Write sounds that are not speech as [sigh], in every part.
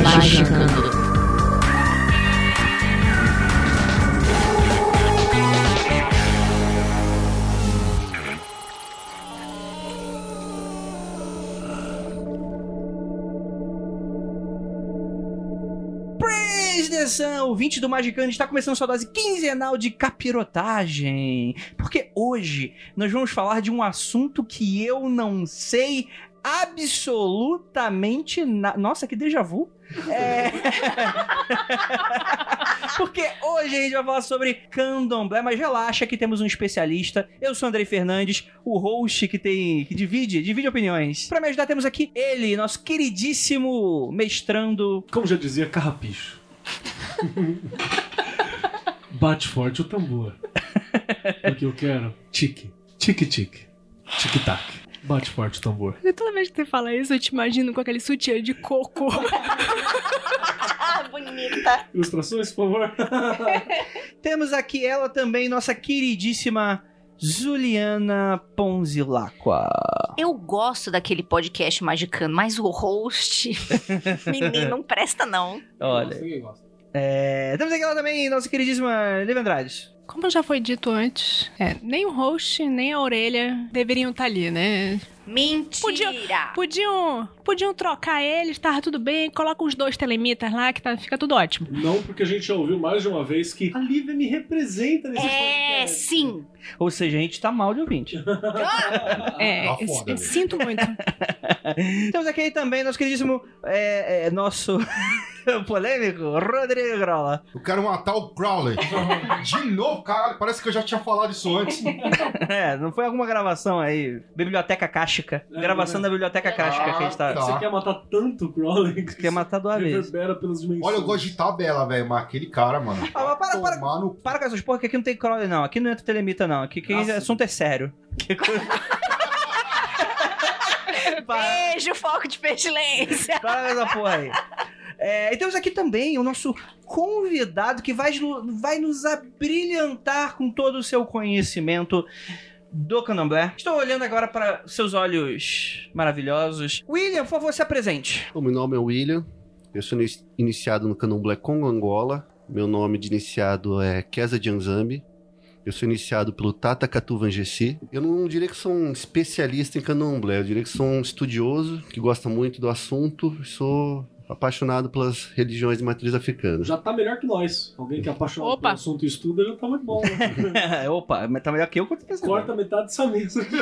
Magicando. Preste atenção, ouvinte do Magicano, está começando sua dose quinzenal de capirotagem. Porque hoje nós vamos falar de um assunto que eu não sei absolutamente nada. Nossa, que déjà vu. É... [laughs] Porque hoje a gente vai falar sobre candomblé, mas relaxa que temos um especialista. Eu sou Andrei Fernandes, o host que tem que divide, divide opiniões. Para me ajudar temos aqui ele, nosso queridíssimo mestrando. Como já dizia Carrapicho. [laughs] Bate forte o tambor. Porque eu quero tique, tique, tique, tic-tac. Bate forte o tambor. Toda vez que você fala isso, eu te imagino com aquele sutiã de coco. [laughs] Bonita. Ilustrações, por favor. [laughs] Temos aqui ela também, nossa queridíssima Juliana Ponzilacqua. Eu gosto daquele podcast magicano, mas o host. [laughs] Menino, não presta não. Olha, é, temos aqui ela também, nossa queridíssima Liv Andrade. Como já foi dito antes, é, nem o host, nem a orelha deveriam estar ali, né? Mentira. Podiam, podiam trocar eles, tava tudo bem, coloca uns dois telemitas lá que tá, fica tudo ótimo. Não, porque a gente já ouviu mais de uma vez que a Lívia me representa nesse É, podcast. sim. Ou seja, a gente tá mal de ouvinte. [laughs] É, tá eu- foda, eu né? sinto muito. [laughs] Temos aqui também nosso queridíssimo, é, é, nosso [laughs] polêmico, Rodrigo Grola. Eu quero matar o Crowley. De novo, cara. Parece que eu já tinha falado isso antes. É, não foi alguma gravação aí, Biblioteca É, gravação é. da Biblioteca Cáxica que a gente tá... tá. Você quer matar tanto o Crowley que Quer matar do avesso. Olha, eu gosto de tabela, velho. Mas aquele cara, mano. Ah, mas para, para, no... para com essas porra que aqui não tem crawler não, aqui não entra telemita não, aqui que Nossa. assunto é sério. Que coisa... [laughs] Beijo, foco de pestilência. para com essa porra aí. É, e temos aqui também o nosso convidado que vai, vai nos abrilhantar com todo o seu conhecimento do candomblé. Estou olhando agora para seus olhos maravilhosos. William, por favor, se apresente. O meu nome é William, eu sou ini- iniciado no candomblé Congo Angola. Meu nome de iniciado é Kesa Janzambi. Eu sou iniciado pelo Tata Katuvangessi. Eu não diria que sou um especialista em candomblé, eu diria que sou um estudioso que gosta muito do assunto. Sou apaixonado pelas religiões de matriz africana. Já tá melhor que nós. Alguém que é apaixonado Opa. pelo assunto e estuda já tá muito bom. Né? [laughs] Opa, mas tá melhor que eu quanto pensando. Corta metade dessa mesa. [laughs]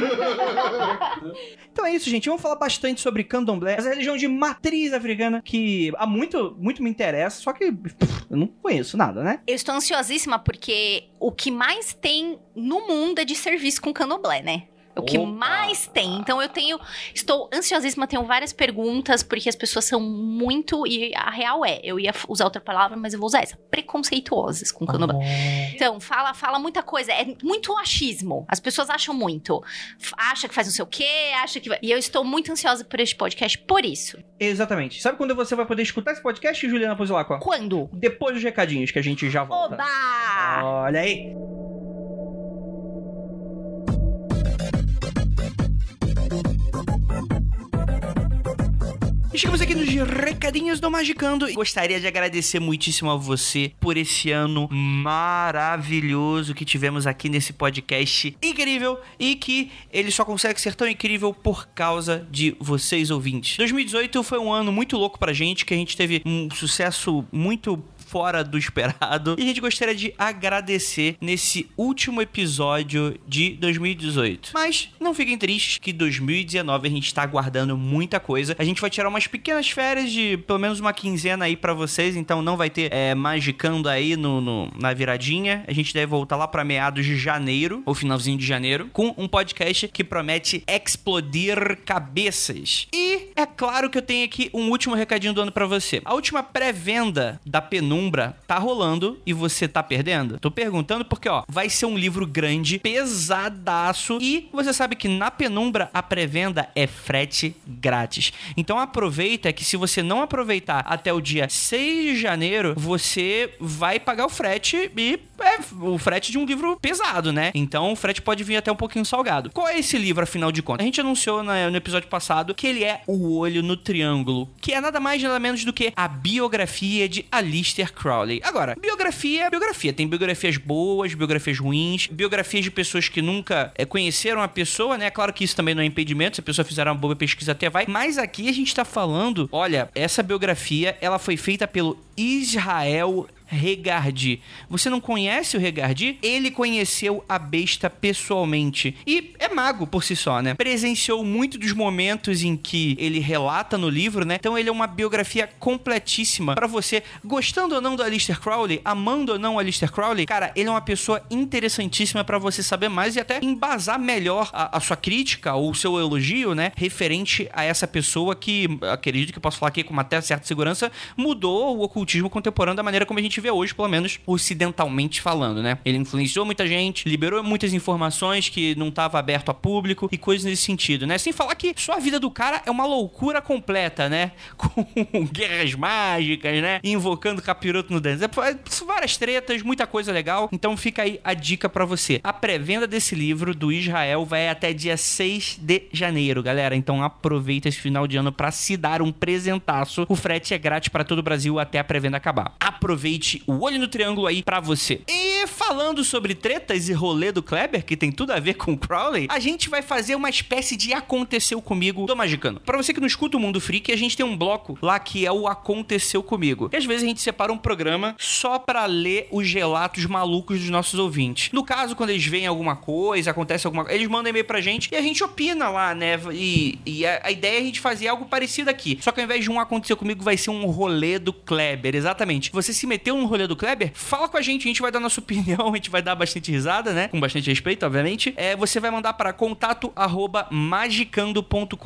Então é isso, gente. Vamos falar bastante sobre candomblé, essa religião de matriz africana que há muito, muito me interessa, só que pff, eu não conheço nada, né? Eu estou ansiosíssima porque o que mais tem no mundo é de serviço com candomblé, né? O que Opa! mais tem. Então eu tenho. Estou ansiosíssima, tenho várias perguntas, porque as pessoas são muito. E a real é, eu ia usar outra palavra, mas eu vou usar essa. Preconceituosas com candomblé. Então, fala, fala muita coisa. É muito achismo. As pessoas acham muito. Acha que faz não sei o quê, acha que. vai- E eu estou muito ansiosa por este podcast por isso. Exatamente. Sabe quando você vai poder escutar esse podcast, Juliana Pozilacqua? Quando? Depois dos recadinhos que a gente já volta. Oba! Olha aí. Chegamos aqui nos recadinhos do Magicando e gostaria de agradecer muitíssimo a você por esse ano maravilhoso que tivemos aqui nesse podcast incrível e que ele só consegue ser tão incrível por causa de vocês ouvintes. 2018 foi um ano muito louco pra gente, que a gente teve um sucesso muito fora do esperado. E a gente gostaria de agradecer nesse último episódio de 2018. Mas não fiquem tristes que 2019 a gente tá aguardando muita coisa. A gente vai tirar umas pequenas férias de pelo menos uma quinzena aí pra vocês, então não vai ter é, magicando aí no, no- na viradinha. A gente deve voltar lá pra meados de janeiro, ou finalzinho de janeiro, com um podcast que promete explodir cabeças. E é claro que eu tenho aqui um último recadinho do ano pra você. A última pré-venda da Penumbra tá rolando e você tá perdendo? Tô perguntando porque, ó, vai ser um livro grande, pesadaço e você sabe que na Penumbra a pré-venda é frete grátis. Então aproveita que se você não aproveitar até o dia 6 de janeiro, você vai pagar o frete e é o frete de um livro pesado, né? Então o frete pode vir até um pouquinho salgado. Qual é esse livro, afinal de contas? A gente anunciou no episódio passado que ele é O Olho no Triângulo, que é nada mais nada menos do que a biografia de Alistair Crowley. Agora, biografia é biografia. Tem biografias boas, biografias ruins, biografias de pessoas que nunca é, conheceram a pessoa, né? Claro que isso também não é impedimento, se a pessoa fizer uma boa pesquisa até vai. Mas aqui a gente tá falando, olha, essa biografia, ela foi feita pelo Israel Regardi. Você não conhece o Regardi? Ele conheceu a besta pessoalmente. E é mago por si só, né? Presenciou muito dos momentos em que ele relata no livro, né? Então ele é uma biografia completíssima pra você, gostando ou não do Aleister Crowley, amando ou não o Aleister Crowley, cara, ele é uma pessoa interessantíssima pra você saber mais e até embasar melhor a, a sua crítica ou o seu elogio, né? Referente a essa pessoa que, acredito que eu posso falar aqui com uma até certa segurança, mudou o ocultismo contemporâneo da maneira como a gente vê hoje, pelo menos ocidentalmente falando, né? Ele influenciou muita gente, liberou muitas informações que não estava aberto a público e coisas nesse sentido, né? Sem falar que só a vida do cara é uma loucura completa, né? [laughs] Com guerras mágicas, né? Invocando capiroto no dente. É, são várias tretas, muita coisa legal. Então fica aí a dica pra você. A pré-venda desse livro do Israel vai até dia 6 de janeiro, galera. Então aproveita esse final de ano pra se dar um presentaço. O frete é grátis pra todo o Brasil até a pré-venda acabar. Aproveite o olho no triângulo aí pra você. E falando sobre tretas e rolê do Kleber, que tem tudo a ver com o Crowley, a gente vai fazer uma espécie de aconteceu comigo do Magicano. Pra você que não escuta o Mundo Freak, a gente tem um bloco lá que é o aconteceu comigo. E às vezes a gente separa um programa só pra ler os relatos malucos dos nossos ouvintes. No caso, quando eles veem alguma coisa, acontece alguma coisa, eles mandam e-mail pra gente e a gente opina lá, né? E, e a, a ideia é a gente fazer algo parecido aqui. Só que ao invés de um aconteceu comigo, vai ser um rolê do Kleber. Exatamente. Você se meteu no rolê do Kleber, fala com a gente, a gente vai dar nossa [laughs] opinião, a gente vai dar bastante risada, né? Com bastante respeito, obviamente. É, você vai mandar para contato arroba magicando.com.br.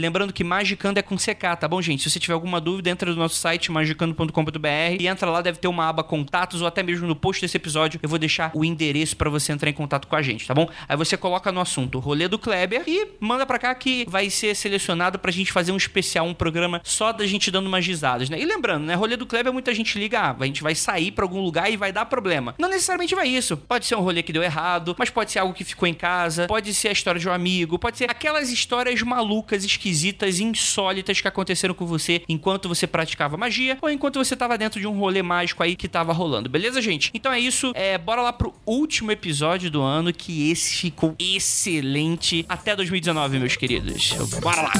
Lembrando que magicando é com CK, tá bom, gente? Se você tiver alguma dúvida, entra no nosso site magicando.com.br e entra lá, deve ter uma aba contatos ou até mesmo no post desse episódio eu vou deixar o endereço para você entrar em contato com a gente, tá bom? Aí você coloca no assunto rolê do Kleber e manda pra cá que vai ser selecionado pra gente fazer um especial, um programa só da gente dando umas risadas, né? E lembrando, né? Rolê do Kleber, muita gente liga, ah, a gente vai sair pra algum lugar e vai dar problema. Não necessariamente vai isso. Pode ser um rolê que deu errado, mas pode ser algo que ficou em casa, pode ser a história de um amigo, pode ser aquelas histórias malucas, esquisitas, insólitas que aconteceram com você enquanto você praticava magia ou enquanto você tava dentro de um rolê mágico aí que tava rolando, beleza, gente? Então é isso, é, bora lá pro último episódio do ano, que esse ficou excelente. Até 2019, meus queridos. Bora lá!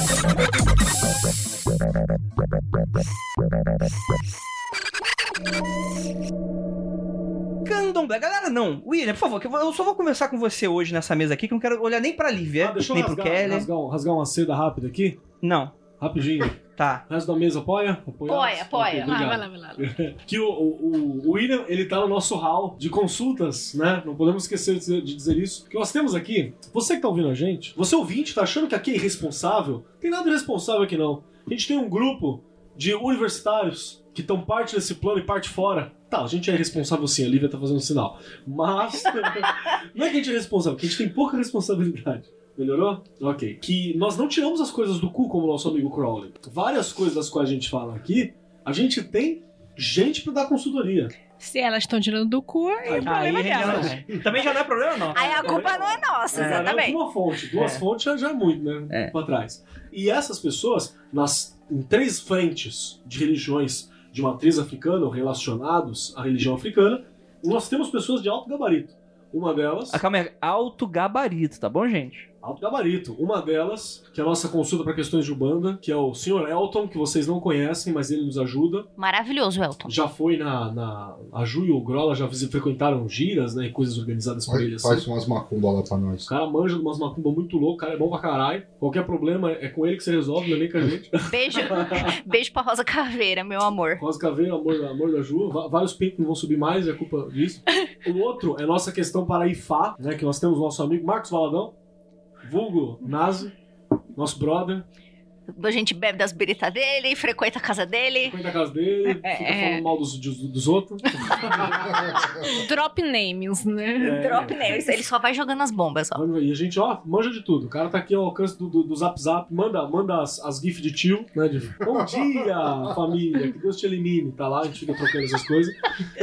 Candomblé. Galera, não. William, por favor, que eu só vou conversar com você hoje nessa mesa aqui, que eu não quero olhar nem pra Lívia, Ah, deixa eu nem pro rasgar, Kelly. rasgar, rasgar uma seda rápida aqui. Não, Rapidinho. tá. O resto da mesa apoia? Apoia, Apoia, apoia. Ok, Ah, vai lá, vai lá. [laughs] que o, o, o William, ele tá no nosso hall de consultas, né? Não podemos esquecer de dizer, de dizer isso. Que nós temos aqui, você que tá ouvindo a gente, você ouvinte, tá achando que aqui é irresponsável? Tem nada irresponsável aqui não. A gente tem um grupo de universitários que estão parte desse plano e parte fora. Tá, a gente é responsável sim, a Lívia tá fazendo sinal. Mas, [laughs] não é que a gente é responsável, que a gente tem pouca responsabilidade. Melhorou? Ok. Que nós não tiramos as coisas do cu como o nosso amigo Crowley. Várias coisas das quais a gente fala aqui, a gente tem gente pra dar consultoria. Se elas estão tirando do cu, aí o Aí, problema é delas. também já não é problema, não. Aí a culpa não é nossa, Garanto exatamente. uma fonte. Duas É. fontes já, já é muito, né? É. Pra trás. E essas pessoas, nas, em três frentes de religiões de matriz africana ou relacionados à religião africana, nós temos pessoas de alto gabarito. Uma delas. Ah, calma aí, alto gabarito, tá bom, gente? Alto gabarito. Uma delas, que é a nossa consulta para questões de Ubanda, que é o Sr. Elton, que vocês não conhecem, mas ele nos ajuda. Maravilhoso, Elton. Já foi na. na a Ju e o Grola já frequentaram giras, né? E coisas organizadas por ele Faz, assim. faz umas macumba lá pra nós. O cara manja de umas macumba muito louco, o cara é bom pra caralho. Qualquer problema é com ele que você resolve, não é nem com a gente. [laughs] Beijo, [laughs] beijo pra Rosa Caveira, meu amor. Rosa Caveira, amor, amor da Ju. Vários pintos não vão subir mais, é culpa disso. O outro é nossa questão para IFA, né? Que nós temos o nosso amigo Marcos Valadão, vulgo Nazi, nosso brother. A gente bebe das biritas dele, frequenta a casa dele. Frequenta a casa dele, fica É. falando mal dos, dos, dos outros. [laughs] Drop names, né? É. Drop names. Ele só vai jogando as bombas, ó. E a gente, ó, manja de tudo. O cara tá aqui ao alcance do, do, do Zap Zap, manda, manda as, as gifs de tio, né? De [laughs] bom dia, família, que Deus te elimine. Tá lá, a gente fica trocando essas coisas. [laughs]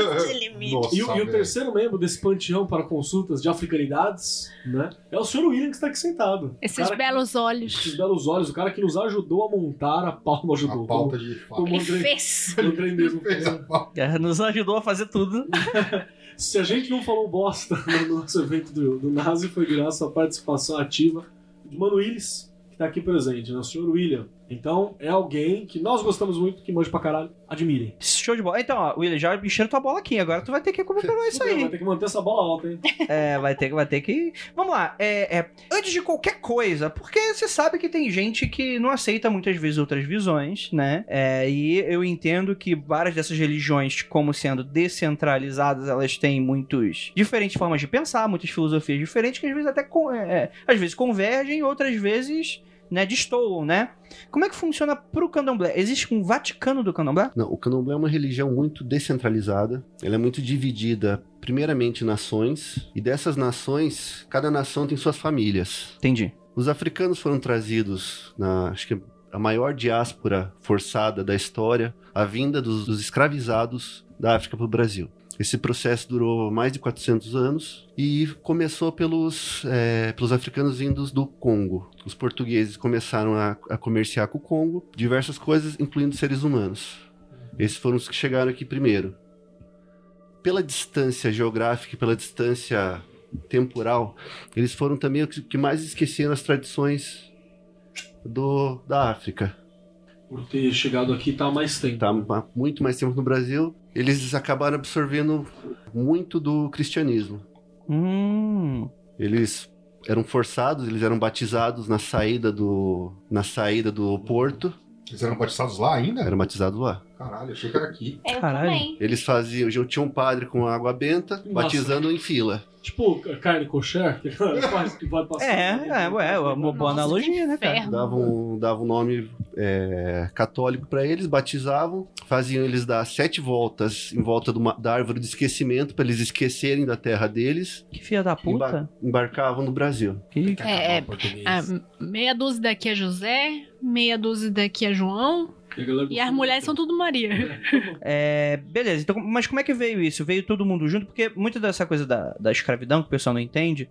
Nossa, E, o- e o terceiro membro desse panteão para consultas de africanidades, né? É o senhor William que está aqui sentado. Esses cara que- belos olhos. Esses belos olhos, o cara que nos ajudou a montar a pauta, ajudou. A pauta de fato. como Ele Andrei, fez. [laughs] o Andrei mesmo. Fez a pauta. É, Nos ajudou a fazer tudo. [laughs] Se a gente não falou bosta no nosso evento do, do Nazi, foi graças à participação ativa de Mano Willis, que tá aqui presente, né? O senhor William. Então, é alguém que nós gostamos muito, que manja pra caralho. Admirem. Show de bola. Então, ó, William, já encheram tua bola aqui. Agora tu vai ter que comprovar isso Fudeu, [laughs] Vai aí. ter que manter essa bola alta, hein? [laughs] É, vai ter, vai ter que. Vamos lá. É, é, antes de qualquer coisa, porque você sabe que tem gente que não aceita muitas vezes outras visões, né? É, e eu entendo que várias dessas religiões, como sendo descentralizadas, elas têm muitos diferentes formas de pensar, muitas filosofias diferentes que às vezes até é, é, às vezes convergem, outras vezes né, destoam, né? Como é que funciona pro candomblé? Existe um Vaticano do candomblé? Não, o candomblé é uma religião muito descentralizada. Ela é muito dividida, primeiramente, em nações. E dessas nações, cada nação tem suas famílias. Entendi. Os africanos foram trazidos na, acho que a maior diáspora forçada da história, a vinda dos, dos escravizados da África para o Brasil. Esse processo durou mais de 400 anos e começou pelos, é, pelos africanos vindos do Congo. Os portugueses começaram a, a comerciar com o Congo, diversas coisas, incluindo seres humanos. Esses foram os que chegaram aqui primeiro. Pela distância geográfica e pela distância temporal, eles foram também os que mais esqueceram as tradições do, da África. Por ter chegado aqui tá há mais tempo. Tá há muito mais tempo no Brasil. Eles acabaram absorvendo muito do cristianismo. Hum. Eles eram forçados, eles eram batizados na saída do na saída do porto, Eles eram batizados lá ainda? eram batizados lá. Caralho, achei que era aqui. Eu Caralho. também. Eles faziam, já tinha um padre com água benta, Nossa. batizando em fila. Tipo carne kosher, que [laughs] vai passar. É, é, ué, uma boa Nossa, analogia, né, cara? Ferro. davam, davam um nome é, católico para eles, batizavam, faziam eles dar sete voltas em volta de uma- da árvore de esquecimento para eles esquecerem da terra deles, Que filha da puta. embar- embarcavam no Brasil. Que... É, é. Ah, meia dúzia daqui é José, meia dúzia daqui é João, E, as mulheres são tudo Maria. [laughs] É, beleza, então, mas como é que veio isso? Veio todo mundo junto? Porque muita dessa coisa da, da escravidão que o pessoal não entende,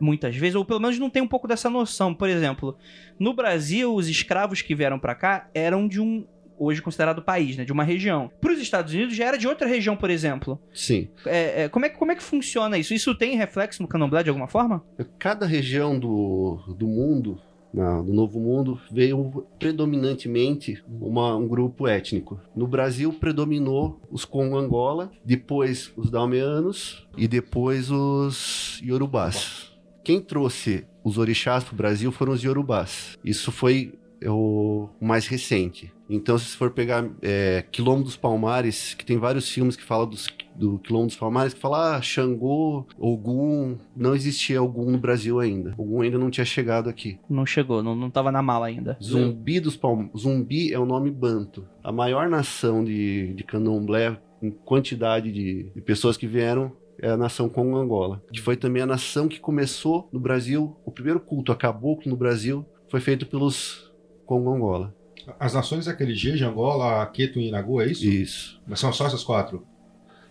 muitas vezes, ou pelo menos não tem um pouco dessa noção. Por exemplo, no Brasil, os escravos que vieram pra cá eram de um, hoje considerado país, né? De uma região. Para os Estados Unidos já era de outra região, por exemplo. Sim. É, é, como, é, que- como é que funciona isso? Isso tem reflexo no candomblé de alguma forma? Cada região do, do mundo, na- no Novo Mundo, veio predominantemente uma- um grupo étnico. No Brasil predominou os Congo-Angola, depois os Dalmeanos e depois os Yorubás. Quem trouxe os orixás para o Brasil foram os Yorubás. Isso foi é, o mais recente. Então, se for pegar é, Quilombo dos Palmares, que tem vários filmes que falam dos, do Quilombo dos Palmares, que fala ah, Xangô, Ogum. Não existia Ogum no Brasil ainda. Ogum ainda não tinha chegado aqui. Não chegou, não, não tava na mala ainda. Zumbi dos Palmares. Zumbi é o nome banto. A maior nação de, de candomblé, em quantidade de, de pessoas que vieram, é a nação Congo-Angola. Que foi também a nação que começou no Brasil. O primeiro culto a caboclo no Brasil foi feito pelos Congo-Angola. As nações é aquele G, de Angola, Queto e Inagu, é isso? Isso. Mas são só essas quatro?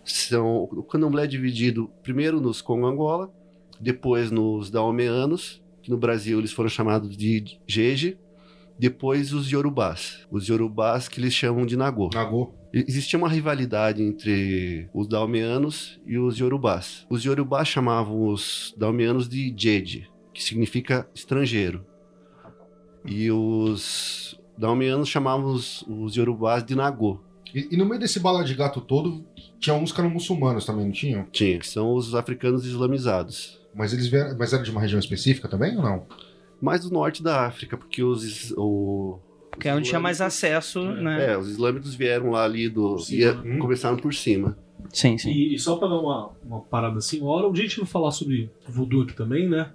São, o candomblé é dividido primeiro nos Congo-Angola, depois nos Daomeanos, que no Brasil eles foram chamados de Jeje, depois os Yorubás. Os Yorubás que eles chamam de Nagô. Nagô. Existia uma rivalidade entre os Dalmeanos e os Yorubás. Os Yorubás chamavam os Dalmeanos de Jeje, que significa estrangeiro. E os daomeanos chamavam os, os yorubás de Nagô. E, e no meio desse bala de gato todo, tinha uns que eram muçulmanos também, não tinham? Tinha, que são os africanos islamizados. Mas eles vieram, mas eram de uma região específica também ou não? Mais do norte da África, porque os, o, Que é onde tinha mais acesso, né? é, os islâmicos vieram lá ali do. Ia- né? começaram por cima. Sim, sim. E, e só pra dar uma, uma parada assim, uma hora um dia a gente vai falar sobre voodoo aqui também, né?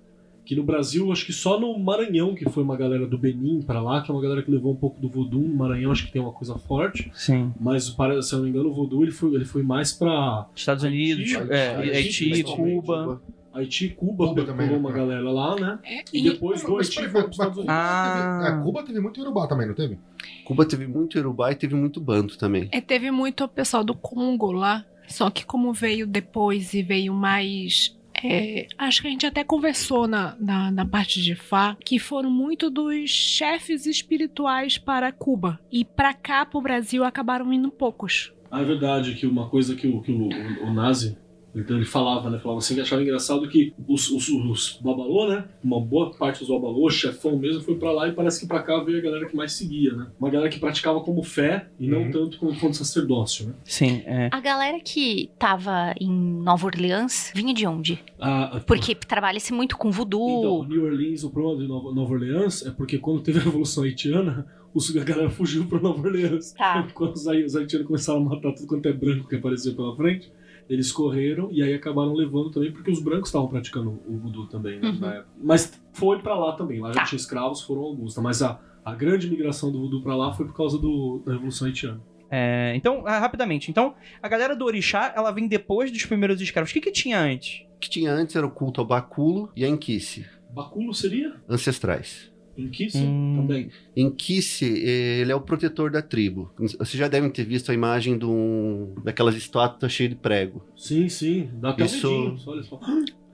Que no Brasil, acho que só no Maranhão, que foi uma galera do Benin pra lá, que é uma galera que levou um pouco do voodoo. No Maranhão, acho que tem uma coisa forte. Sim. Mas, para- se eu não me engano, o voodoo ele foi, ele foi mais pra Estados Unidos, Haiti, é, Haiti, Haiti, Cuba. Haiti, Cuba, Cuba pegou também, né? uma galera lá, né? E E- depois do Haiti foi pros mas Estados Cuba Unidos. Ah. teve- é, Cuba teve muito Yorubá também, não teve? Cuba teve muito Yorubá e teve muito Banto também. É, teve muito o pessoal do Congo lá, só que como veio depois e veio mais. É, acho que a gente até conversou na, na, na parte de Fá, que foram muito dos chefes espirituais para Cuba. E pra cá, pro Brasil, acabaram indo poucos. Ah, é verdade que uma coisa que o, que o, o, o Nazi então ele falava, né? Falava assim que achava engraçado que os, os, os babalô, né? Uma boa parte dos babalô, o chefão mesmo, foi pra lá e parece que pra cá veio a galera que mais seguia, né? Uma galera que praticava como fé e não Uhum. tanto como, como sacerdócio, né? Sim, é. A galera que tava em Nova Orleans vinha de onde? A, a- Porque trabalha-se muito com voodoo. Então, New Orleans, o problema de Nova, Nova Orleans é porque quando teve a Revolução Haitiana, os, a galera fugiu pra Nova Orleans. Tá. [laughs] Quando os haitianos começaram a matar tudo quanto é branco que aparecia pela frente, eles correram e aí acabaram levando também, porque os brancos estavam praticando o voodoo também, né, Uhum. na época. Mas foi pra lá também, lá já Tá. tinha escravos, foram Augusta. Mas a, a grande migração do voodoo pra lá foi por causa do, da Revolução Haitiana. É, então, ah, rapidamente. Então, a galera do Orixá, ela vem depois dos primeiros escravos. O que que tinha antes? O que tinha antes era o culto ao Baculo e a Enquice, Baculo seria? ancestrais. Inquice Hum. também. Enquice, ele é o protetor da tribo. Vocês já devem ter visto a imagem de um, daquelas estátuas cheias de prego. Sim, sim. Dá até Isso- medinho. Olha só.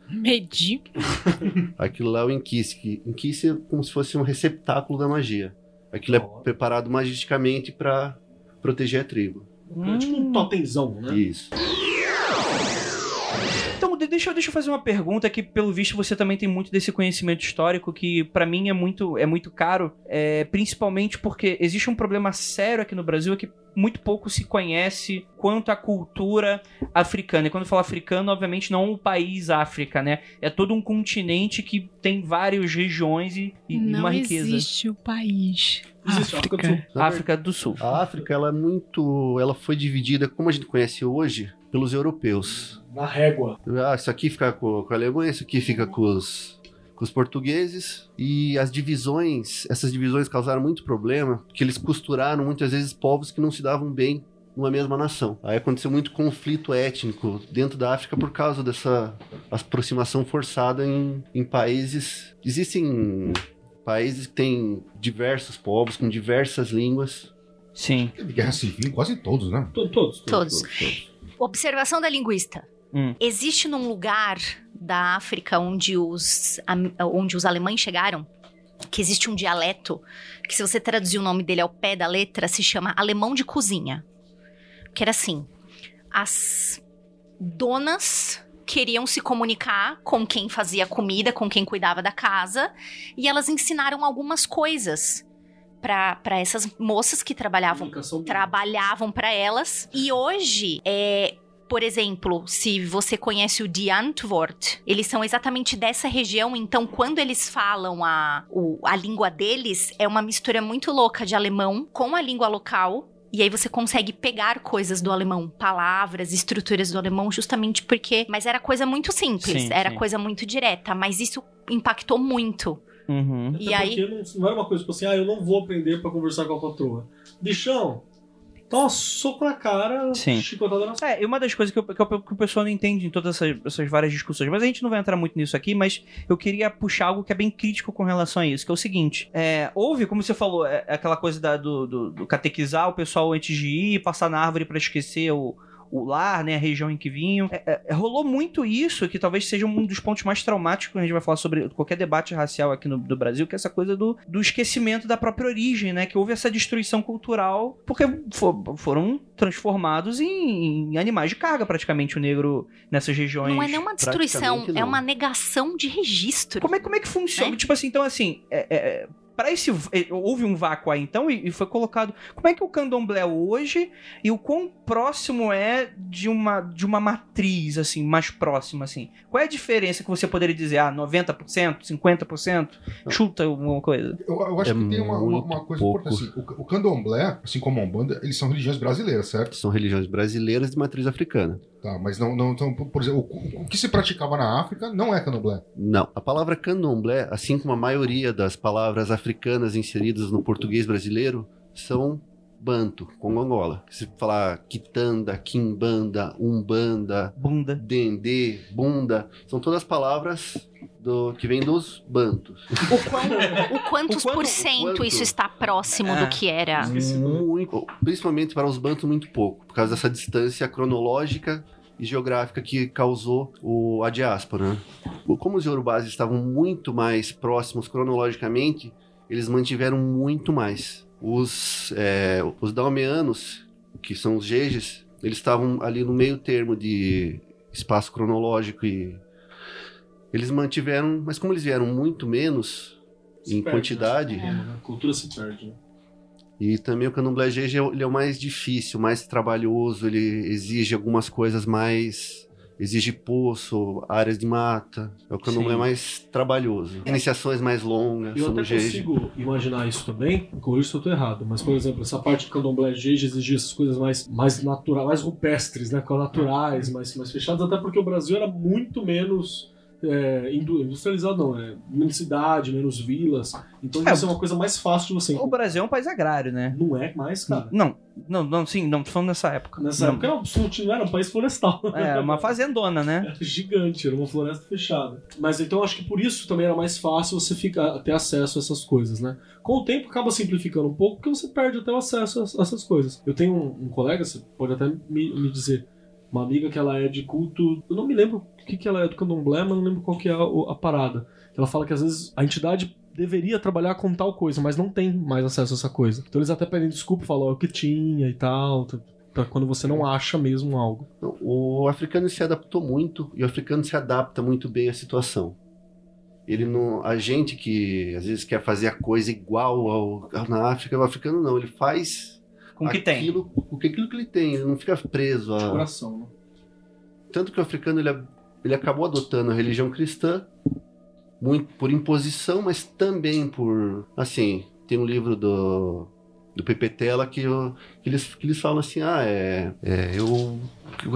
Medir. [laughs] Aquilo lá é o Enquice. que- Enquice é como se fosse um receptáculo da magia. Aquilo é preparado magisticamente para proteger a tribo. É tipo um totemzão, né? Isso. De- deixa, eu- deixa eu fazer uma pergunta que, pelo visto, você também tem muito desse conhecimento histórico que, pra mim, é muito, é muito caro, é, principalmente porque existe um problema sério aqui no Brasil é que muito pouco se conhece quanto à cultura africana. E quando eu falo africano, obviamente não o país África, né? É todo um continente que tem várias regiões e, e Não uma riqueza. existe o país. Existe a África do Sul. Na África do Sul. A África, ela é muito. Ela foi dividida, como a gente conhece hoje, pelos europeus. Na régua. Ah, isso aqui fica com, com a Alemanha, isso aqui fica com os, com os portugueses. E as divisões, essas divisões causaram muito problema, porque eles costuraram muitas vezes povos que não se davam bem numa mesma nação. Aí aconteceu muito conflito étnico dentro da África por causa dessa aproximação forçada em, em países. Existem países que têm diversos povos, com diversas línguas. Sim. Guerra civil quase todos, né? To- Todos. Todos. todos. Observação da linguista. Hum. Existe num lugar da África onde os, onde os alemães chegaram que existe um dialeto que, se você traduzir o nome dele ao pé da letra, se chama alemão de cozinha. Que era assim: as donas queriam se comunicar com quem fazia comida, com quem cuidava da casa, e elas ensinaram algumas coisas para essas moças que trabalhavam trabalhavam para elas. E hoje, é, por exemplo, se você conhece o de Antwoord, eles são exatamente dessa região, então quando eles falam a, o- a língua deles, é uma mistura muito louca de alemão com a língua local. E aí você consegue pegar coisas do alemão, palavras, estruturas do alemão, justamente porque. Mas era coisa muito simples, Sim, era sim. coisa muito direta, mas isso impactou muito. Uhum. Até E aí- porque não, não era uma coisa tipo assim, ah, eu não vou aprender pra conversar com a patroa. Bichão, uma soco na cara, Sim. chicotada na É, e uma das coisas que, eu- que, eu- que o pessoal não entende em todas essas, essas várias discussões, mas a gente não vai entrar muito nisso aqui, mas eu queria puxar algo que é bem crítico com relação a isso, que é o seguinte: é, houve, como você falou, é, aquela coisa da- do, do- do catequizar o pessoal antes de ir, passar na árvore pra esquecer o, o lar, né, a região em que vinham. É, é, rolou muito isso, que talvez seja um dos pontos mais traumáticos quando a gente vai falar sobre qualquer debate racial aqui no do Brasil, que é essa coisa do, do esquecimento da própria origem, né? Que houve essa destruição cultural, porque fo- foram transformados em, em animais de carga, praticamente, o negro nessas regiões. Não é nenhuma destruição, praticamente é uma negação de registro. Como é, como é que funciona? É. Tipo assim, então assim, é, é, para esse é, houve um vácuo aí então e, e foi colocado. Como é que o candomblé hoje e o quão próximo é de uma de uma matriz assim, mais próxima assim? Qual é a diferença que você poderia dizer? Ah, 90%, 50%? Chuta alguma coisa. Eu, eu acho É que tem uma, uma, uma coisa pouco. importante. Assim, o, o candomblé, assim como a Umbanda, eles são religiões brasileiras, certo? São religiões brasileiras de matriz africana. Tá, mas não, não então, por exemplo, o, o que se praticava na África não é candomblé. Não. A palavra candomblé, assim como a maioria das palavras africanas inseridas no português brasileiro, são banto, congongola. Se falar quitanda, quimbanda, umbanda, Bunda. dendê, bunda, são todas palavras do, que vêm dos bantos. O, quão- o quantos [laughs] O quanto- por o cento quanto- isso está próximo É. do que era? Muito, principalmente para os bantos, muito pouco, por causa dessa distância cronológica e geográfica que causou o, a diáspora. né? Como os yorubás estavam muito mais próximos cronologicamente, eles mantiveram muito mais. Os, é, os dalmeanos, que são os jejes, eles estavam ali no meio termo de espaço cronológico e eles mantiveram, mas como eles vieram muito menos Se em perde, quantidade, né? A cultura se perde, né? e também o candomblé GG é o- ele é o mais difícil, mais trabalhoso, ele exige algumas coisas mais. Exige poço, áreas de mata. É o candomblé Sim. mais trabalhoso. Iniciações mais longas, Eu até consigo imaginar isso também, com isso eu tô errado, mas por exemplo, essa parte do candomblé Jeje exigia essas coisas mais, mais naturais, mais rupestres, né, naturais, mais, mais fechadas, até porque o Brasil era muito menos é, indu- industrializado, não, é menos cidade, menos vilas, então É, isso é uma coisa mais fácil de você O Brasil é um país agrário, né? Não é mais, cara. Não, não, não, sim, não, tô falando nessa época. Nessa Não. época era, um- não era um país florestal. É, uma fazendona, né? Era gigante, era uma floresta fechada. Mas então acho que por isso também era mais fácil você ficar, ter acesso a essas coisas, né? Com o tempo acaba simplificando um pouco porque você perde até o acesso a, a essas coisas. Eu tenho um, um colega, você pode até me, me dizer, uma amiga que ela é de culto. Eu não me lembro o que, que ela é do candomblé, mas não lembro qual que é a, a parada. Ela fala que às vezes a entidade deveria trabalhar com tal coisa, mas não tem mais acesso a essa coisa. Então eles até pedem desculpa, falam "É o que tinha e tal. Pra quando você não acha mesmo algo. O africano se adaptou muito e o africano se adapta muito bem à situação. Ele não, a gente que às vezes quer fazer a coisa igual ao, ao na África, o africano não, ele faz Com o que tem. aquilo, com aquilo que ele tem, ele não fica preso De a, coração, né? Tanto que o africano ele, ele acabou adotando a religião cristã muito por imposição, mas também por assim tem um livro do do Pepe Tela que, eu- que eles que eles falam assim ah é, é, eu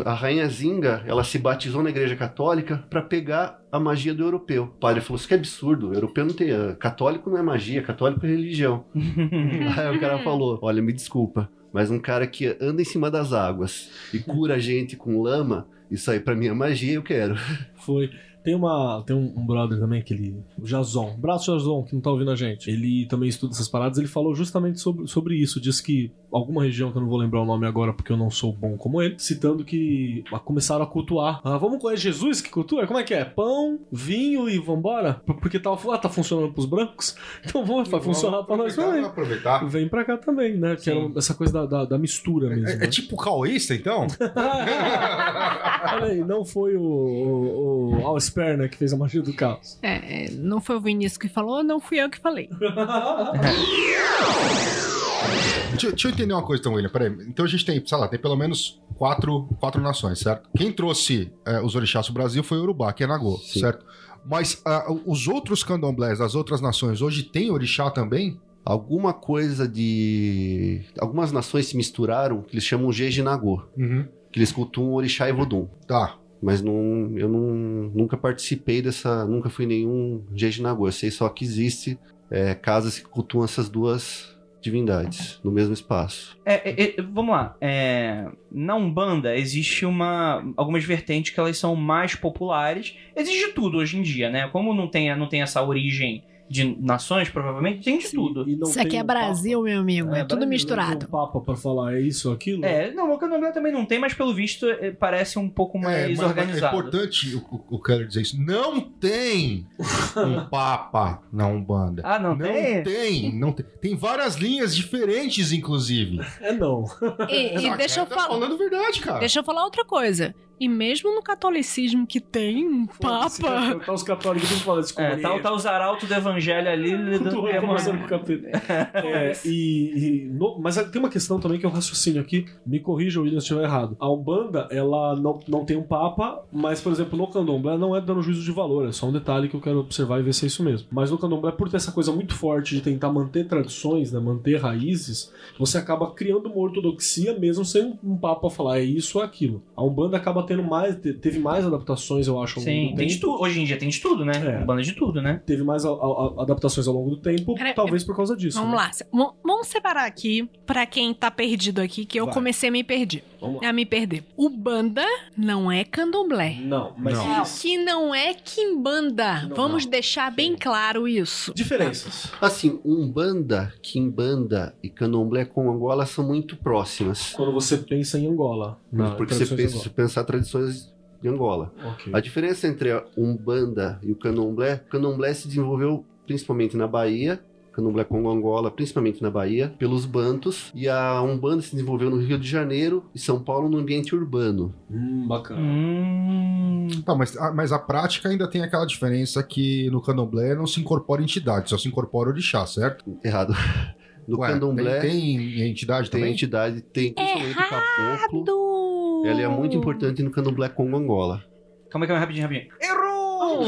a rainha Zinga ela se batizou na igreja católica para pegar a magia do europeu. O padre falou isso que é absurdo, o europeu não tem ah, católico não é magia, católico é religião. [laughs] Aí o cara falou: Olha, me desculpa, mas um cara que anda em cima das águas e cura a gente com lama, isso aí pra mim é magia, eu quero. Foi. Tem, uma, tem um, um brother também, aquele. O Jason. Braço Jason, que não tá ouvindo a gente. Ele também estuda essas paradas. Ele falou justamente sobre, sobre isso. Diz que alguma região, que eu não vou lembrar o nome agora porque eu não sou bom como ele, citando que começaram a cultuar. Ah, vamos com é Jesus que cultua? Como é que é? Pão, vinho e vambora? Porque tá, ah, tá funcionando pros brancos? [laughs] Então vamos, vai funcionar pra nós também. aproveitar. Vem pra cá também, né? Que era Sim. essa coisa da, da, da mistura mesmo. É, né? é tipo caoísta, então? [laughs] Olha aí, não foi o, o, o Sperner que fez a magia do caos. É, é, não foi o Vinícius que falou, não fui eu que falei. [laughs] Deixa, eu- deixa eu entender uma coisa então, William. Peraí. Então a gente tem, sei lá, tem pelo menos quatro, quatro nações, certo? Quem trouxe é, os orixás pro Brasil foi o Urubá, que é Nagô, Sim. certo? Mas ah, os outros candomblés das outras nações hoje tem orixá também? Alguma coisa de. Algumas nações se misturaram, que eles chamam Jeje Nagô, Uhum. que eles cultuam Orixá e Vodum. Tá. Mas não, eu não, nunca participei dessa. Nunca fui nenhum Jeje Nagô. Eu sei só que existe é, casas que cultuam essas duas divindades no mesmo espaço. É, é, é, vamos lá. É, na Umbanda existe uma algumas vertentes que elas são mais populares. Existe tudo hoje em dia, né? Como não tem, não tem essa origem de nações, provavelmente, tem de tudo. E não Isso aqui é um Brasil, meu amigo. É, É, tudo Brasil, misturado. Papa, não tem um papa pra falar é isso ou aquilo? É, não, o candomblé também não tem, mas pelo visto eh, parece um pouco mais É, mas- mas organizado. É importante o, o, o Keller dizer isso. Não tem um [laughs] papa na Umbanda. Ah, não, Não tem? tem, não tem. Tem várias linhas diferentes, inclusive. É não. E, e Não, deixa eu tá falar. falando verdade, cara. Deixa eu falar outra coisa. E mesmo no catolicismo que tem um papa. Tá os católicos tudo falando isso É, tá, tá os arautos do evangelho ali. Tô conversando com o capeta. [laughs] É, e, e no- mas tem uma questão também que é um raciocínio aqui. Me corrija, William, se estiver errado. A Umbanda, ela não, não tem um papa, mas, por exemplo, no candomblé não é dando juízo de valor. É só um detalhe que eu quero observar e ver se é isso mesmo. Mas no candomblé, por ter essa coisa muito forte de tentar manter tradições, né, manter raízes, você acaba criando uma ortodoxia mesmo sem um papa falar é isso ou aquilo. A Umbanda acaba tendo mais, te- teve mais adaptações, eu acho, ao longo Sim, do tem de tudo. Hoje em dia tem de tudo, né? É. Banda de tudo, né? Teve mais a- a- a- adaptações ao longo do tempo, Pera- talvez por causa disso. Vamos né? lá. Vamos- Vamos separar aqui pra quem tá perdido aqui, que eu Vai. comecei a me perder. Vamos lá. A me perder. O banda não é candomblé. Não, mas Não. Que não é quimbanda. Não, Vamos não. deixar bem claro isso. Diferenças. Assim, Umbanda, Kimbanda e Candomblé com Angola são muito próximas. Quando você pensa em Angola. na porque você pensa, se pensar tradições de Angola. Angola. Ok. A diferença entre a Umbanda e o Candomblé, o Candomblé se desenvolveu principalmente na Bahia, Candomblé Congo Angola, principalmente na Bahia, pelos bantos, e a Umbanda se desenvolveu no Rio de Janeiro e São Paulo no ambiente urbano. Hum, bacana. Hum. Tá, mas, a- mas a prática ainda tem aquela diferença que no candomblé não se incorpora entidade, só se incorpora orixá, certo? Errado. No Ué, Candomblé Tem, tem entidade tem também? entidade, tem principalmente o caboclo. Ela é muito importante no Candomblé Congo Angola. Calma aí, calma aí, rapidinho, rapidinho. Errou!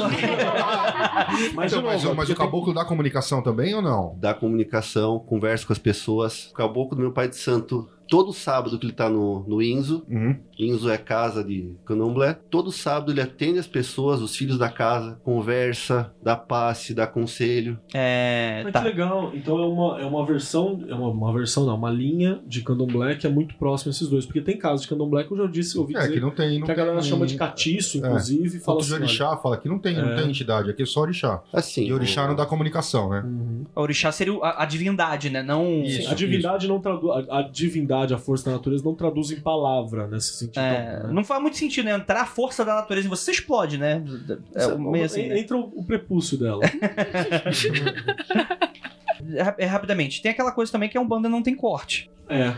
[laughs] Mas, Então, mas, mas o caboclo dá comunicação também ou não? Da comunicação, conversa com as pessoas. O caboclo do meu pai de santo, todo sábado que ele tá no, no Inzo, Uhum. Inzo é casa de candomblé. Todo sábado ele atende as pessoas, os filhos da casa, conversa, dá passe, dá conselho. É. Mas Tá. que legal. Então é uma, é uma versão, é uma, uma versão não, uma linha de candomblé que é muito próxima a esses dois. Porque tem casos de candomblé que eu já disse, ouvi É, dizer, que não tem. Não que a galera tem- chama de catiço, inclusive, e fala assim, orixá, fala que não tem, não É. tem entidade, aqui é só orixá. Assim, E orixá o- não dá comunicação, né? olha, uhum. A orixá seria a, a divindade, né? Não. Isso. a divindade não traduz. A, a divindade, a força da natureza, não traduz em palavra nesse sentido. É, né? não faz muito sentido, né? Entrar a força da natureza em você, você explode, né? É meio assim. né? Entra o, o prepúcio dela. [laughs] É, é, rapidamente. Tem aquela coisa também que a Umbanda não tem corte. é.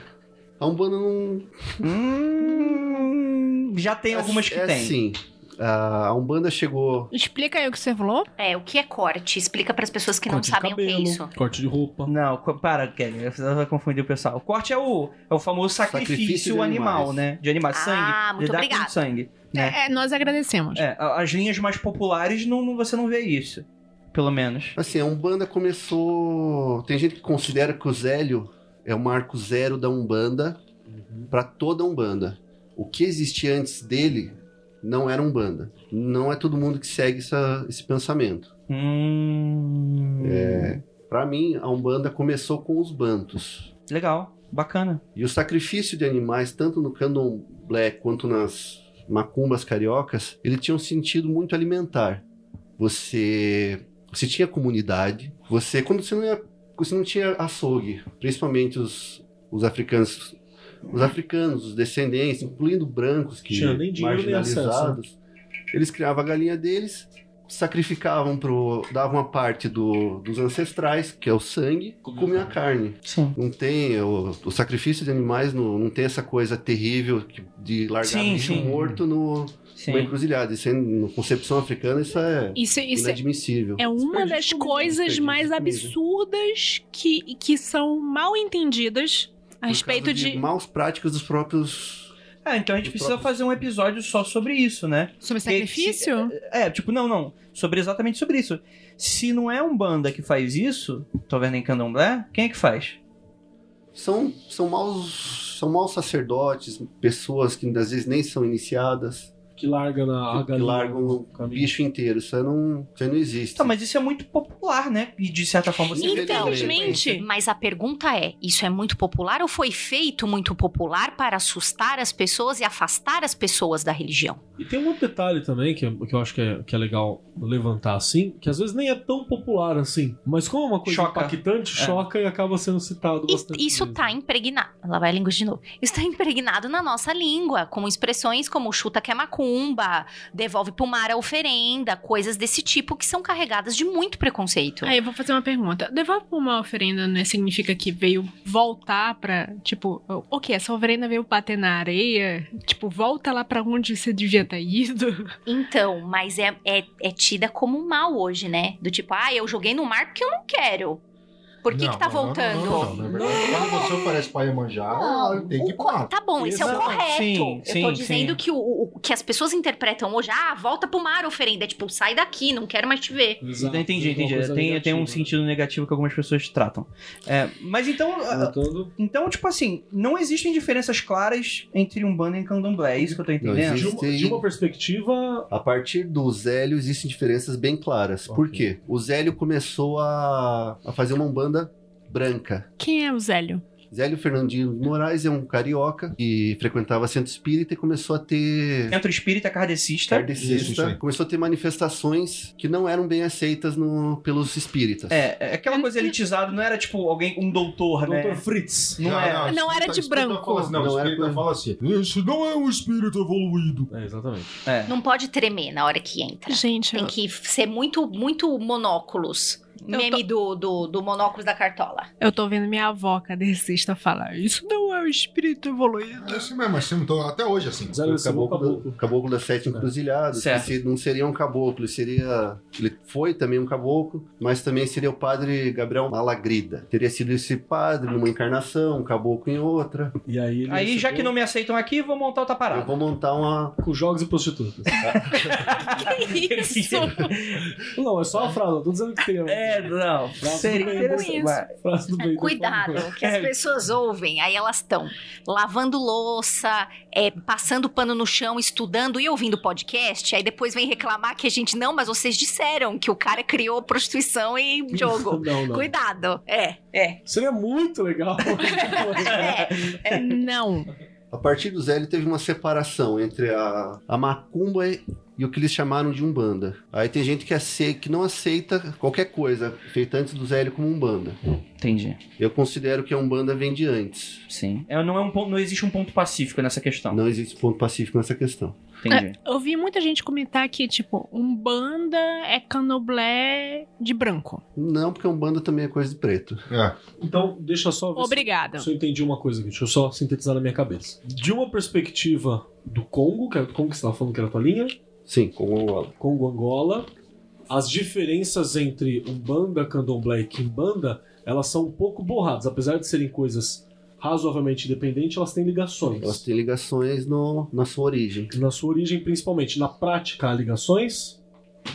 A Umbanda não. Hum, já tem algumas que é tem. Assim, a Umbanda chegou. Explica aí o que você falou. É, o que é corte? Explica para as pessoas que não corte de sabem cabelo, o que é isso. corte de roupa. Não, para, Kelly. Você vai confundir o pessoal. O corte é o, é o famoso sacrifício, Sacrifício animal, né? De animais. Ah, sangue. muito lidar com obrigada. sangue. Né? É, é, nós agradecemos. É, as linhas mais populares não, não- você não vê isso. Pelo menos. Assim, a Umbanda começou. Tem gente que considera que o Zélio é o marco zero da Umbanda para toda a Umbanda. O que existia antes dele não era Umbanda. Não é todo mundo que segue essa- esse pensamento. Hum. Para mim, a Umbanda começou com os bantos. Legal. Bacana. E o sacrifício de animais, tanto no candomblé quanto nas macumbas cariocas, ele tinha um sentido muito alimentar. Você, você tinha comunidade, você quando você não, ia, você não tinha açougue, principalmente os, os africanos, os africanos, os descendentes, incluindo brancos que Tinha nem dinheiro nem marginalizados, eles criavam a galinha deles, sacrificavam pro, davam a parte do, dos ancestrais, que é o sangue, comiam a carne. Sim. Não tem. O, o sacrifício de animais não, não tem essa coisa terrível que- de largar Sim, bicho sim. morto no, Sim. encruzilhada. Isso é, na concepção africana, isso é Isso, isso é- inadmissível. é uma das coisas mais absurdas que, que são mal entendidas a respeito causa de. maus práticas dos próprios. Ah, então a gente precisa próprios- fazer um episódio só sobre isso, né? Sobre sacrifício? se- é, tipo, não, não. Sobre exatamente sobre isso. Se não é um banda que faz isso, tô vendo em candomblé, quem é que faz? São, são maus. São maus sacerdotes, pessoas que às vezes nem são iniciadas. Que larga na que galinha largam no o caminho. bicho inteiro. Isso aí não, isso aí não existe. Tá, mas isso é muito popular, né? E de certa forma você Então, Infelizmente. Mas a pergunta é: isso é muito popular ou foi feito muito popular para assustar as pessoas e afastar as pessoas da religião? E tem um outro detalhe também que, que eu acho que é, que é legal levantar assim, que às vezes nem é tão popular assim, mas como é uma coisa Choca. impactante, É. choca e acaba sendo citado E- bastante. Isso vezes. tá impregnado. Lá vai a língua de novo. Isso tá impregnado na nossa língua, com expressões como chuta que é macumba, devolve pro mar a oferenda, coisas desse tipo que são carregadas de muito preconceito. Aí eu vou fazer uma pergunta. Devolve uma oferenda, né? Significa que veio voltar pra. Tipo, o que? Essa oferenda veio bater na areia? Tipo, volta lá pra onde você devia ter ido? Então, mas é, é, é tida como um mal hoje, né? Do tipo, ah, eu joguei no mar porque eu não quero. Por que, Não, que tá voltando? Não, verdade, quando você oferece pra Iemanjá, tem que parar. Tá bom, esse é o correto. Sim, eu sim, tô dizendo sim. que o, o- que as pessoas interpretam hoje, ah, volta pro mar, oferenda. É tipo, sai daqui, não quero mais te ver. Exato, entendi, uma entendi. coisa Tem, tem um negativa. sentido negativo que algumas pessoas tratam. É, mas então, ah, Voltando. então, tipo assim, não existem diferenças claras entre Umbanda e Candomblé, é isso que eu tô entendendo? De existe. uma, de uma perspectiva. A partir do Zélio existem diferenças bem claras. Por Ok. quê? O Zélio começou a, a fazer uma umbanda branca. Quem é o Zélio? Zélio Fernandinho Moraes é um carioca que frequentava centro espírita e começou a ter Centro Espírita Kardecista. Kardecista, começou a ter manifestações que não eram bem aceitas no- pelos espíritas. É, é aquela coisa elitizada, não era tipo alguém, um doutor, né? Dr. Fritz. Não, é. Não era espírita- de branco. assim, não, Não o era espírita coisa- fala assim, isso não é um espírito evoluído. É, exatamente. É. Não pode tremer na hora que entra. Gente, Tem eu, que ser muito, muito monóculos. Eu Meme do, do, do monóculos da cartola. eu tô vendo minha avó cadecista falar: Isso não é o espírito evoluído. É assim mesmo, assim, tô até hoje assim. O caboclo. caboclo, do, caboclo das sete encruzilhadas. Certo. que se- não seria um caboclo, ele seria. Ele foi também um caboclo, mas também seria o padre Gabriel Malagrida. Teria sido esse padre numa encarnação, um caboclo em outra. E aí, ele Aí, já que não me aceitam aqui, vou montar outra Eu parada. vou montar uma. Com jogos e prostitutas. [laughs] Que isso? não, é só a frase, não tô dizendo que tem. É, não. Frase Seria interessante. mas- do Cuidado, que as pessoas ouvem, aí elas estão lavando louça, é, passando pano no chão, estudando e ouvindo podcast, aí depois vem reclamar que a gente, não, mas vocês disseram que o cara criou prostituição e [laughs] jogo. Não, não. Cuidado. É, é. Seria muito legal. [laughs] É, [laughs] Não. A partir do Zélio teve uma separação entre a, a macumba e, e o que eles chamaram de umbanda. Aí tem gente que, ace- que não aceita qualquer coisa feita antes do Zélio como umbanda. Entendi. Eu considero que a umbanda vem de antes. Sim. É, não, é um ponto, não existe um ponto pacífico nessa questão. Não existe ponto pacífico nessa questão. Entendi. Eu vi muita gente comentar que, tipo, Umbanda é candomblé de branco. Não, porque umbanda também é coisa de preto. É. Então, deixa só ver se- Obrigada. se eu entendi uma coisa aqui. Deixa eu só sintetizar na minha cabeça. De uma perspectiva do Congo, que era como que você estava falando que era a tua linha? Sim, com o Angola. Congo Angola. As diferenças entre Umbanda, Candomblé e Kimbanda, elas são um pouco borradas. Apesar de serem coisas razoavelmente independentes, elas têm ligações. Elas têm ligações no, na sua origem. Na sua origem, principalmente. Na prática, há ligações?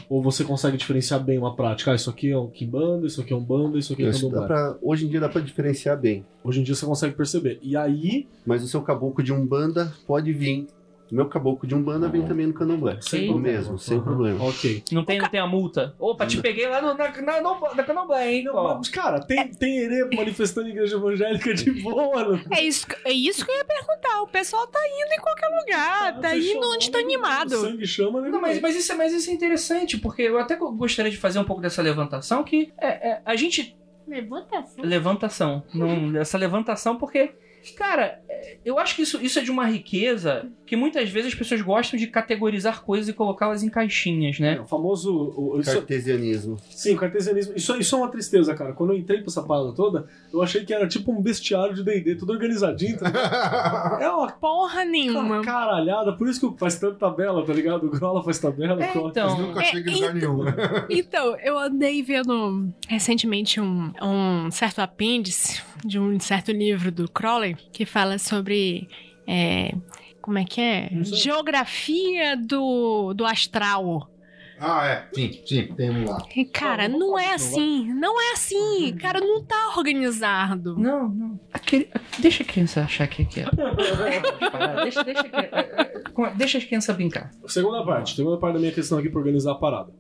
Ou você consegue diferenciar bem uma prática? Ah, isso aqui é um Kimbanda, isso aqui é um Banda, isso aqui é Candomblé. pra- hoje em dia dá pra diferenciar bem. Hoje em dia você consegue perceber. E aí, Mas o seu caboclo de umbanda pode vir. Meu caboclo de umbanda vem também no candomblé. sem O problema. mesmo, sem Aham. problema. Ok. Não tem, não tem a multa? Opa, te peguei lá no, na, na, no- na Candomblé, hein? Não, mas, cara, tem, tem herê manifestando igreja evangélica de boa. Não É isso, é isso que eu ia perguntar. O pessoal tá indo em qualquer lugar, tá Você indo onde tá animado. O sangue chama, né? Não, mas, mas, isso, é- mas isso é interessante, porque eu até gostaria de fazer um pouco dessa levantação, que é, é, a gente Levantação. levantação. Não, essa levantação, porque, cara, é, eu acho que isso, isso é de uma riqueza que muitas vezes as pessoas gostam de categorizar coisas e colocá-las em caixinhas, né? É, o famoso. o- isso- Cartesianismo. sim, o cartesianismo. Isso, isso é uma tristeza, cara. Quando eu entrei pra essa parada toda, eu achei que era tipo um bestiário de DD, tudo organizadinho. Tá? [laughs] é uma Porra nenhuma. caralhada, por isso que faz tanta tabela, tá ligado? O Grola faz tabela, É, o então. Nunca É, chega em lugar nenhum. né? [laughs] Então, eu andei vendo recentemente um, um certo apêndice de um certo livro do Crowley que fala sobre. é, como é que é? Geografia do, do astral. Ah, é. Sim, sim, tem um lá. E, cara, Não, não, não é assim. Não é assim. Cara, não tá organizado. Não, não. Aquele, deixa a criança achar que que é. [laughs] deixa, deixa que. Como é- Deixa as crianças brincar. Segunda parte, segunda parte da minha questão aqui pra organizar a parada.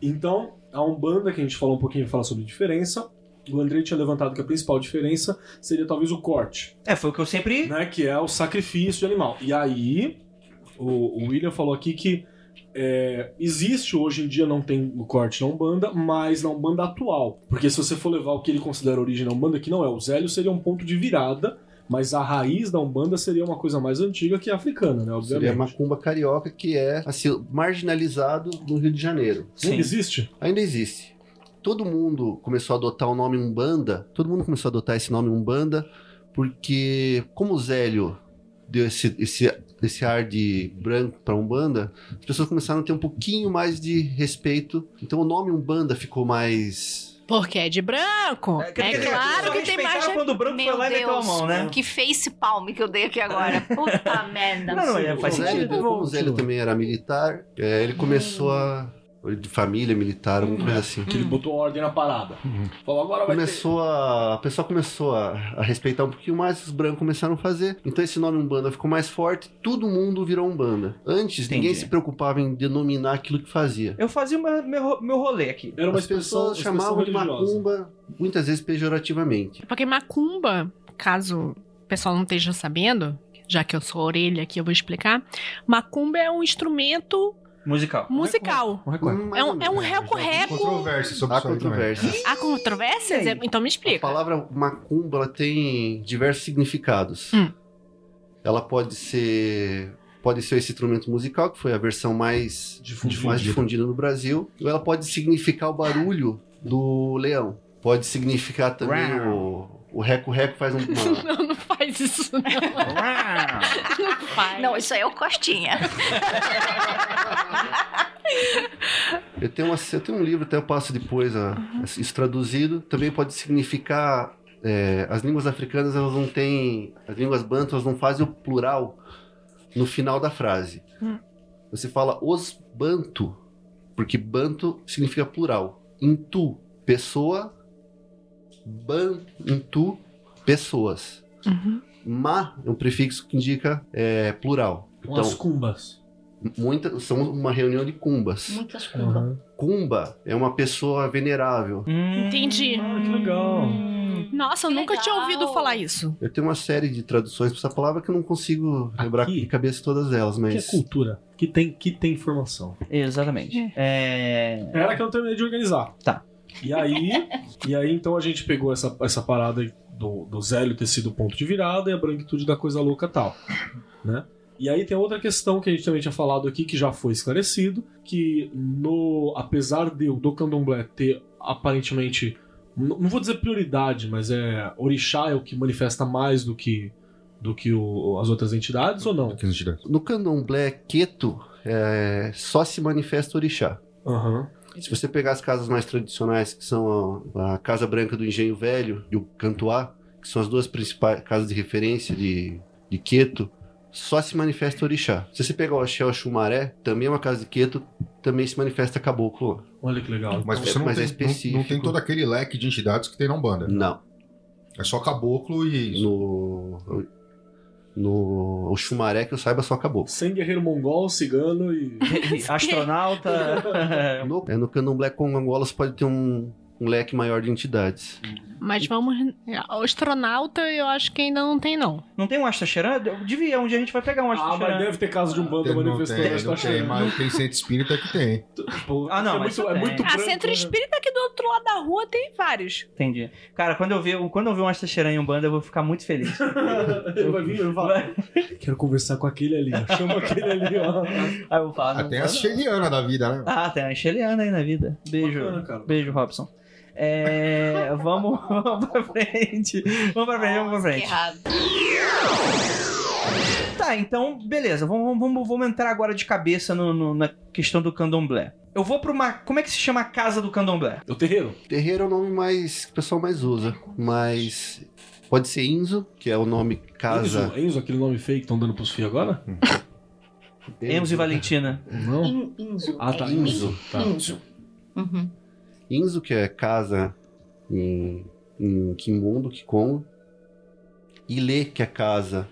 Então, a Umbanda, que a gente falou um pouquinho, fala sobre diferença. O Andrei tinha levantado que a principal diferença seria talvez o corte, É, foi o que eu sempre. né? Que é o sacrifício de animal. E aí, o, o William falou aqui que é, existe hoje em dia, não tem o corte na Umbanda, mas na Umbanda atual. Porque se você for levar o que ele considera a origem da Umbanda, que não é o Zélio, seria um ponto de virada. Mas a raiz da Umbanda seria uma coisa mais antiga que a africana, né? Obviamente. Seria a macumba carioca, que é assim, marginalizado no Rio de Janeiro. Ainda existe? Ainda existe. Todo mundo começou a adotar o nome Umbanda, todo mundo começou a adotar esse nome Umbanda, porque como o Zélio deu esse, esse, esse ar de branco para Umbanda, as pessoas começaram a ter um pouquinho mais de respeito. Então o nome Umbanda ficou mais. Porque é de branco. É, dizer, claro que tem mais. quando o branco Meu foi lá e meteu a Deus, mão, né? que face palm que eu dei aqui agora. [laughs] Puta merda. Não, não, é, faz o Zélio, sentido. como o Zélio também era militar, é, ele começou a. de família militar, alguma coisa assim. Que ele botou ordem na parada. Falou, agora vai começou a. A pessoa começou a, a respeitar um pouquinho mais, os brancos começaram a fazer. Então esse nome Umbanda ficou mais forte, todo mundo virou Umbanda. Antes, Entendi. ninguém se preocupava em denominar aquilo que fazia. Eu fazia o meu, meu, rolê aqui. ter. Era uma As pessoas chamavam de macumba, muitas vezes pejorativamente. Porque macumba, caso o pessoal não esteja sabendo, já que eu sou a orelha aqui, eu vou explicar. Macumba é um instrumento Musical. musical. Recordo. Mais É um, é um reco-reco. Controvérsia sobre Há controvérsias. Há controvérsias? Então me A explica. palavra macumba ela tem diversos significados. Hum. Ela pode ser pode ser esse instrumento musical que foi a versão mais Difundida. mais difundida no Brasil. Ou ela pode significar o barulho do leão. Pode significar também o o reco-reco faz um, uma, [laughs] Não, não faz isso, não. Não faz. Não, isso aí é o Costinha. [laughs] Eu tenho, uma, eu tenho um livro, até eu passo depois a, isso traduzido. Também pode significar. é, as línguas africanas, elas não têm. As línguas bantu, elas não fazem o plural no final da frase. Hum. Você fala os bantu, porque bantu significa plural. Intu, pessoa. Bantu, pessoas. Uhum. Ma é um prefixo que indica é, plural. Então, cumbas. muita, são uma reunião de cumbas. Muitas cumbas. Cumba é uma pessoa venerável. Hum, Entendi. Ah, que legal. Nossa, eu Que nunca tinha legal. ouvido falar isso. Eu tenho uma série de traduções para essa palavra que eu não consigo lembrar Aqui? de cabeça todas elas, Que é mas cultura. Que tem, que tem informação. Exatamente. É... Era que eu não terminei de organizar. Tá. E aí, e aí então a gente pegou essa, essa parada aí do, do Zélio ter sido o ponto de virada e a branquitude da coisa louca tal, né? E aí tem outra questão que a gente também tinha falado aqui, que já foi esclarecido, que no apesar de o do candomblé ter aparentemente, não vou dizer prioridade, mas é orixá é o que manifesta mais do que do que o- as outras entidades ou não? No candomblé queto é, só se manifesta orixá. Aham. Se você pegar as casas mais tradicionais, que são a, a Casa Branca do Engenho Velho e o Cantuá, que são as duas principais casas de referência de, de queto, só se manifesta orixá. Se você pegar o Axé Xumaré, também é uma casa de queto, também se manifesta caboclo. Olha que legal. Mas você não, mas é tem, não- não, específico. tem todo aquele leque de entidades que tem na Umbanda. Não. É só caboclo e. No. No. O Xumaré, que eu saiba, só acabou. Sem guerreiro mongol, cigano e. [laughs] Astronauta. [laughs] No, é, no candomblé com Angola você pode ter um, um leque maior de entidades. Mas vamos. O astronauta eu acho que ainda não tem, não. não tem um Astaxerã? Devia, um dia a gente vai pegar um Ah, mas deve ter casa de um não manifestando cheia. mas tem centro espírita que tem. [laughs] Ah, não, é mas muito, é muito A centro né? espírita aqui do outro lado da rua tem vários. Entendi. Cara, quando eu ver, quando eu ver um Astaxerã em Umbanda, eu vou ficar muito feliz. Ele [laughs] vai vir e vai falar. Quero conversar com aquele ali. ó. Chama aquele ali, ó. Aí [laughs] eu vou falar. Ah, tem não. a Sheliana da vida, né? Ah, tem a Sheliana aí na vida. Beijo. Bacana, cara. Beijo, Robson. É, vamos, [laughs] vamos pra frente. Vamos pra frente, vamos pra frente. errado. Tá, então, beleza. Vamos, vamos, vamos entrar agora de cabeça no- no- na questão do candomblé. Eu vou pra uma. Como é que se chama a casa do candomblé? O terreiro. Terreiro é o nome mais que o pessoal mais usa, mas pode ser Inzo, que é o nome casa. Enzo, Enzo, aquele nome fake que estão dando pros fios agora? Enzo e Valentina. Não. In- Inzo. Ah, tá. É Inzo. Tá. Inzo. Uhum. Inzo, que é casa em, em Kimbundo, Kikongo. Ile, que é casa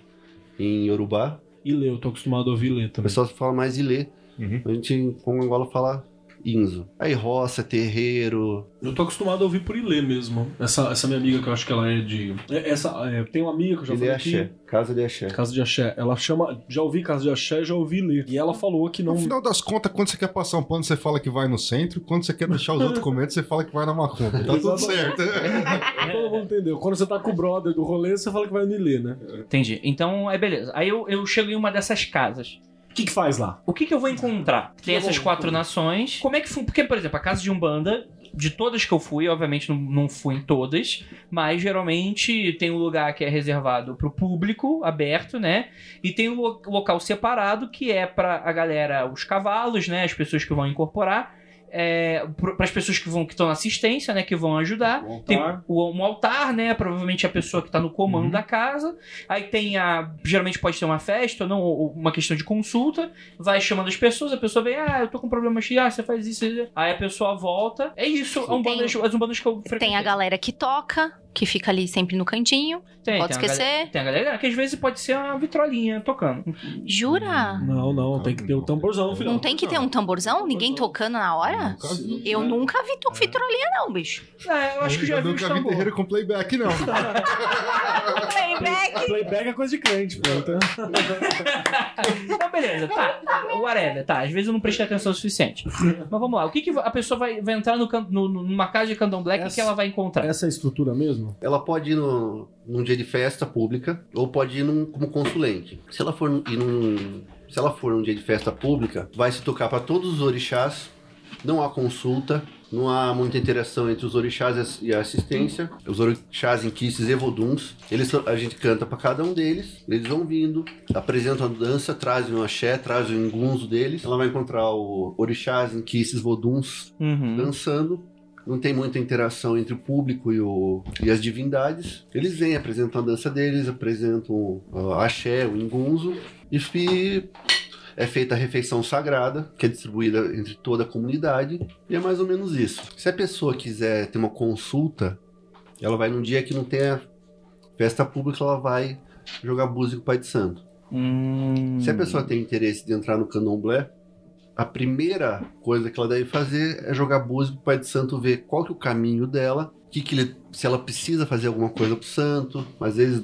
em Yorubá. Ilê, eu tô acostumado a ouvir Ilê O também. pessoal fala mais Ilê. Uhum. A gente, em Angola, fala Inzo. Aí roça, terreiro. Eu tô acostumado a ouvir por Ilê mesmo. Essa, essa minha amiga, que eu acho que ela é de. é- Essa, é, tem uma amiga que eu já Ilê falei Axé. aqui. Casa de Axé. Casa de Axé. Ela chama. Já ouvi Casa de Axé, já ouvi Ilê. E ela falou que não. No final das contas, quando você quer passar um pano, você fala que vai no centro. Quando você quer deixar os outros comendo, você fala que vai na macumba. Tá tudo certo. [laughs] Todo mundo entendeu. Quando você tá com o brother do rolê, você fala que vai no Ilê, né? Entendi. Então, é beleza. Aí eu, eu chego em uma dessas casas. O que que faz lá? O que, que eu vou encontrar? Tem eu essas quatro nações. Como é que foi? Porque, por exemplo, a casa de Umbanda, de todas que eu fui, obviamente não, não fui em todas, mas geralmente tem um lugar que é reservado pro público, aberto, né? E tem um lo- local separado que é pra a galera, os cavalos, né? As pessoas que vão incorporar. É, para as pessoas que vão que estão na assistência, né, que vão ajudar. Um Tem altar. o, um altar, né? Provavelmente a pessoa que tá no comando Uhum. da casa. Aí tem a. Geralmente pode ter uma festa ou não, ou uma questão de consulta. Vai chamando as pessoas, a pessoa vem, ah, eu tô com problema X, ah, você faz isso. isso. Aí a pessoa volta. É isso, é um bandas, as bandas que eu frequentei. Tem a galera que toca, que fica ali sempre no cantinho. Tem, pode tem esquecer. galera- tem a galera que às vezes pode ser uma vitrolinha tocando. Jura? Não, não, tem que ter o tamborzão, filho. Não tem que ter um tamborzão? Ninguém tocando na hora? Nunca vi. Eu nunca vi tu vitrolinha, não, bicho. É, eu acho que já eu vi o nunca vi terreiro com playback, não. [laughs] Playback! Playback é coisa de crente, pô. [laughs] Então... Beleza, tá. Whatever, tá. Às vezes eu não prestei atenção o suficiente. Mas vamos lá. O que, que a pessoa vai, vai entrar no, no- numa casa de candomblé, o que, ela vai encontrar? Essa é a estrutura mesmo? Ela pode ir no, num dia de festa pública ou pode ir num, como consulente. Se ela for num- ir num, se ela for num dia de festa pública, vai se tocar para todos os orixás. Não há consulta, não há muita interação entre os orixás e a assistência. Os orixás Kisses e Voduns, eles, a gente canta para cada um deles, eles vão vindo, apresentam a dança, trazem o axé, trazem o engunzo deles. Ela vai encontrar o orixás Kisses Voduns Uhum. dançando. Não tem muita interação entre o público e, o- e as divindades. Eles vêm, apresentam a dança deles, apresentam o axé, o ingunzo. E é feita a refeição sagrada, que é distribuída entre toda a comunidade. E é mais ou menos isso. Se a pessoa quiser ter uma consulta, ela vai num dia que não tenha festa pública, ela vai jogar o Pai de Santo. Hum. Se a pessoa tem interesse de entrar no candomblé, a primeira coisa que ela deve fazer é jogar búzios pro pai de santo ver qual que é o caminho dela, que que ele, se ela precisa fazer alguma coisa pro santo, às vezes,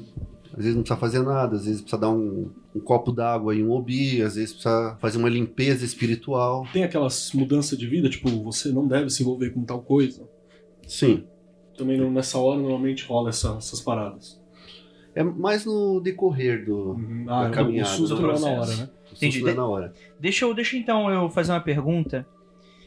às vezes não precisa fazer nada, às vezes precisa dar um, um copo d'água e um obi, às vezes precisa fazer uma limpeza espiritual. Tem aquelas mudanças de vida, tipo, você não deve se envolver com tal coisa. Sim. Também nessa hora normalmente rola essa- essas paradas. É mais no decorrer do, Ah, Da caminhada, o susto do não é na processo. hora, né? Entendi. é na hora. Deixa eu, deixa então eu fazer uma pergunta.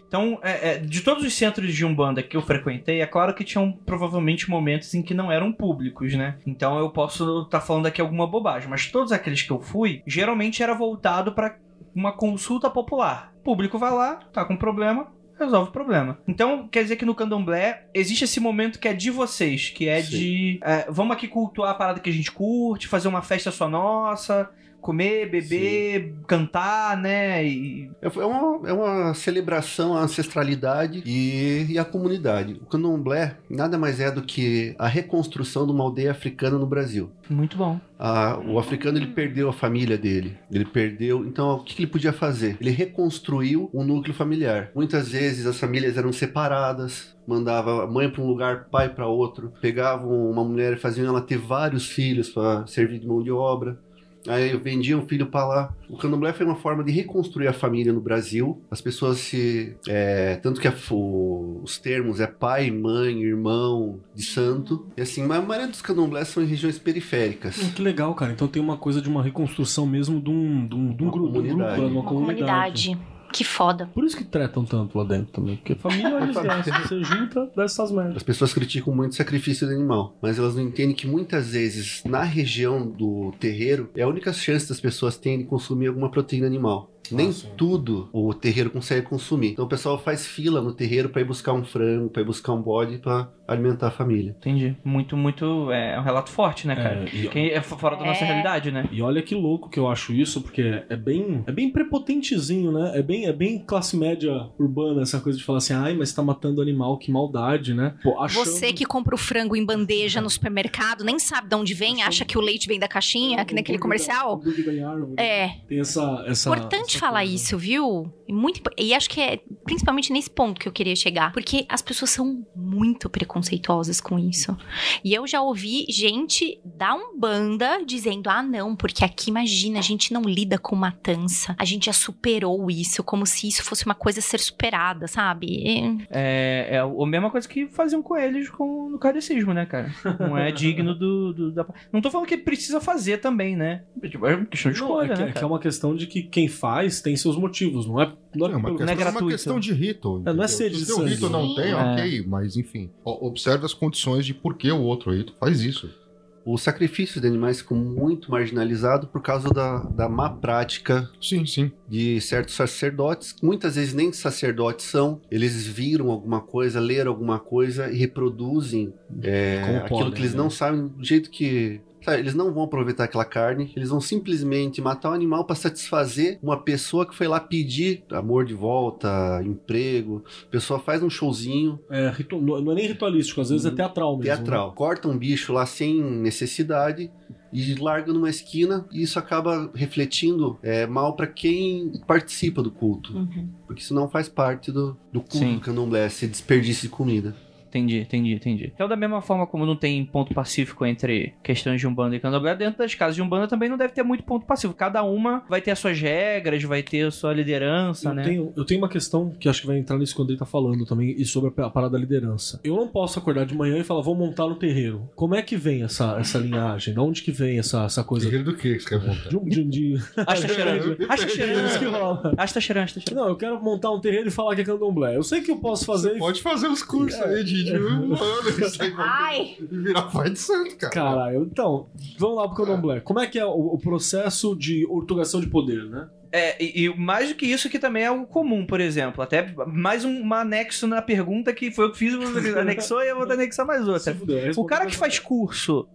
Então, é, é, de todos os centros de Umbanda que eu frequentei, é claro que tinham provavelmente momentos em que não eram públicos, né? Então eu posso estar falando aqui alguma bobagem, mas todos aqueles que eu fui, geralmente era voltado para uma consulta popular. O público vai lá, tá com problema, resolve o problema. Então, quer dizer que no candomblé existe esse momento que é de vocês, que é Sim. de é, vamos aqui cultuar a parada que a gente curte, fazer uma festa só nossa, comer, beber, cantar, né? E É é uma, é uma celebração à ancestralidade e, e à comunidade. O candomblé nada mais é do que a reconstrução de uma aldeia africana no Brasil. muito bom. Ah, o africano ele perdeu a família dele, ele perdeu. Então, o que, que ele podia fazer? Ele reconstruiu o núcleo familiar. Muitas vezes as famílias eram separadas, mandava a mãe para um lugar, pai para outro, pegavam uma mulher e faziam ela ter vários filhos para servir de mão de obra. Aí vendiam o filho para lá. O candomblé foi uma forma de reconstruir a família no Brasil. As pessoas se. é, tanto que a- o- os termos é pai, mãe, irmão, de santo. E assim, mas a maioria dos candomblés são em regiões periféricas. Hum, Que legal, cara. Então tem uma coisa de uma reconstrução mesmo de um, de um, de um Uma grupo, de um grupo, comunidade. de uma Uma comunidade. Que foda. Por isso que tretam tanto lá dentro também. Porque família é uma [laughs] desgraça. Você junta dessas merdas. As pessoas criticam muito o sacrifício do animal, mas elas não entendem que muitas vezes na região do terreiro é a única chance das pessoas terem de consumir alguma proteína animal. Nem Ah, sim. tudo o terreiro consegue consumir. Então o pessoal faz fila no terreiro pra ir buscar um frango, pra ir buscar um bode pra alimentar a família. Entendi. Muito, muito. É um relato forte, né, cara? É, e- Que é fora da nossa É. realidade, né? E olha que louco que eu acho isso, porque é bem, é bem prepotentezinho, né? É bem, é bem classe média urbana essa coisa de falar assim, ai, mas tá matando animal, que maldade, né? Pô, achando... Você que compra o frango em bandeja no supermercado, nem sabe de onde vem, acha que o leite vem da caixinha, que naquele comercial. Da. É. Tem essa. essa Importante essa falar coisa. isso, viu? E, muito, e acho que é principalmente nesse ponto que eu queria chegar. Porque as pessoas são muito preconceituosas com isso. E eu já ouvi gente da Umbanda dizendo: ah, não, porque aqui, imagina, a gente não lida com matança. A gente já superou isso, como se isso fosse uma coisa a ser superada, sabe? É, é a mesma coisa que faziam com eles com, no kardecismo, né, cara? Não é digno do, do- da. Não tô falando que precisa fazer também, né? Tipo, É uma questão de Não, escolha, é, né? é é uma questão de que quem faz tem seus motivos, não é? Não é, É uma pelo- questão, não é é uma gratuito. questão de rito. É, não é sede Se de o seu sangue. rito não tem, É. ok, mas enfim. O- Observe as condições de por que o outro rito faz isso. O sacrifício de animais ficou muito marginalizado por causa da, da má prática Sim, sim. de certos sacerdotes. Muitas vezes nem sacerdotes são. Eles viram alguma coisa, leram alguma coisa e reproduzem é, aquilo podem, que eles né? não sabem do jeito que. Sabe, eles não vão aproveitar aquela carne, eles vão simplesmente matar o animal para satisfazer uma pessoa que foi lá pedir amor de volta, emprego. A pessoa faz um showzinho, É, ritu- não é nem ritualístico, às vezes é teatral mesmo. teatral. Corta um bicho lá sem necessidade e larga numa esquina e isso acaba refletindo é, mal para quem participa do culto. Uhum. Porque isso não faz parte do, do culto Sim. do candomblé, esse desperdício de comida. Entendi, entendi, entendi. Então, da mesma forma como não tem ponto pacífico entre questões de Umbanda e Candomblé, dentro das casas de Umbanda também não deve ter muito ponto pacífico. Cada uma vai ter as suas regras, vai ter a sua liderança, Eu, né? tenho, eu tenho uma questão que acho que vai entrar nisso quando ele tá falando também, e sobre a, parada da liderança. Eu não posso acordar de manhã e falar, vou montar no terreiro. Como é que vem essa, essa linhagem? De onde que vem essa, essa coisa? Terreiro do que que você quer montar? De, um- de, de... Acha [laughs] cheirando. Acha É isso que cheirando. rola. Acha cheirando, acha cheirando. Não, eu quero montar um terreiro e falar que é candomblé. Eu sei que eu posso fazer. Pode fazer os cursos aí de, de um ano [laughs] isso aí Ai! e virar pai de santo, cara. Caralho, então, vamos lá pro candomblé. Como é que é o, o processo de ortogação de poder, né? É, e, e mais do que isso, que também é algo comum, por exemplo. Até mais um, um anexo na pergunta que foi eu que fiz, você [laughs] anexou e eu vou anexar mais outra. Se fuder, O cara que faz curso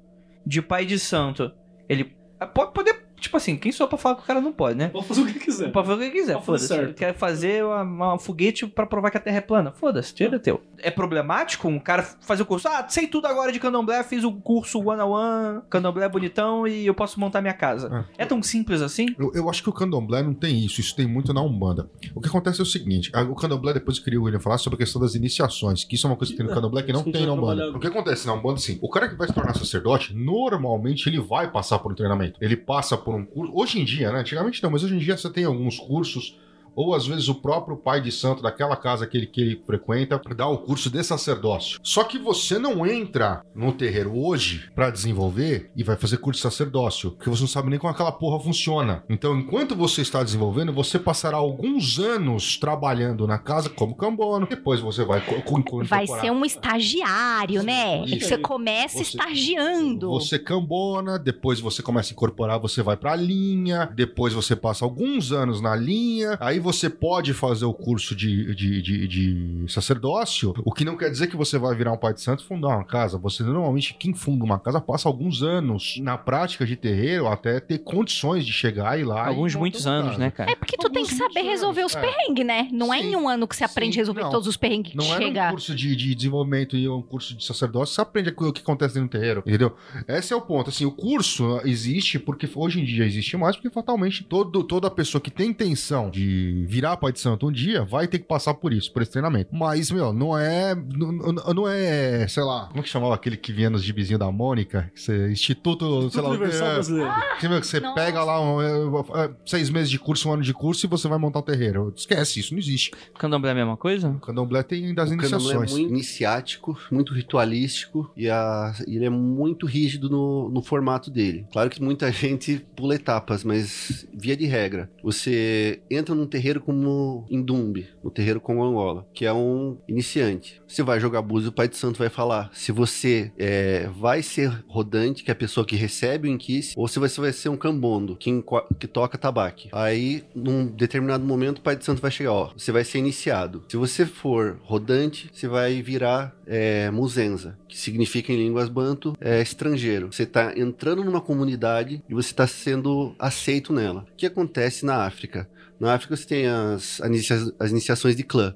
de pai de santo, ele pode poder, tipo assim, quem sou eu pra falar que o cara não pode, né? Pode fazer o que quiser. Pode fazer o que quiser, foda-se. Quer fazer uma, uma foguete pra provar que a Terra é plana. Foda-se, tira teu. É problemático um cara fazer o curso. Ah, sei tudo agora de candomblé, fiz o curso one on one, candomblé bonitão e eu posso montar minha casa. É tão simples assim? Eu, eu acho que o candomblé não tem isso, isso tem muito na Umbanda. O que acontece é o seguinte: a- o candomblé, depois eu queria o William falar sobre a questão das iniciações, que isso é uma coisa que tem no candomblé que não Isso que tem na Umbanda. O que acontece na Umbanda, assim, o cara que vai se tornar sacerdote, normalmente ele vai passar por um treinamento. Ele passa por um curso. Hoje em dia, né? Antigamente não, mas hoje em dia você tem alguns cursos. Ou às vezes o próprio pai de santo daquela casa que ele, que ele frequenta dá o curso de sacerdócio. Só que você não entra no terreiro hoje pra desenvolver e vai fazer curso de sacerdócio, porque você não sabe nem como aquela porra funciona. Então, enquanto você está desenvolvendo, você passará alguns anos trabalhando na casa como cambono. Depois você vai co- co- co- Vai ser um estagiário, né? Isso. Você começa Você- estagiando. Você cambona, depois você começa a incorporar, você vai pra linha, depois você passa alguns anos na linha, aí você pode fazer o curso de, de, de, de sacerdócio, o que não quer dizer que você vai virar um pai de santo e fundar uma casa. Você normalmente, quem funda uma casa, passa alguns anos na prática de terreiro até ter condições de chegar e ir lá. Alguns e muitos anos, casa. né, cara? É porque tu tem que saber resolver anos, os é. perrengues, né? Não é Sim, em um ano que você aprende sim, a resolver não. todos os perrengues que Não é chega. um curso de, de desenvolvimento e um curso de sacerdócio, você aprende o que acontece dentro do terreiro, entendeu? Esse é o ponto. Assim, o curso existe porque hoje em dia existe mais, porque fatalmente todo, toda pessoa que tem intenção de virar pai de santo um dia vai ter que passar por isso, por esse treinamento. Mas, meu, não é. Não, não é, sei lá, como é que chamava aquele que vinha nos gibizinhos da Mônica? Você- Instituto, sei lá, Universal é, Brasileiro. que, meu, que você Nossa. pega lá um, é, é, seis meses de curso, um ano de curso e você vai montar um terreiro. Esquece, isso não existe. Candomblé é a mesma coisa? O candomblé tem das O candomblé é iniciações. muito iniciático, muito ritualístico e a- ele é muito rígido no, no formato dele. Claro que muita [laughs] gente pula etapas, mas via de regra, você entra num terreiro como Indumbe, no terreiro com Angola, que é um iniciante. Você vai jogar búzios, o pai de santo vai falar se você é, vai ser rodante, que é a pessoa que recebe o inquice, ou se você vai ser um cambondo, que, que toca tabaque. Aí, num determinado momento, o pai de santo vai chegar, ó, você vai ser iniciado. Se você for rodante, você vai virar é, muzenza, que significa em línguas banto é, estrangeiro. Você está entrando numa comunidade e você está sendo aceito nela. O que acontece na África? Na África tem as, as inicia- as iniciações de clã,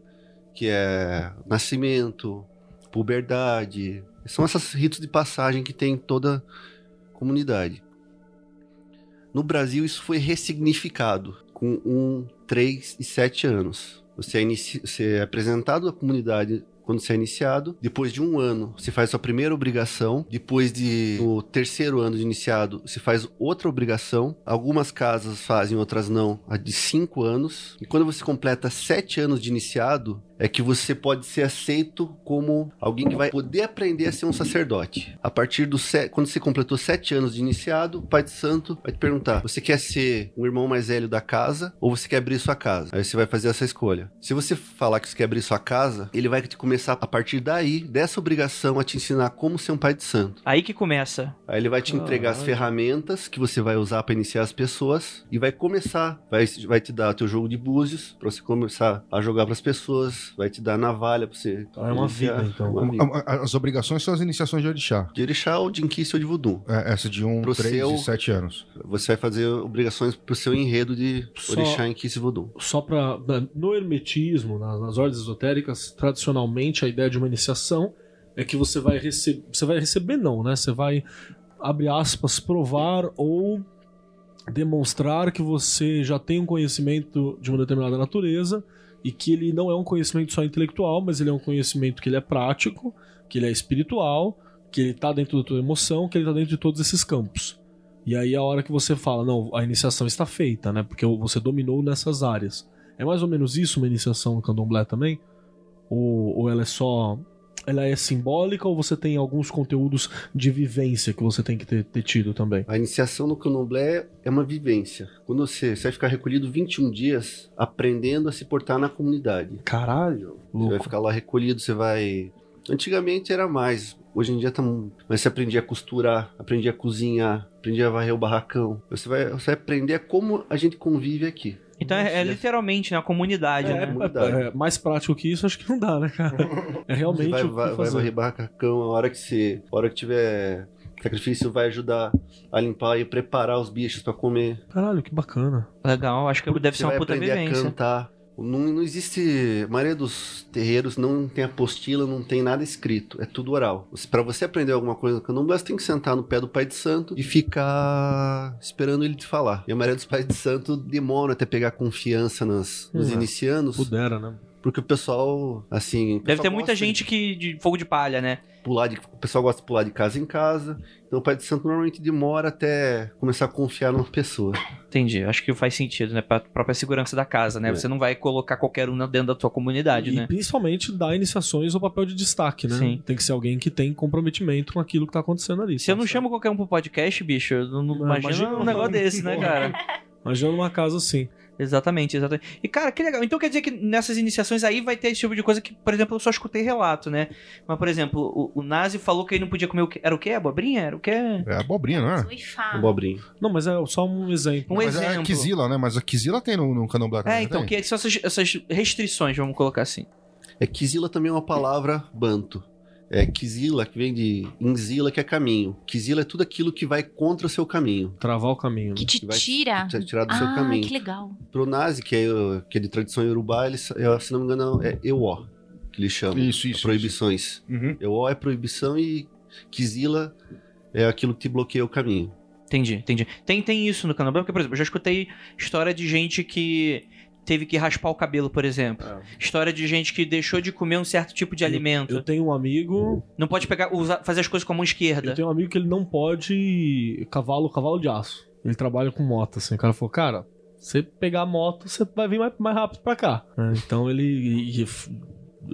que é nascimento, puberdade. São esses ritos de passagem que tem em toda comunidade. No Brasil, isso foi ressignificado com um, três e sete anos. Você é, inici- você é apresentado à comunidade quando você é iniciado. Depois de um ano, você faz sua primeira obrigação. Depois de terceiro ano de iniciado, você faz outra obrigação. Algumas casas fazem, outras não. A de cinco anos. E quando você completa sete anos de iniciado, é que você pode ser aceito como alguém que vai poder aprender a ser um sacerdote. A partir do se... quando você completou sete anos de iniciado, o Pai de Santo vai te perguntar: você quer ser um irmão mais velho da casa ou você quer abrir sua casa? Aí você vai fazer essa escolha. Se você falar que você quer abrir sua casa, ele vai te começar a partir daí dessa obrigação a te ensinar como ser um Pai de Santo. Aí que começa. Aí ele vai te entregar as Caralho. ferramentas que você vai usar para iniciar as pessoas e vai começar, vai, vai te dar o teu jogo de búzios para você começar a jogar para as pessoas, vai te dar navalha para você. Ah, é uma vida, então. A- As obrigações são as iniciações de orixá. De orixá ou de inquice ou de voodoo. É, essa de um, Pro três seu- e sete anos. Você vai fazer obrigações pro seu enredo de Só- orixá, inquice e voodoo. Só pra. No hermetismo, na- nas ordens esotéricas, tradicionalmente a ideia de uma iniciação é que você vai receber. Você vai receber, não, né? Você vai, abre aspas, provar ou demonstrar que você já tem um conhecimento de uma determinada natureza e que ele não é um conhecimento só intelectual, mas ele é um conhecimento que ele é prático, que ele é espiritual, que ele tá dentro da tua emoção, que ele tá dentro de todos esses campos. E aí a hora que você fala, não, a iniciação está feita, né? Porque você dominou nessas áreas. É mais ou menos isso uma iniciação no candomblé também? Ou, ou ela é só. Ela é simbólica ou você tem alguns conteúdos de vivência que você tem que ter, ter tido também? A iniciação no candomblé é uma vivência. Quando você, você vai ficar recolhido 21 dias aprendendo a se portar na comunidade. Caralho! Você vai Louco. ficar lá recolhido, você vai. Antigamente era mais. Hoje em dia tá. Mas você aprendia a costurar, aprendia a cozinhar, aprendia a varrer o barracão. Você vai, você vai aprender como a gente convive aqui. Então é, é literalmente na comunidade, É, né? Comunidade. é, mais prático que isso, acho que não dá, né, cara? [laughs] É realmente vai, o que vai, vai fazer. varrer barracão, a hora que você. A hora que tiver sacrifício, vai ajudar a limpar e preparar os bichos pra comer. Caralho, que bacana. Legal, acho que deve Você ser uma vai puta aprender a vivência. cantar. Não, não existe. A maioria dos terreiros não tem apostila, não tem nada escrito. É tudo oral. Pra você aprender alguma coisa no candomblé, você tem que sentar no pé do pai de santo e ficar esperando ele te falar. E a maioria dos pais de santo demora até pegar confiança nas, nos Hum, inicianos. Pudera, né? Porque o pessoal, assim. o Deve pessoal ter muita gosta de gente que de fogo de palha, né? Pular de, o pessoal gosta de pular de casa em casa. Então o pai de santo normalmente demora até começar a confiar numa pessoa. Entendi. Acho que faz sentido, né? Pra própria segurança da casa, né? É. Você não vai colocar qualquer um dentro da tua comunidade, e né? principalmente dar iniciações o papel de destaque, né? Sim. Tem que ser alguém que tem comprometimento com aquilo que tá acontecendo ali. Se eu não sabe? chamo qualquer um pro podcast, bicho, eu não, não Não, imagina imagina um negócio desse, né, cara? [laughs] Imagina numa casa assim. Exatamente, exatamente. E, cara, que legal. Então quer dizer que nessas iniciações aí vai ter esse tipo de coisa que, por exemplo, eu só escutei relato, né? Mas, por exemplo, o, o Nazi falou que ele não podia comer o quê? Era o quê? Abobrinha? Era o quê? É abobrinha, não é? Zuifá. Abobrinha. Não, mas é só um exemplo. Um Mas é exemplo. a Kizila, né? Mas a Kizila tem no, no candomblé também, É, então, tem? que são essas, essas restrições, vamos colocar assim. É Kizila também é uma palavra banto. É Kizila, que vem de Inzila, que é caminho. Kizila é tudo aquilo que vai contra o seu caminho. Travar o caminho. Que né? te vai tira. te tirar do seu Ah, caminho. que legal. Pro Nazi, que é, que é de tradição iorubá, eles, é, se não me engano, é Euó, que eles chamam. Isso, isso, Proibições. Uhum. Euó é proibição e Kizila é aquilo que te bloqueia o caminho. Entendi, entendi. Tem, tem isso no candomblé, porque, por exemplo, eu já escutei história de gente que teve que raspar o cabelo, por exemplo. É. História de gente que deixou de comer um certo tipo de alimento. Eu tenho um amigo. Não pode pegar, usar, fazer as coisas com a mão esquerda. Eu tenho um amigo que ele não pode cavalo, cavalo de aço. Ele trabalha com moto, assim. O cara falou, cara, você pegar a moto, você vai vir mais, mais rápido pra cá. É, então ele. e-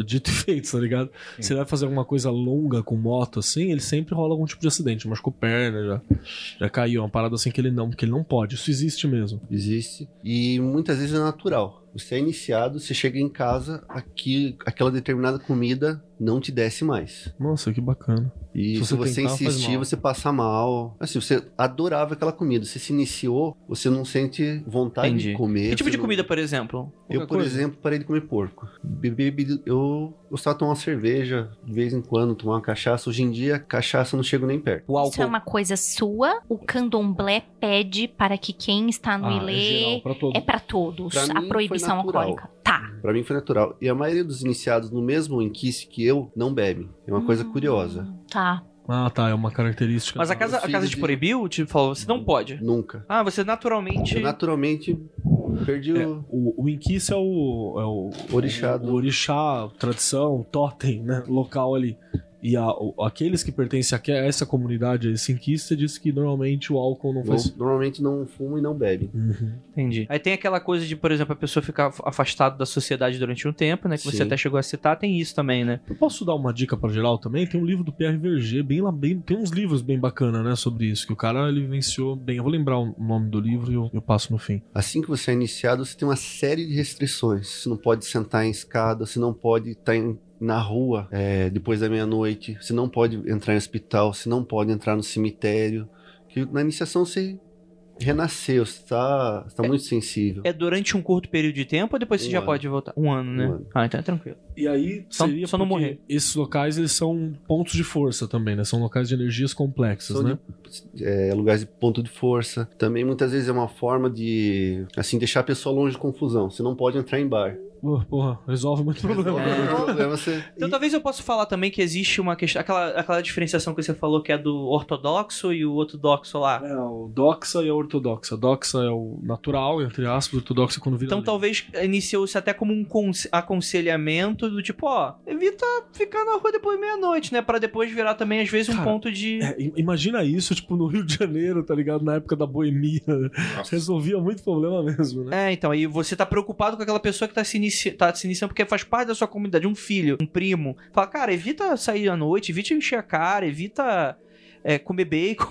dito e feito, tá ligado? Se ele vai fazer alguma coisa longa com moto, assim, ele sempre rola algum tipo de acidente. Machucou perna, já, já caiu. Uma parada assim que ele não, que ele não pode. Isso existe mesmo. Existe. E muitas vezes é natural. Você é iniciado, você chega em casa, aqui, aquela determinada comida não te desce mais. Nossa, que bacana. E Se se, você você tentar, insistir, você passa mal. Assim, você adorava aquela comida. Você se iniciou, você não sente vontade Entendi. de comer. Que tipo de não- comida, por exemplo? Eu, Qualquer por coisa. exemplo, parei de comer porco. Bebi, bebi- eu gostava de tomar uma cerveja de vez em quando, tomar uma cachaça. Hoje em dia, cachaça eu não chego nem perto. O Isso é álcool. uma coisa sua. O candomblé pede para que quem está no Ah, é Ilê geral, pra todo. é para todos. Pra a proibição alcoólica. Tá. Pra mim foi natural. E a maioria dos iniciados no mesmo enquisse que eu não bebe. É uma coisa Hum, curiosa. Tá. Ah, tá, é uma característica. Mas a casa, a casa te de- proibiu? Te falou, você não pode. Nunca. Ah, você naturalmente. Eu naturalmente perdi É, o o, o Inquice é o, é o orixá o do... orixá, tradição, totem, né? Local ali. E a- aqueles que pertencem a essa comunidade, a esse Inquice, você disse que normalmente o álcool não faz. normalmente não fumo e não bebe. Uhum. Entendi. Aí tem aquela coisa de, por exemplo, a pessoa ficar afastado da sociedade durante um tempo, né? Que você Sim. até chegou a citar, tem isso também, né? Eu posso dar uma dica pra geral também? Tem um livro do Pierre Verger, bem lá, bem, tem uns livros bem bacana, né, sobre isso, que o cara ele vivenciou bem. Eu vou lembrar o nome do livro e eu, eu passo no fim. Assim que você é iniciado, você tem uma série de restrições. Você não pode sentar em escada, você não pode estar em- na rua é, depois da meia-noite, você não pode entrar em hospital, você não pode entrar no cemitério. Que na iniciação você renasceu, você está você tá muito sensível. É durante um curto período de tempo ou depois você Um já ano. pode voltar? Um ano, né? Um ano. Ah, então é tranquilo. E aí Só- seria só não morrer. esses locais eles são pontos de força também, né? São locais de energias complexas, São né? é, lugares de ponto de força. Também muitas vezes é uma forma de assim deixar a pessoa longe de confusão. Você não pode entrar em bar. Pô, porra, resolve muito problema. O problema você Então talvez eu possa falar também que existe uma questão. Aquela, aquela diferenciação que você falou que é do ortodoxo e o ortodoxo lá. É, o doxa e a ortodoxa. Doxa é o natural, entre aspas, ortodoxa é quando vira Então lei. talvez iniciou-se até como um conse- aconselhamento do tipo, ó, evita ficar na rua depois de meia-noite, né? Pra depois virar também, às vezes, um Cara, ponto de. É, imagina isso, tipo, no Rio de Janeiro, tá ligado? Na época da boemia. Nossa. Resolvia muito problema mesmo, né? É, então, aí você tá preocupado com aquela pessoa que tá se, inici... tá se iniciando porque faz parte da sua comunidade, um filho, um primo. Fala, cara, evita sair à noite, evita encher a cara, evita é, comer bacon.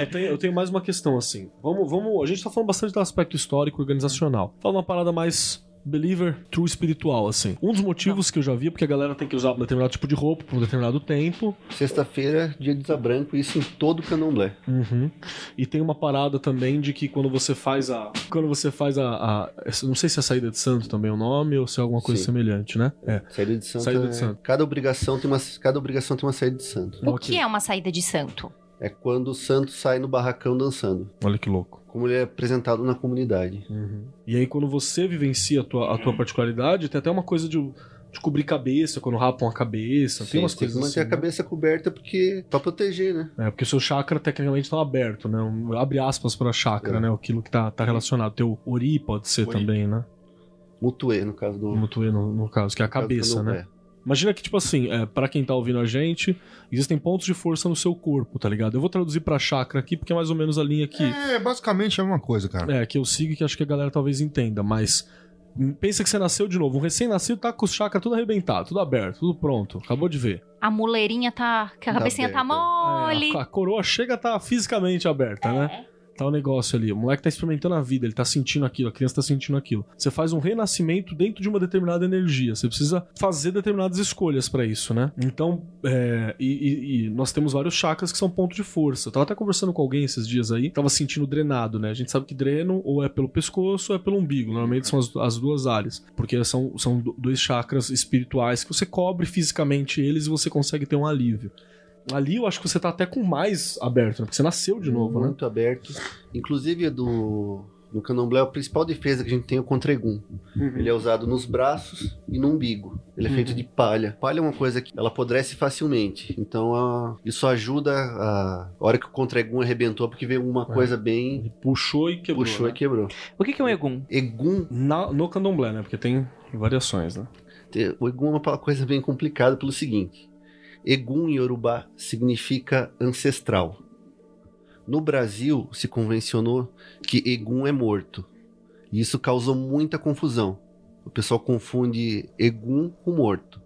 eu, tenho, eu tenho mais uma questão, assim. Vamos, vamos. A gente tá falando bastante do aspecto histórico organizacional. Fala uma parada mais. Believer, true espiritual, assim. Um dos motivos que eu já vi é porque a galera tem que usar um determinado tipo de roupa por um determinado tempo. sexta-feira, dia de branco, isso em todo o candomblé. Uhum. E tem uma parada também de que quando você faz a. Quando você faz a. a- não sei se é saída de santo também é o nome ou se é alguma coisa Sim. semelhante, né? É. Saída de santo. Saída de é- santo. Cada obrigação tem uma cada obrigação tem uma saída de santo. O Ok. que é uma saída de santo? É quando o santo sai no barracão dançando, Olha que louco. como ele é apresentado na comunidade. E aí, quando você vivencia a tua, a tua particularidade, tem até uma coisa de, de cobrir cabeça, quando rapam a cabeça. Sim, tem umas tem que coisas manter assim. a cabeça coberta porque para proteger, né? né? É, porque o seu chakra tecnicamente está aberto, né? Um- abre aspas para chakra, É. né? Aquilo que tá, tá relacionado. Teu ori pode ser Ori. também, né? Mutuê, no caso do mutue, no, no caso, que é a no cabeça, né? Imagina que, tipo assim, é, para quem tá ouvindo a gente, existem pontos de força no seu corpo, tá ligado? Eu vou traduzir pra chakra aqui, porque é mais ou menos a linha que, É, basicamente é a mesma coisa, cara. é, que eu sigo e que acho que a galera talvez entenda, mas. Pensa que você nasceu de novo. Um recém-nascido tá com o chakra tudo arrebentado, tudo aberto, tudo pronto. Acabou de ver. A muleirinha tá. que A Tá cabecinha tá aberta. mole. É, a, a coroa chega a tá fisicamente aberta, né? Tá o negócio ali. O moleque tá experimentando a vida, ele tá sentindo aquilo, a criança tá sentindo aquilo. Você faz um renascimento dentro de uma determinada energia. Você precisa fazer determinadas escolhas pra isso, né? Então, é, e, e- nós temos vários chakras que são ponto de força. Eu tava até conversando com alguém esses dias aí, tava sentindo drenado, né? A gente sabe que dreno ou é pelo pescoço ou é pelo umbigo. Normalmente são as, as duas áreas. Porque são, são do- dois chakras espirituais que você cobre fisicamente eles e você consegue ter um alívio. Ali eu acho que você tá até com mais aberto, né? Porque você nasceu de novo, né? muito aberto. Inclusive do no candomblé a principal defesa que a gente tem é o contra-egum. Ele é usado nos braços e no umbigo. Ele é feito de palha. Palha é uma coisa que ela apodrece facilmente. Então a- isso ajuda a, a hora que o contra-egum arrebentou porque veio uma coisa bem Ele puxou e quebrou. puxou né? e quebrou. O que, que é um egum? Egum, Na- no candomblé, né? Porque tem variações, né? o egum é uma coisa bem complicada pelo seguinte. Egum em Yorubá significa ancestral. No Brasil se convencionou que Egum é morto. E isso causou muita confusão. O pessoal confunde Egum com morto.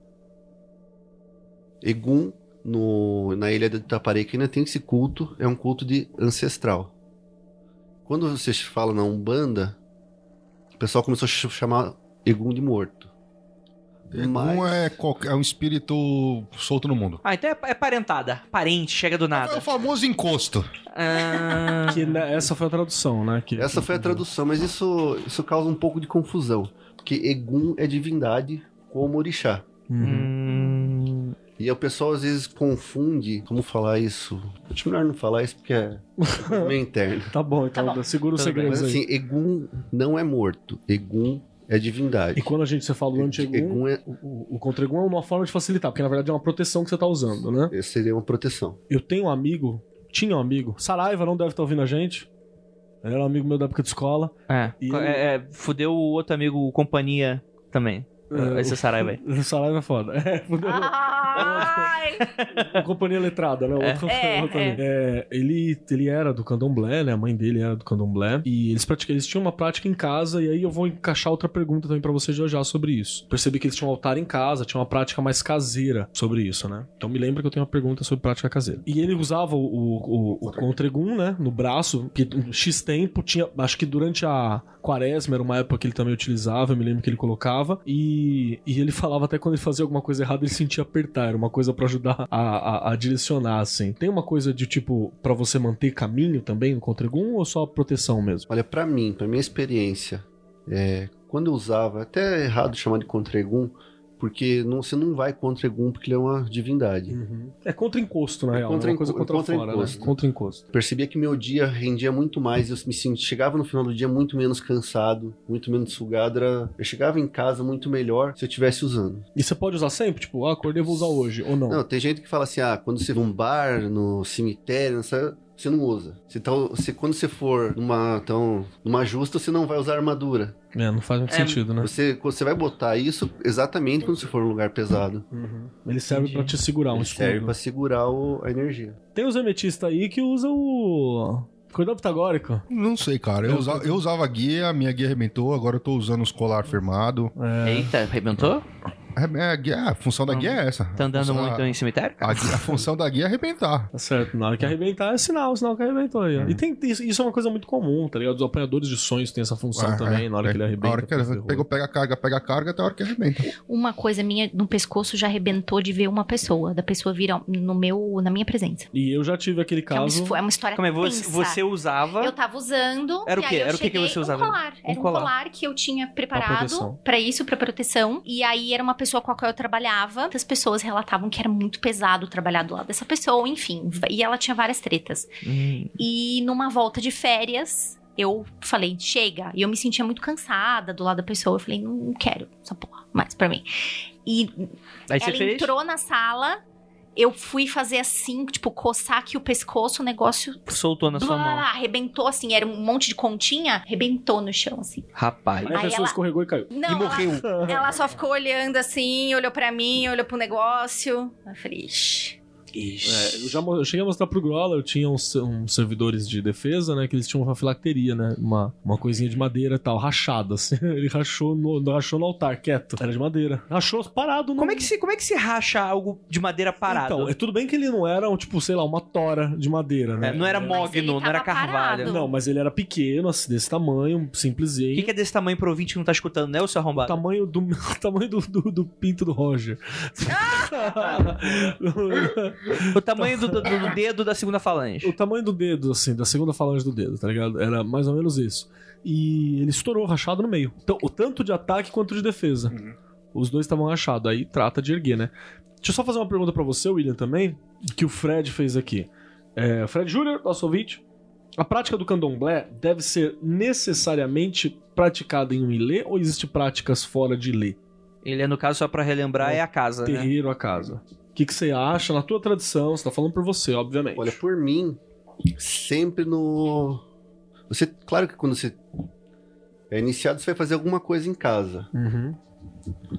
Egum, no- na ilha de Itaparei, que ainda tem esse culto, é um culto de ancestral. Quando você fala na Umbanda, o pessoal começou a ch- chamar Egum de morto. Egum Mas- é, qualquer- é um espírito solto no mundo. Ah, então é, é parentada. Parente, chega do É o nada. famoso encosto. Ah, Que né, essa foi a tradução, né? Que, Essa foi a tradução, mas isso, isso causa um pouco de confusão. Porque Egum é divindade como orixá. Uhum. hum, E o pessoal às vezes confunde. Como falar isso? Acho melhor não falar isso porque é meio interno. [laughs] Tá bom, então Tá bom. segura bem. segredos Mas aí. assim, Egum não é morto. Egum é divindade. E quando a gente você fala do anti-egum, Egum é, o, o, o contra-egum é uma forma de facilitar, porque na verdade é uma proteção que você tá usando, né? seria uma proteção. Eu tenho um amigo, tinha um amigo, Saraiva não deve estar ouvindo a gente. Ele era um amigo meu da época de escola. é, E ele- é, é, Fudeu o outro amigo, o companhia também. É, Esse é Saraiva aí. [laughs] O Saraiva é foda. É, fudeu. Ai! [laughs] O companhia letrada, né? O outro- É, outro é. amigo. É, ele, ele era do candomblé, né? A mãe dele era do candomblé. E eles, pratica- eles tinham uma prática em casa. E aí eu vou encaixar outra pergunta também pra você já já sobre isso. Percebi que eles tinham um altar em casa, tinha uma prática mais caseira sobre isso, né? Então me lembra que eu tenho uma pergunta sobre prática caseira. E ele usava o, o, o, o contregum, né? No braço, que X tempo tinha. Acho que durante a quaresma era uma época que ele também utilizava. Eu me lembro que ele colocava. E, e ele falava até quando ele fazia alguma coisa errada, ele sentia apertar. Era uma coisa pra ajudar a, a, a direcionar, assim. Tem uma coisa de tipo, pra você manter caminho também no contregum ou só proteção mesmo? Olha, pra mim, pra minha experiência, é, quando eu usava, até errado chamar de contregum, porque não, você não vai contra Egum porque ele é uma divindade. É contra encosto, na É real. contra é uma coisa contra, contra fora, encosto. né? Contra encosto. Percebia que meu dia rendia muito mais, eu me sentia, chegava no final do dia muito menos cansado, muito menos sugado, era, eu chegava em casa muito melhor se eu estivesse usando. E você pode usar sempre? Tipo, ah, acordei, vou usar hoje. Ou não? Não, tem gente que fala assim, ah, quando você vai num bar, no cemitério, nessa, você não usa. Você tá, você, quando você for numa, então, numa justa, você não vai usar armadura. É, não faz muito É, sentido, né? Você, você vai botar isso exatamente quando você for num lugar pesado. Ele serve pra te segurar um Ele serve escudo. pra segurar o- a energia. Tem os emetistas aí que usam o. Cuidado pitagórico. Não sei, cara. Eu, usa- eu usava guia, minha guia arrebentou, agora eu tô usando os colar firmado. É. Eita, arrebentou? É, é, a, a função da guia é essa. Tá andando a função, muito em cemitério? A, a função da guia é arrebentar. Tá certo. Na hora que arrebentar é sinal, sinal que arrebentou aí. ó. E tem, isso, isso é uma coisa muito comum, tá ligado? Os apanhadores de sonhos têm essa função Ah, também, é, na hora é. que ele arrebenta. A hora que ele pegou, pega a carga, pega a carga até a hora que arrebenta. Uma coisa minha no pescoço já arrebentou de ver uma pessoa, da pessoa vir no meu, na minha presença. E eu já tive aquele Que é, um- caso. é uma história Como é, você, você usava... Eu tava usando. Era o e quê? aí eu Era o que que você usava? Um colar. Era Um um colar. colar, que eu tinha preparado pra isso, pra proteção. E aí era uma pessoa com a qual eu trabalhava. As pessoas relatavam que era muito pesado trabalhar do lado dessa pessoa, enfim. E ela tinha várias tretas. Hum, E numa volta de férias, eu falei, chega. E eu me sentia muito cansada do lado da pessoa. Eu falei, não, não quero essa porra mais pra mim. E Aí ela entrou na sala. Eu fui fazer assim, tipo, coçar aqui o pescoço, o negócio Soltou na sua Blá, mão. arrebentou assim, era um monte de continha, arrebentou no chão assim. Rapaz. Aí a pessoa ela- escorregou e caiu. Não, E morreu. Ela, ela só ficou olhando assim, olhou pra mim, olhou pro negócio. Eu falei, "Ixi." É, eu já eu cheguei a mostrar pro Grola, eu tinha uns, uns servidores de defesa, né? Que eles tinham uma filacteria, né? Uma, uma coisinha de madeira e tal, rachada, assim. [laughs] Ele rachou no, rachou no altar, quieto. Era de madeira. Rachou parado no. Como é, que se, como é que se racha algo de madeira parado? Então, é tudo bem que ele não era, um, tipo, sei lá, uma tora de madeira, né? É, não era ele mogno, não era carvalho. parado. Não, mas ele era pequeno, assim, desse tamanho, O simplesinho. que, que é desse tamanho pro ouvinte que não tá escutando, né, o seu O arrombado? tamanho do, o [laughs] tamanho do, do, do pinto do Roger. [laughs] O tamanho do, do- do dedo da segunda falange. o tamanho do dedo, assim, da segunda falange do dedo, tá ligado? Era mais ou menos isso. E ele estourou rachado no meio. Então, o tanto de ataque quanto de defesa. Os dois estavam rachados. Aí trata de erguer, né? Deixa eu só fazer uma pergunta pra você, William, também, que o Fred fez aqui. É, Fred Júnior, nosso ouvinte. A prática do candomblé deve ser necessariamente praticada em um ilê ou existe práticas fora de ilê? Ele é, no caso, só pra relembrar, é a casa, né? Terreiro, a casa. O que, que você acha na tua tradição? Você tá falando por você, obviamente. Olha, por mim, sempre no. Você, claro que quando você é iniciado, você vai fazer alguma coisa em casa. Uhum.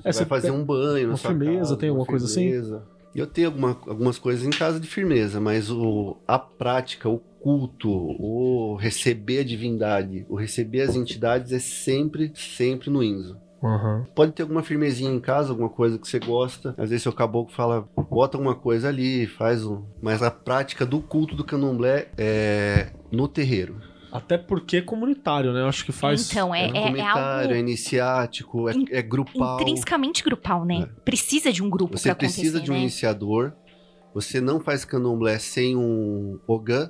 Você vai fazer um banho na uma firmeza, casa, tem uma alguma coisa assim? firmeza. Eu tenho alguma- algumas coisas em casa de firmeza, mas o, a prática, o culto, o receber a divindade, o receber as entidades é sempre, sempre no Inzo. Uhum. Pode ter alguma firmezinha em casa, alguma coisa que você gosta. Às vezes seu caboclo fala, bota alguma coisa ali, faz um. Mas a prática do culto do candomblé é no terreiro. Até porque é comunitário, né? Eu acho que faz. Então, é, É, é, é comentário, é algo iniciático, é, in- é grupal. intrinsecamente grupal, né? Precisa de um grupo Você pra precisa de um né? iniciador. Você não faz candomblé sem um Ogan,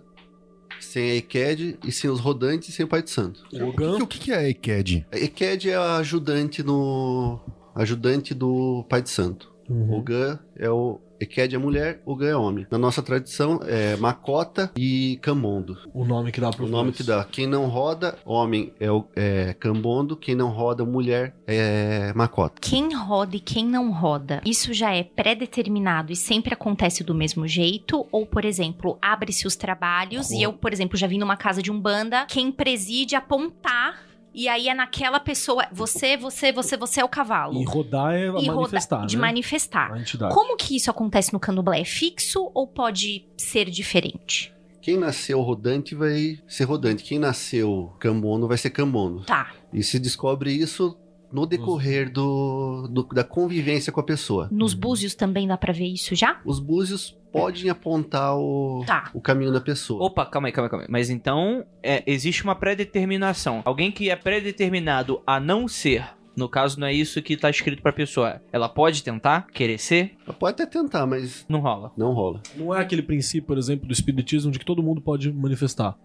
sem a EQED e sem os rodantes e sem o Pai de Santo. O O que, o que é EQED? A EQED é a ajudante no ajudante do Pai de Santo. Uhum. Ogan é o EQED é mulher, Ogan é homem. Na nossa tradição é Macota e Camondo. o nome que dá pro O nome que dá. Quem não roda, homem é, o, é Cambondo. Quem não roda, mulher é Macota. Quem roda e quem não roda, isso já é pré-determinado e sempre acontece do mesmo jeito? Ou, por exemplo, abre-se os trabalhos e eu, por exemplo, já vim numa casa de umbanda, quem preside apontar e aí é naquela pessoa, você, você, você, você é o cavalo. E rodar é E manifestar, roda- de né? manifestar. A entidade. Como que isso acontece no candomblé? É fixo ou pode ser diferente? Quem nasceu rodante vai ser rodante. Quem nasceu cambono vai ser cambono. Tá. E se descobre isso no decorrer do, do- da convivência com a pessoa. Nos búzios também dá pra ver isso já? Os búzios podem apontar o, Tá. o caminho da pessoa. Opa, calma aí, calma aí, calma aí. Mas então, é, existe uma pré-determinação. Alguém que é pré-determinado a não ser, no caso não é isso que tá escrito pra pessoa, ela pode tentar, querer ser, Ela Pode até tentar, mas não rola. não rola. Não é aquele princípio, por exemplo, do espiritismo de que todo mundo pode manifestar.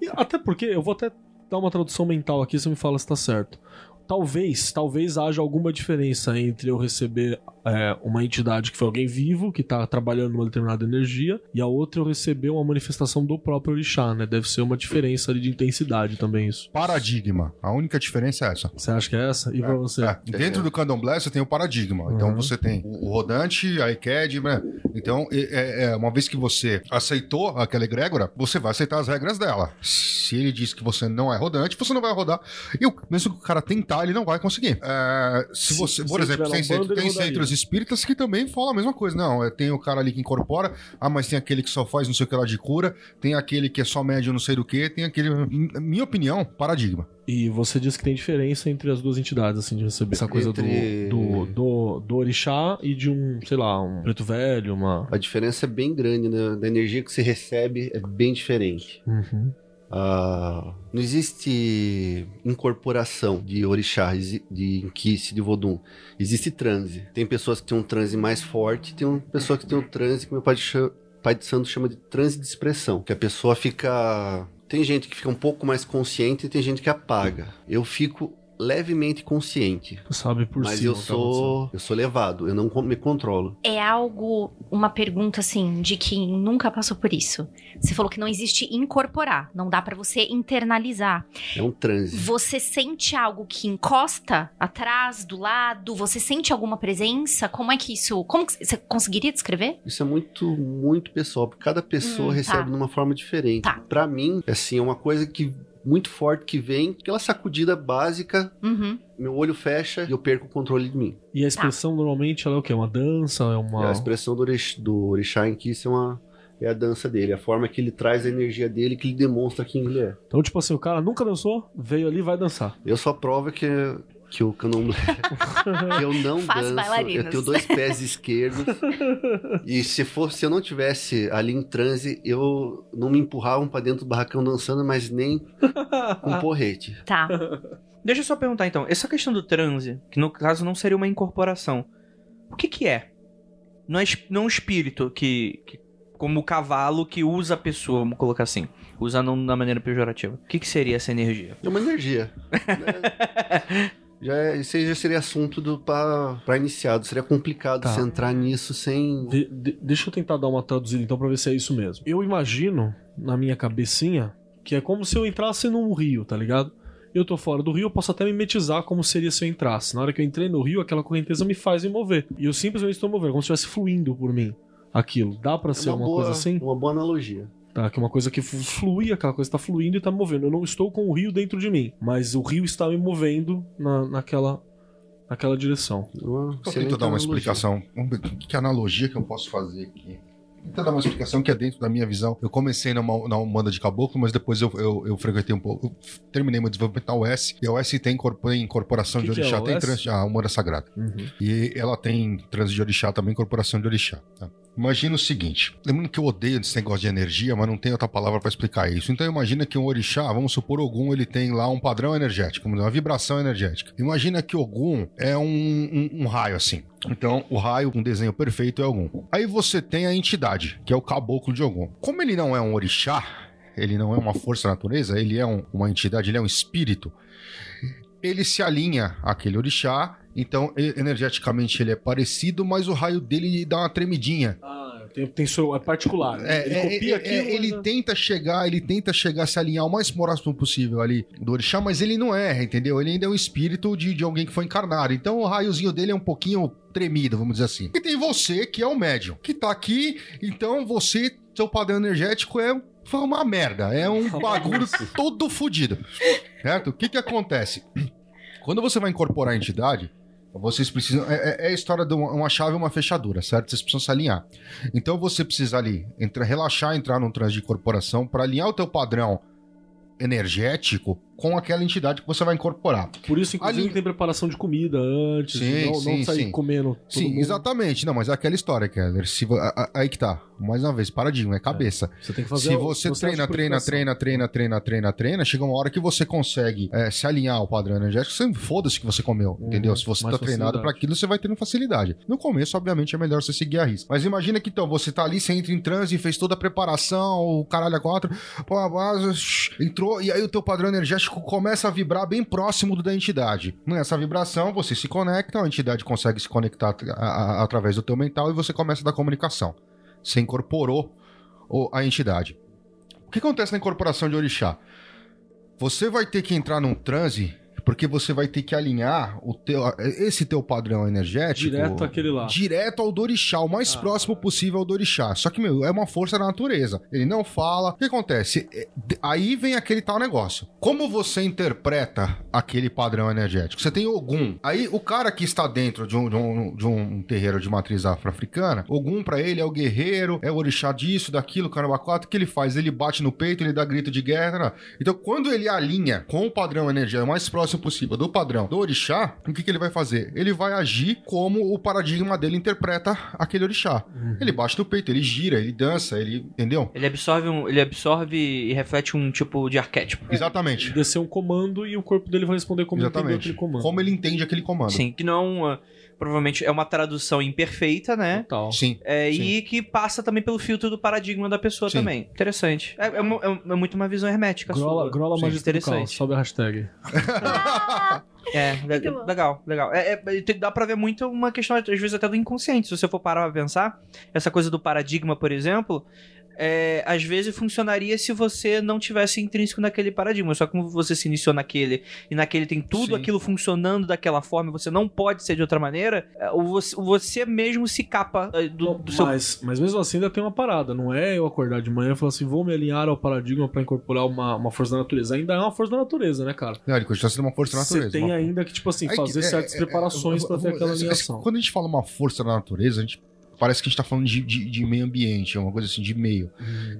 E até porque, eu vou até dar uma tradução mental aqui, você me fala se tá certo. Talvez, talvez haja alguma diferença entre eu receber é, uma entidade que foi alguém vivo, que tá trabalhando numa determinada energia, e a outra eu receber uma manifestação do próprio orixá, né? Deve ser uma diferença ali de intensidade também isso. Paradigma. A única diferença é essa. Você acha que é essa? E pra você? É, dentro do candomblé você tem o paradigma. Então Uhum. você tem o, rodante, a EQED, né? Então, é, é, uma vez que você aceitou aquela egrégora, você vai aceitar as regras dela. Se ele diz que você não é rodante, você não vai rodar. E mesmo que o cara tentar, ele não vai conseguir. É, se Se- você, se por ele exemplo, tem, na centro, tem centros espíritas que também falam a mesma coisa. Não, é, tem o cara ali que incorpora, ah, mas tem aquele que só faz não sei o que lá de cura, tem aquele que é só médio não sei do que, tem aquele. Minha opinião, paradigma. E você disse que tem diferença entre as duas entidades, assim, de receber essa coisa Entre- do, do, do, do orixá e de um, sei lá, um preto velho, uma. A diferença é bem grande, né? Da energia que você recebe é bem diferente. Uhum. Ah, não existe incorporação de orixá, de inquice, de vodum. Existe transe. Tem pessoas que têm um transe mais forte, tem pessoas que têm um transe que meu pai de, pai de santo chama de transe de expressão. Que a pessoa fica... Tem gente que fica um pouco mais consciente e tem gente que apaga. Eu fico levemente consciente. Sabe por mas cima eu o que tá sou, eu sou levado, eu não me controlo. É algo, uma pergunta assim, de quem nunca passou por isso. Você falou que não existe incorporar, não dá pra você internalizar. É um transe. Você sente algo que encosta atrás, do lado? Você sente alguma presença? Como é que isso. Como que você conseguiria descrever? Isso é muito, muito pessoal, porque cada pessoa Hum, recebe tá. de uma forma diferente. Tá. Pra mim, assim, é uma coisa que muito forte que vem, aquela sacudida básica, Uhum. meu olho fecha e eu perco o controle de mim. E a expressão normalmente ela é o quê? Uma dança? É uma. A expressão do, orix, do orixá em que isso é uma é a dança dele, a forma que ele traz a energia dele, que ele demonstra quem ele é. Então, tipo assim, o cara nunca dançou, veio ali e vai dançar. Eu só provo que que o candomblé que eu não [laughs] Faz danço, bailarinas. eu tenho dois pés esquerdos e se fosse se eu não tivesse ali em transe, eu não me empurravam pra dentro do barracão dançando, mas nem com [laughs] porrete. Tá. Deixa eu só perguntar então, essa questão do transe, que no caso não seria uma incorporação, o que que é? Não é não é um espírito que, que- como o cavalo que usa a pessoa, vamos colocar assim, usa não na maneira pejorativa. O que que seria essa energia? É uma energia. né? [laughs] Já é- isso aí já seria assunto do para iniciado. Seria complicado Tá. você entrar nisso sem. De- de- deixa eu tentar dar uma traduzida então pra ver se é isso mesmo. Eu imagino, na minha cabecinha, que é como se eu entrasse num rio, tá ligado? Eu tô fora do rio, eu posso até mimetizar como seria se eu entrasse. Na hora que eu entrei no rio, aquela correnteza me faz me mover. E eu simplesmente estou movendo, como se estivesse fluindo por mim. Aquilo. Dá pra ser É uma, uma, boa, coisa assim? uma boa analogia. Tá, que é uma coisa que flui, aquela coisa tá fluindo e tá me movendo. Eu não estou com o rio dentro de mim, mas o rio está me movendo na, naquela, naquela direção. Eu tento dar uma analogia. explicação. Que, que analogia que eu posso fazer aqui. Tento dar uma explicação que é dentro da minha visão. Eu comecei numa, na Umbanda de Caboclo, mas depois eu, eu, eu frequentei um pouco. Eu terminei meu desenvolvimento na US. E a US tem, corpo- tem incorporação Que de que é orixá, a tem trans, a Umbanda Sagrada. E ela tem transe de orixá também, incorporação de orixá. tá? Imagina o seguinte, lembrando que eu odeio esse negócio de energia, mas não tem outra palavra pra explicar isso. Então imagina que um orixá, vamos supor Ogum, ele tem lá um padrão energético, uma vibração energética. Imagina que Ogum é um, um- um raio assim. Então, o raio, um desenho perfeito é Ogum. Aí você tem a entidade, que é o caboclo de Ogum. Como ele não é um orixá, ele não é uma força natureza, ele é um- uma entidade, ele é um espírito, ele se alinha àquele orixá, então energeticamente ele é parecido, mas o raio dele dá uma tremidinha. Ah, tem, tem seu, é particular. É, ele é, copia é, aquilo. é, ele é- tenta chegar, ele tenta chegar, se alinhar o mais próximo possível ali do orixá, mas ele não é, entendeu? Ele ainda é um espírito de, de alguém que foi encarnado. Então o raiozinho dele é um pouquinho tremido, vamos dizer assim. E tem você, que é o médium, que tá aqui, então você, seu padrão energético é foi uma merda, é um [laughs] bagulho todo fodido. Certo? O que que acontece? Quando você vai incorporar a entidade, vocês precisam. É, é- é a história de uma, uma chave e uma fechadura, certo? Vocês precisam se alinhar. Então você precisa ali entrar, relaxar, entrar num transe de corporação para alinhar o teu padrão energético com aquela entidade que você vai incorporar. Por isso, inclusive, Ali- tem preparação de comida antes. Sim, não, sim, não sair sim. comendo. Sim, mundo. exatamente. Não, mas é aquela história, Keller. Se, a- a- aí que tá. Mais uma vez, paradigma, é cabeça. Você tem que fazer Se você treina, treina, treina, treina, treina, treina, treina, chega uma hora que você consegue é, se alinhar ao padrão energético, você foda-se que você comeu, Uhum, entendeu? Se você tá treinado facilidade. pra aquilo, você vai tendo facilidade. No começo, obviamente, é melhor você seguir a risca. Mas imagina que então, você tá ali, você entra em transe, fez toda a preparação, o caralho a quatro, pô, entrou, e aí o teu padrão energético começa a vibrar bem próximo da entidade. Nessa vibração, você se conecta, a entidade consegue se conectar a- a- através do teu mental e você começa a dar comunicação. Você incorporou a entidade. O que acontece na incorporação de orixá? Você vai ter que entrar num transe porque você vai ter que alinhar o teu, esse teu padrão energético Direto aquele lá. direto ao Dorixá, o mais Ah. próximo possível ao Dorixá. Só que, meu, é uma força da natureza. Ele não fala. O que acontece? É, Aí vem aquele tal negócio. Como você interpreta aquele padrão energético? Você tem Ogum. Aí o cara que está dentro de um, de um, de um terreiro de matriz afro-africana, Ogum pra ele é o guerreiro, é o orixá disso, daquilo, caramba, quatro. O que ele faz? Ele bate no peito, ele dá grito de guerra. né? Então, quando ele alinha com o padrão energético o mais próximo possível do padrão do orixá, o que, que ele vai fazer? Ele vai agir como o paradigma dele interpreta aquele orixá. Ele bate no peito, ele gira, ele dança, ele. Entendeu? Ele absorve, um, ele absorve e reflete um tipo de arquétipo. Exatamente. Descer um comando e o corpo dele vai responder como ele entendeu Exatamente. aquele comando. Como ele entende aquele comando. Sim, que não é uma- provavelmente é uma tradução imperfeita, né? Total. Sim. É, Sim. e que passa também pelo filtro do paradigma da pessoa Sim. também. Interessante. É, é é- é muito uma visão hermética Grola, sua. grola Sim, caos. interessante. Sobe a hashtag. [laughs] É, le- Muito bom. legal, legal. É, é, dá pra ver muito uma questão, às vezes, até do inconsciente. Se você for parar pra pensar, essa coisa do paradigma, por exemplo, é, às vezes funcionaria se você não tivesse intrínseco naquele paradigma. Só que como você se iniciou naquele e naquele tem tudo Sim. aquilo funcionando daquela forma você não pode ser de outra maneira, é, o você, você mesmo se capa é, do, do seu. Mas, mas mesmo assim ainda tem uma parada. Não é eu acordar de manhã e falar assim, vou me alinhar ao paradigma pra incorporar uma, uma força da natureza. Ainda é uma força da natureza, né, cara? Não, ele continua sendo uma força da Você natureza. tem uma- ainda que, tipo assim, que- fazer é, certas é, é, preparações é, pra ter é, aquela é, é, alinhação. Quando a gente fala uma força da natureza, a gente parece que a gente tá falando de, de- de meio ambiente, é uma coisa assim, de meio.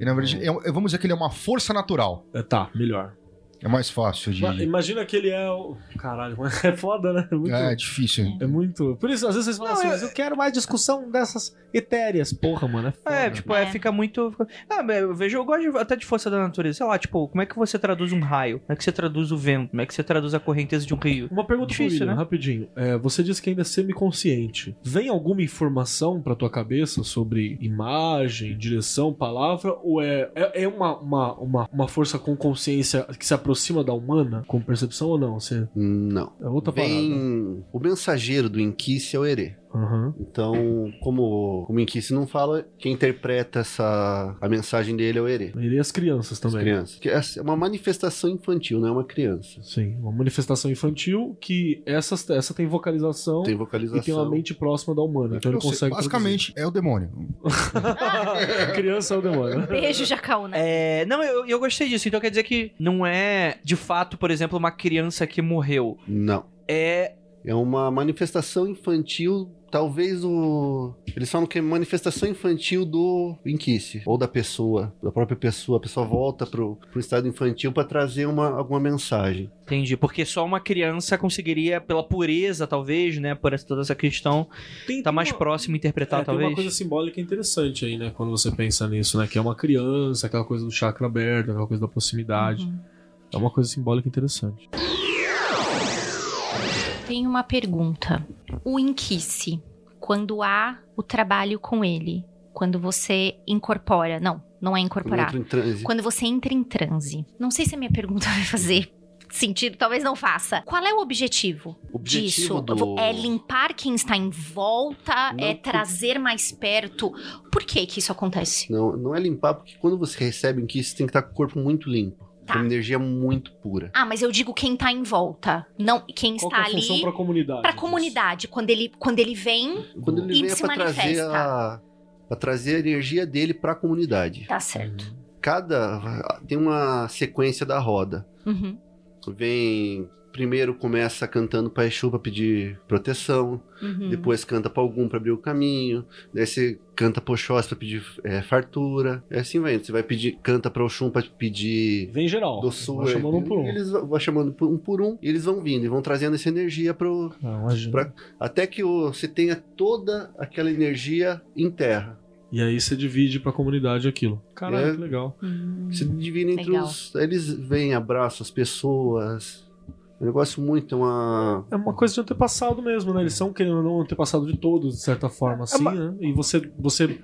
E na verdade, é- vamos dizer que ele é uma força natural. É, tá, melhor. É mais fácil de. Imagina que ele é o. Caralho, [laughs] é foda, né? É muito. É É, difícil. muito. Por isso, às vezes vocês falam Não, assim, eu- mas eu quero mais discussão dessas etéreas. Porra, mano, é foda. É, tipo, é, É. fica muito. Ah, mas eu vejo, eu gosto de- até de força da natureza. Sei lá, tipo, como é que você traduz um raio? Como é que você traduz o vento? Como é que você traduz a correnteza de um rio? Uma pergunta Difícil, William, né? rapidinho. É, você disse que ainda é semiconsciente. Vem alguma informação pra tua cabeça sobre imagem, direção, palavra? Ou é, é, é uma, uma, uma, uma força com consciência que se aproxima da humana? Com percepção ou não? Você, Não. é outra parada. Vem o mensageiro do Inquice é o Herê. Aham. Então, como, como o Inquice não fala, quem interpreta essa, a mensagem dele é o Herê. Ele e as crianças As também. crianças. Que É uma manifestação infantil, não é uma criança. Sim, uma manifestação infantil que essa, essa tem vocalização Tem e vocalização. tem uma mente próxima da humana. Então ele sei, consegue. basicamente, é o demônio. [laughs] criança é o demônio. [laughs] Beijo, Jacaúna. É, não, eu, eu gostei disso. Então quer dizer que não é, de fato, por exemplo, uma criança que morreu. Não. É. É uma manifestação infantil talvez o. Eles falam que é manifestação infantil do Inquice, ou da pessoa, da própria pessoa. A pessoa volta pro, pro estado infantil para trazer uma, alguma mensagem. Entendi. Porque só uma criança conseguiria, pela pureza, talvez, né? Por essa- toda essa questão, Tem, tá tem mais uma- próximo a interpretar, É, tem talvez. uma coisa simbólica interessante aí, né? Quando você pensa nisso, né? Que é uma criança, aquela coisa do chakra aberto, aquela coisa da proximidade. É uma coisa simbólica interessante. Tem uma pergunta. O Inquice, quando há o trabalho com ele, quando você incorpora, não, não é Quando incorporar. entra em transe. Quando você entra em transe. Não sei se a minha pergunta [laughs] vai fazer sentido, talvez não faça. Qual é o objetivo, O objetivo disso? do- É limpar quem está em volta? Não é trazer mais perto? Por que que isso acontece? Não, não é limpar, porque quando você recebe em que você tem que estar com o corpo muito limpo. Tá. Uma energia muito pura. Ah, mas eu digo quem tá em volta, não quem Qual que está é a função ali pra comunidade? pra disso? comunidade. Quando ele, quando ele vem, Quando ele E vem é se pra trazer manifesta. a. Pra trazer a energia dele pra comunidade. tá certo. Cada. Tem uma sequência da roda. Uhum. Vem. Primeiro começa cantando pra Exu pra pedir proteção. Uhum. Depois canta pra algum pra abrir o caminho. Daí você canta pro Oxóssi pra pedir é, fartura. É assim vai. Você vai pedir. Canta pra Oxum pra pedir Vem geral. doçura. Vai chamando um por um. E Eles vão chamando por um por um. E eles vão vindo. E vão trazendo essa energia pro. Não, imagina. Pra- Até que você tenha toda aquela energia em terra. E aí você divide pra comunidade aquilo. Caralho, É. que legal. Hum. Se divide entre Legal. os. Eles vêm, abraçam as pessoas. É um negócio muito. Uma. É uma coisa de antepassado mesmo, né? Eles são, querendo ou não, antepassado de todos, de certa forma, assim, uma- né? E você, você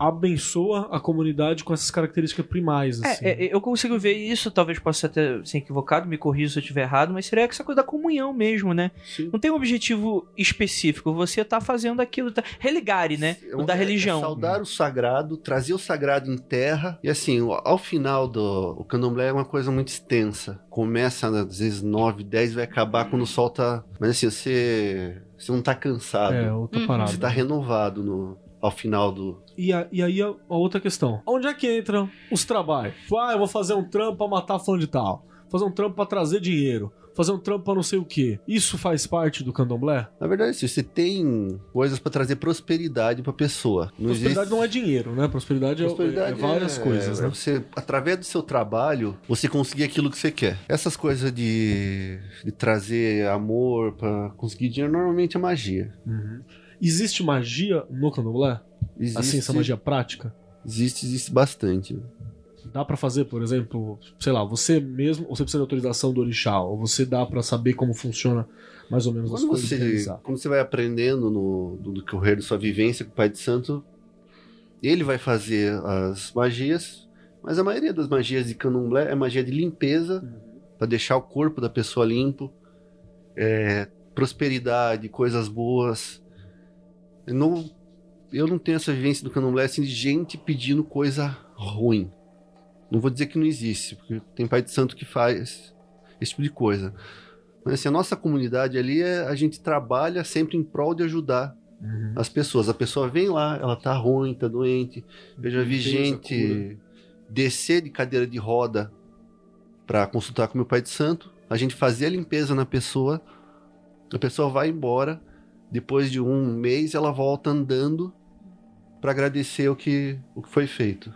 abençoa a comunidade com essas características primais, assim. É, é, eu consigo ver isso, talvez possa até ser equivocado, me corrija se eu estiver errado, mas seria essa coisa da comunhão mesmo, né? Sim. Não tem um objetivo específico, você tá fazendo aquilo, tá... religare, né? É o um- da é- religião. é saudar o sagrado, trazer o sagrado em terra. E assim, ao final do. O candomblé é uma coisa muito extensa. Começa às vezes 9, 10, vai acabar quando solta. Mas assim, você. Você não tá cansado. É, outra Uhum. parada. Você tá renovado no, ao final do. E, a- e aí a, a outra questão. Onde é que entram os trabalhos? Ah, eu vou fazer um trampo pra matar fulano de tal. Fazer um trampo pra trazer dinheiro. Fazer um trampo pra não sei o quê. Isso faz parte do candomblé? Na verdade, assim, você tem coisas pra trazer prosperidade pra pessoa. Não Prosperidade existe... não é dinheiro, né? Prosperidade, é- Prosperidade é, várias é- coisas, é né? Você, através do seu trabalho, você conseguir aquilo que você quer. Essas coisas de, de trazer amor pra conseguir dinheiro, normalmente é magia. Uhum. Existe magia no candomblé? Existe, Assim, essa magia prática? existe, existe bastante. Dá pra fazer, por exemplo, sei lá, você mesmo, ou você precisa de autorização do orixá, ou você dá pra saber como funciona mais ou menos as Quando coisas e você, realizar. quando você vai aprendendo no, do do decorrer da sua vivência com o Pai de Santo, ele vai fazer as magias, mas a maioria das magias de candomblé é magia de limpeza, pra deixar o corpo da pessoa limpo, é, prosperidade, coisas boas. Não, eu não tenho essa vivência do candomblé assim, de gente pedindo coisa ruim. Não vou dizer que não existe, porque tem Pai de Santo que faz esse tipo de coisa. Mas assim, a nossa comunidade ali, é, a gente trabalha sempre em prol de ajudar Uhum. as pessoas. A pessoa vem lá, ela tá ruim, tá doente. Eu já vi gente descer de cadeira de roda para consultar com meu pai de santo. A gente fazia a limpeza na pessoa. A pessoa vai embora. Depois de um mês, ela volta andando para agradecer o que, o que foi feito.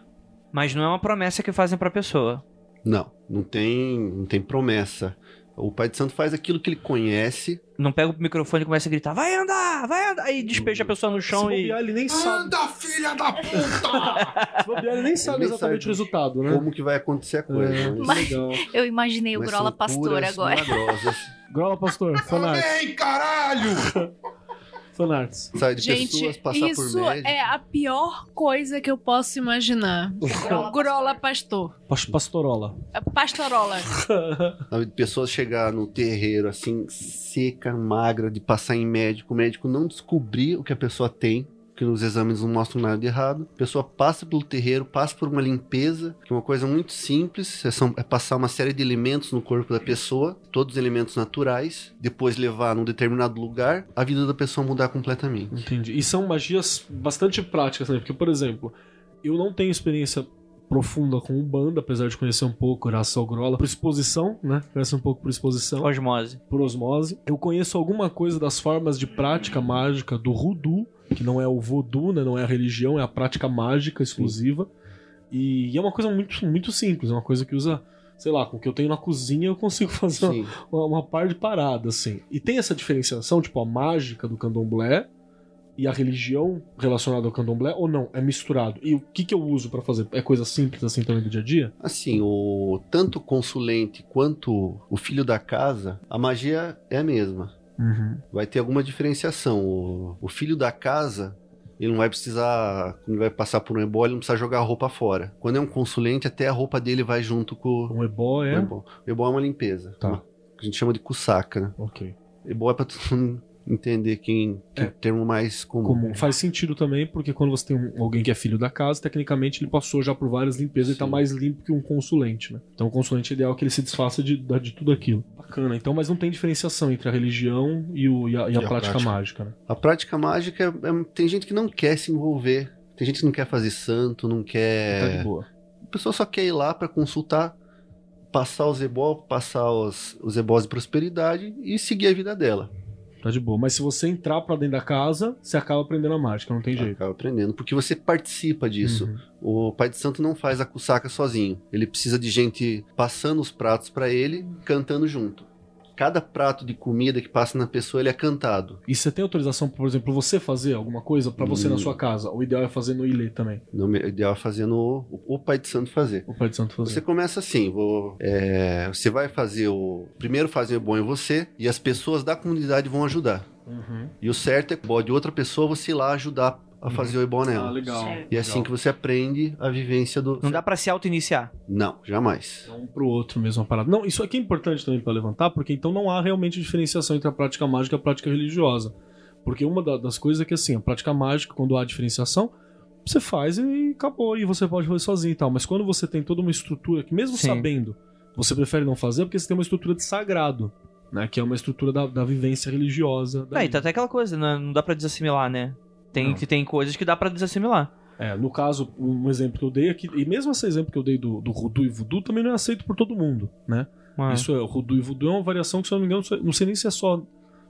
Mas não é uma promessa que fazem pra pessoa. Não, não tem, não tem promessa. O pai de santo faz aquilo que ele conhece. Não pega o microfone e começa a gritar, vai andar, vai andar, e despeja a pessoa no Se chão e... bobear, ele nem sabe. Anda, filha da puta! [laughs] Se bobear, ele nem sabe nem exatamente sabe o resultado, né? Como que vai acontecer a coisa. É, mas- Mas- legal. Eu imaginei o mas Grola Pastor agora. milagrosas. Grola Pastor, fanarts. Amém, caralho! [laughs] Fanarts. Sai de Gente, pessoas, passar isso por médico. é a pior coisa que eu posso imaginar. Grola pastor. Pas- Pastorola. Pastorola. [laughs] Sabe, de pessoas chegar no terreiro assim, seca, magra, de passar em médico, o médico não descobrir o que a pessoa tem, que nos exames não mostram nada de errado. A pessoa passa pelo terreiro, passa por uma limpeza, que é uma coisa muito simples, é, são- é passar uma série de elementos no corpo da pessoa, todos elementos naturais, depois levar num determinado lugar, a vida da pessoa mudar completamente. Entendi. E são magias bastante práticas também, porque, por exemplo, eu não tenho experiência profunda com o banda, apesar de conhecer um pouco, graças ao Grola, por exposição, né? Conhece um pouco por exposição, Osmose. por osmose. Eu conheço alguma coisa das formas de prática mágica do Rudu, que não é o voodoo, né? Não é a religião, é a prática mágica exclusiva. E, e é uma coisa muito, muito simples, é uma coisa que usa, sei lá, com o que eu tenho na cozinha eu consigo [laughs] fazer uma, uma, uma par de paradas, assim. E tem essa diferenciação, tipo, a mágica do candomblé e a religião relacionada ao candomblé, ou não? É misturado. E o que, que eu uso pra fazer? É coisa simples assim também do dia a dia? Assim, o tanto o consulente quanto o filho da casa, a magia é a mesma. Uhum. Vai ter alguma diferenciação. O, o filho da casa, ele não vai precisar, quando ele vai passar por um ebó, ele não precisa jogar a roupa fora. Quando é um consulente, até a roupa dele vai junto com Um ebó o é. ebó. O ebó é uma limpeza. Tá. Uma- que a gente chama de cusaca, né? Ok. Ebó é pra todo mundo entender quem, que é É. termo mais comum. Comum. Faz sentido também, porque quando você tem um- alguém que é filho da casa, tecnicamente ele passou já por várias limpezas e tá Sim. mais limpo que um consulente, né? Então o consulente é ideal que ele se desfaça de, de tudo aquilo. Bacana. Então, mas não tem diferenciação entre a religião e, o, e, a, e a E a prática, prática. mágica, né? A prática mágica, é- é- tem gente que não quer se envolver. Tem gente que não quer fazer santo, não Tá quer... de boa. A pessoa só quer ir lá pra consultar, passar os ebó, passar os, os ebós de prosperidade e seguir a vida dela. Tá de boa. Mas se você entrar pra dentro da casa, você acaba aprendendo a mágica, não tem jeito. Acaba aprendendo, porque você participa disso. Uhum. O pai de santo não faz a cusaca sozinho. Ele precisa de gente passando os pratos pra ele, cantando junto. Cada prato de comida que passa na pessoa, ele é cantado. E você tem autorização, por exemplo, você fazer alguma coisa pra você na Hum. sua casa? O ideal é fazer no Ilê também. No me- ideal é fazendo o, o pai de santo fazer. O Pai de Santo fazer. Você começa assim, vou, é, você vai fazer o... Primeiro fazer o bom em você, e as pessoas da comunidade vão ajudar. Uhum. E o certo é, bom, de outra pessoa, você ir lá ajudar a fazer o ebó Ah, legal. E é assim que você aprende a vivência do... Não dá pra se auto-iniciar. Não, jamais. É um pro outro mesmo a parada. Não, isso aqui é importante também pra levantar, porque então não há realmente diferenciação entre a prática mágica e a prática religiosa. Porque uma da- das coisas é que assim, a prática mágica, quando há diferenciação, você faz e acabou, e você pode fazer sozinho e tal. Mas quando você tem toda uma estrutura que, mesmo Sim. sabendo, você prefere não fazer, porque você tem uma estrutura de sagrado, né? Que é uma estrutura da, da vivência religiosa. da Não, e tá até aquela coisa, né? não dá pra desassimilar, né? Tem, Não. que tem coisas que dá pra desassimilar. É, no caso, um exemplo que eu dei aqui, e mesmo esse exemplo que eu dei do, do Rudu e Voodoo também não é aceito por todo mundo, né? Ah. Isso é, o Rudu e Voodoo é uma variação que, se eu não me engano, não sei nem se é só,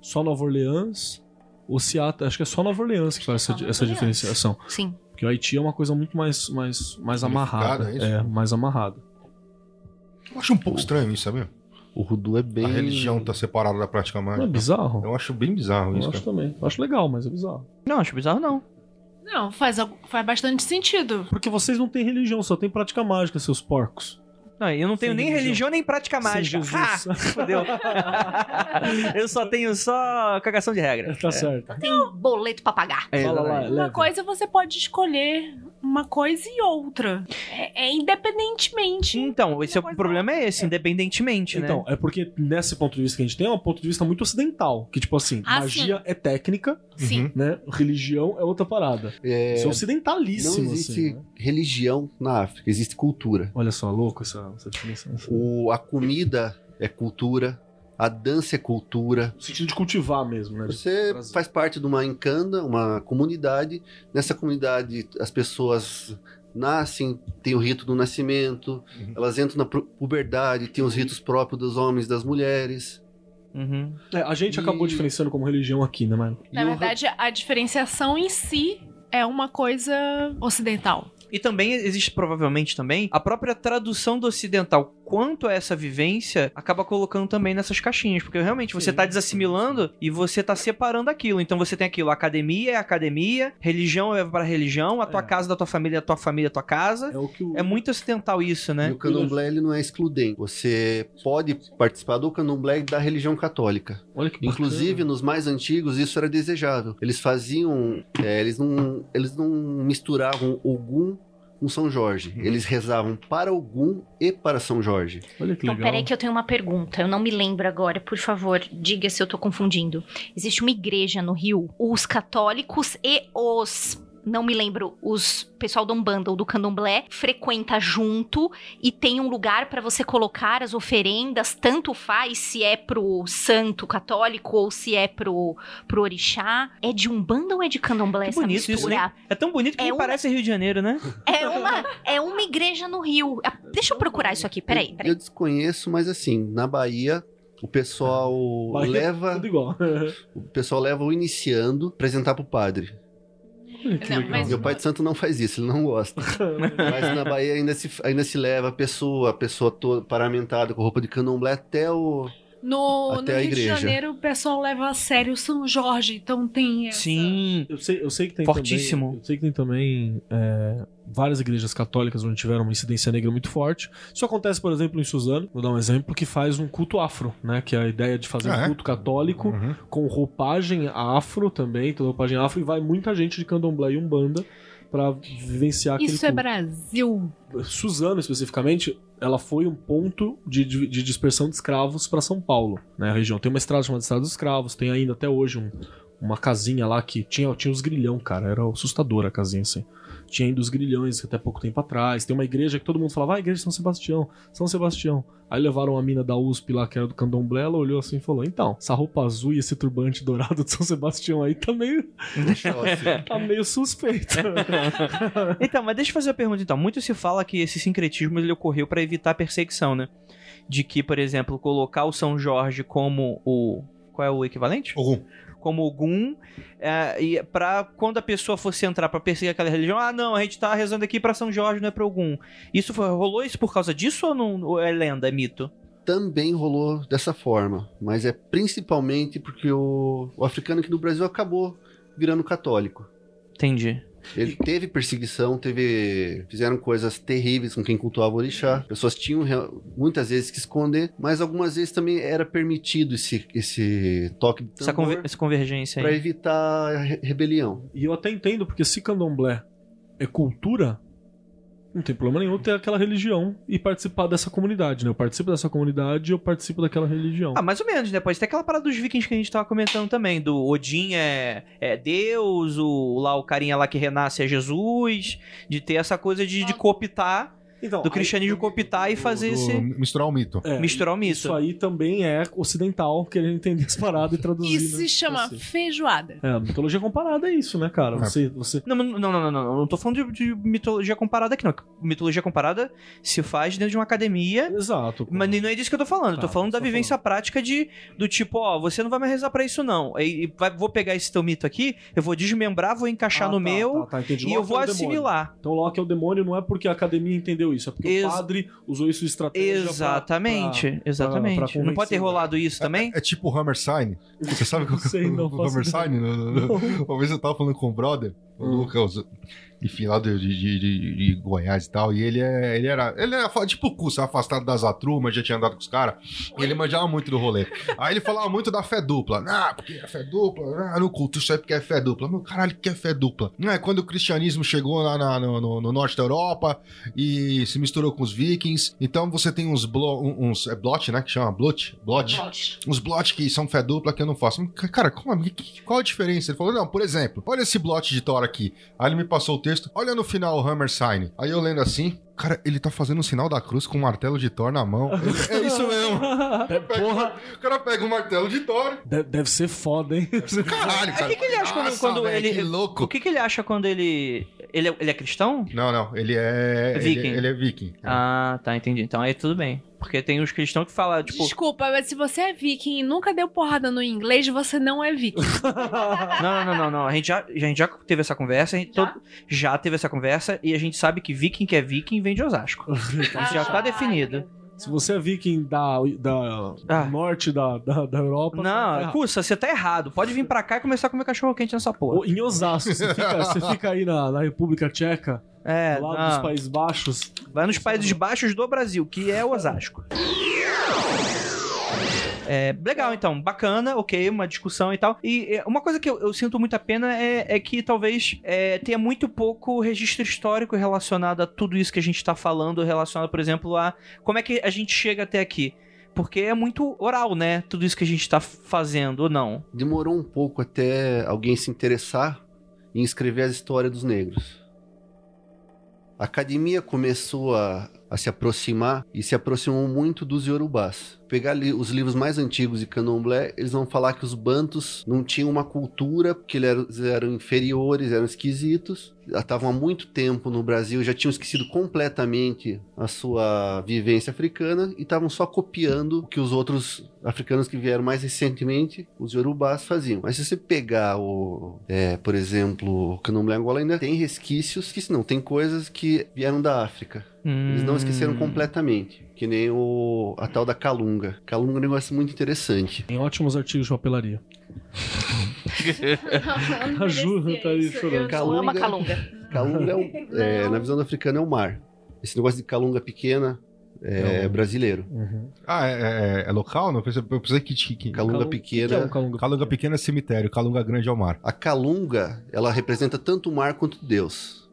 só Nova Orleans ou se há, acho que é só Nova Orleans que faz essa, essa diferenciação. Sim. Porque o Haiti é uma coisa muito mais, mais, mais amarrada. é isso? É, mais amarrada. Eu acho um pouco estranho isso, sabe? O Rudu é bem... A religião tá separada da prática Não é mágica. bizarro? Eu acho bem bizarro Eu isso, acho cara. também. Eu acho legal, mas é bizarro. Não, acho bizarro não. Não, faz, faz bastante sentido. Porque vocês não têm religião, só tem prática mágica, seus porcos. Não, eu não tenho Sem nem religião. religião nem prática Sem mágica. Jesus. Ah, fodeu. [laughs] eu só tenho só cagação de regra. Tá certo. Tem um boleto pra pagar. É, Fala lá. Uma leve. coisa você pode escolher uma coisa e outra. É, é independentemente. Então, esse é o problema é esse, independentemente, né? Então, é porque nesse ponto de vista que a gente tem, é um ponto de vista muito ocidental. Que, tipo assim, Ah, magia é técnica, Sim. né? Religião é outra parada. É, Isso é não ocidentalíssimo, existe assim. né? religião na África, existe cultura. Olha só, louco essa, essa definição. O, a comida é cultura, a dança é cultura. No sentido de cultivar mesmo, né? Você faz parte de uma encanda, uma comunidade. Nessa comunidade, as pessoas nascem, tem o rito do nascimento, Uhum. elas entram na pu- puberdade, tem os ritos próprios dos homens e das mulheres. Uhum. É, a gente E- acabou diferenciando como religião aqui, né, mano? Na E o verdade, a diferenciação em si é uma coisa ocidental. E também existe provavelmente também a própria tradução do ocidental quanto a essa vivência acaba colocando também nessas caixinhas, porque realmente você Sim. tá desassimilando e você tá separando aquilo. Então você tem aquilo, academia é academia, religião é para religião, a tua É. casa da tua família é a tua família, é a tua casa. É o que o... É muito ocidental isso, E né? o candomblé ele não é excludente. Você pode participar do candomblé da religião católica. Olha que bacana. Inclusive, nos mais antigos, isso era desejável. Eles faziam. é, eles, não, eles não misturavam Ogum com São Jorge. Eles rezavam para Ogum e para São Jorge. Olha que Então, legal. peraí que eu tenho uma pergunta. Eu não me lembro agora, por favor, diga se eu tô confundindo. Existe uma igreja no Rio. Os católicos e os não me lembro, os pessoal do Umbanda ou do Candomblé frequenta junto e tem um lugar pra você colocar as oferendas, tanto faz se é pro santo católico ou se é pro, pro orixá. É de Umbanda ou é de Candomblé Que essa bonito isso, mistura? né? É tão bonito que É me uma- parece Rio de Janeiro, né? É uma, é uma igreja no Rio. Ah, Deixa eu procurar isso aqui, peraí, Eu peraí. desconheço, mas assim, na Bahia, o pessoal Bahia, leva. Tudo igual. [laughs] O pessoal leva o iniciando apresentar pro padre. Não, mas- Meu pai de santo não faz isso, ele não gosta. [laughs] Mas na Bahia ainda se, ainda se leva a pessoa, a pessoa toda paramentada com roupa de candomblé até o. No, Até no a Rio igreja. de Janeiro, o pessoal leva a sério o São Jorge, então tem essa... Sim. Eu sei, eu sei que tem Fortíssimo. também. Eu sei que tem também é, várias igrejas católicas onde tiveram uma incidência negra muito forte. Isso acontece, por exemplo, em Suzano, vou dar um exemplo, que faz um culto afro, né? Que é a ideia de fazer Ah, um é? culto católico Uhum. com roupagem afro também, toda roupagem afro, e vai muita gente de candomblé e umbanda pra vivenciar aquele Isso é culto. Brasil. Suzano, especificamente, ela foi um ponto de, de- de dispersão de escravos para São Paulo, né? A região. Tem uma estrada chamada Estrada dos Escravos, tem ainda até hoje um- uma casinha lá que tinha, tinha os grilhão, cara. Era assustadora a casinha assim. Tinha ainda os grilhões até pouco tempo atrás. Tem uma igreja que todo mundo falava, ah, igreja de São Sebastião, São Sebastião. Aí levaram a mina da USP lá, que era do candomblé, ela olhou assim e falou: Então, essa roupa azul e esse turbante dourado de São Sebastião aí tá meio, [laughs] tá meio suspeito. [laughs] Então, mas deixa eu fazer a pergunta então. Muito se fala que esse sincretismo ele ocorreu para evitar a perseguição, né? De que, por exemplo, colocar o São Jorge como o. Qual é o equivalente? Ogum. Como Ogum, é, e para quando a pessoa fosse entrar pra perseguir aquela religião, ah, não, a gente tá rezando aqui pra São Jorge, não é pra Ogum. Isso foi, rolou isso por causa disso ou não ou é lenda, é mito? Também rolou dessa forma, mas é principalmente porque o, o africano aqui no Brasil acabou virando católico. Entendi. Ele teve perseguição, teve. Fizeram coisas terríveis com quem cultuava o orixá. Pessoas tinham muitas vezes que esconder, mas algumas vezes também era permitido esse, esse toque de Essa, tambor conver- essa convergência para aí. evitar a re- rebelião. E eu até entendo, porque se candomblé é cultura, não tem problema nenhum ter aquela religião e participar dessa comunidade, né? Eu participo dessa comunidade e eu participo daquela religião. Ah, mais ou menos, né? Pode ter aquela parada dos vikings que a gente tava comentando também, do Odin é, é Deus, o lá o carinha lá que renasce é Jesus, de ter essa coisa de, de cooptar, Então, do cristianismo cooptar e fazer Do- esse... Misturar o mito. é, misturar o mito. Isso aí também é ocidental, querendo entender as paradas e traduzir. Isso né? se chama Assim. feijoada. É, mitologia comparada é isso, né, cara? É. Você, você... Não, não, não, não, não, não, tô falando de, de mitologia comparada aqui, não. Mitologia comparada se faz dentro de uma academia, Exato. mas não é disso que eu tô falando. Eu tô Tá, falando da só vivência prática de do tipo, ó, você não vai mais rezar pra isso, não. Aí vai- vou pegar esse teu mito aqui, eu vou desmembrar, vou encaixar Ah, no tá, meu tá, tá, entendi. e eu Loki vou é o demônio. assimilar. Então Loki é o demônio não é porque a academia entendeu isso, é porque Ex- o padre usou isso de estratégia pra- Exatamente, pra- exatamente. pra não pode ter rolado isso também? É tipo o Hammer Sign. Você sabe qual que Sei, é não o faço Hammer ideia. Sign? No, no, no- Uma vez eu tava falando com o brother, o Hum. Lucas, enfim, lá de, de, de- de- Goiás e tal, e ele, é, ele era. Ele era tipo o curso, afastado das atrumas, já tinha andado com os caras, e ele manjava muito do rolê. Aí ele falava muito da fé dupla. Ah, porque é fé dupla, ah, no culto, isso é porque é fé dupla. Meu caralho, que é fé dupla? Não é quando o cristianismo chegou lá na- no, no- no norte da Europa e se misturou com os vikings. Então você tem uns, blo, uns é blot, né? Que chama blot, blot, uns blot que são fé dupla que eu não faço. Cara, como, qual a diferença? Ele falou, não, por exemplo, olha esse blot de Thor aqui. Aí ele me passou o texto, olha no final o Hammer Sign. Aí eu lendo assim, cara, ele tá fazendo o sinal da cruz com o martelo de Thor na mão. [laughs] é isso mesmo. [laughs] É, porra, O cara pega o martelo de Thor. deve, deve ser foda, hein? Caralho, cara. O que, que ele acha quando, Nossa, quando velho, ele. Que louco. O que, que ele acha quando ele. Ele é, ele é cristão? Não, não, ele é. É viking. Ele, ele é viking. Ah, tá, entendi. Então aí tudo bem. Porque tem os cristãos que falam, tipo. Desculpa, mas se você é viking e nunca deu porrada no inglês, você não é viking. [laughs] Não, não, não, não. A gente já, a gente já teve essa conversa. a gente todo- já teve essa conversa e a gente sabe que viking que é viking vem de Osasco. Então [laughs] isso já tá definido. Se você é viking da, da Ah. norte da, da, da Europa. tá Não, errado. Cussa, você tá errado. Pode vir pra cá e começar a comer cachorro quente nessa porra. Em Osasco, você fica, [laughs] você fica aí na, na República Tcheca, É, lado não. dos Países Baixos. Vai nos Países Baixos do Brasil, que é Osasco. É, legal, então, bacana, ok, uma discussão e tal. E é, uma coisa que eu, eu sinto muita pena é, é que talvez é, tenha muito pouco registro histórico relacionado a tudo isso que a gente tá falando, relacionado, por exemplo, a como é que a gente chega até aqui. Porque é muito oral, né? Tudo isso que a gente tá fazendo, ou não. Demorou um pouco até alguém se interessar em escrever as histórias dos negros. A academia começou a, a se aproximar e se aproximou muito dos yorubás. Pegar ali os livros mais antigos de candomblé, eles vão falar que os bantos não tinham uma cultura, porque eles eram, eles eram inferiores, eram esquisitos. Estavam há muito tempo no Brasil, já tinham esquecido completamente a sua vivência africana e estavam só copiando o que os outros africanos que vieram mais recentemente, os yorubás, faziam. Mas se você pegar o, é, por exemplo, o candomblé Angola ainda tem resquícios, que não, tem coisas que vieram da África. Eles não esqueceram Hum. completamente. Que nem o, a tal da Calunga. Calunga é um negócio muito interessante. Tem ótimos artigos de papelaria. [laughs] A Ju tá aí chorando. Calunga, Ama calunga. Calunga é, um- [laughs] é, na visão do africano é o mar. Esse negócio de Calunga pequena é, É o- brasileiro. Uhum. Ah, é, é- é local? Não, eu pensei, eu pensei que tinha. Calunga Calunga- pequena. que é um calunga? Calunga pequena é cemitério, Calunga grande é o mar. A Calunga, ela representa tanto o mar quanto Deus.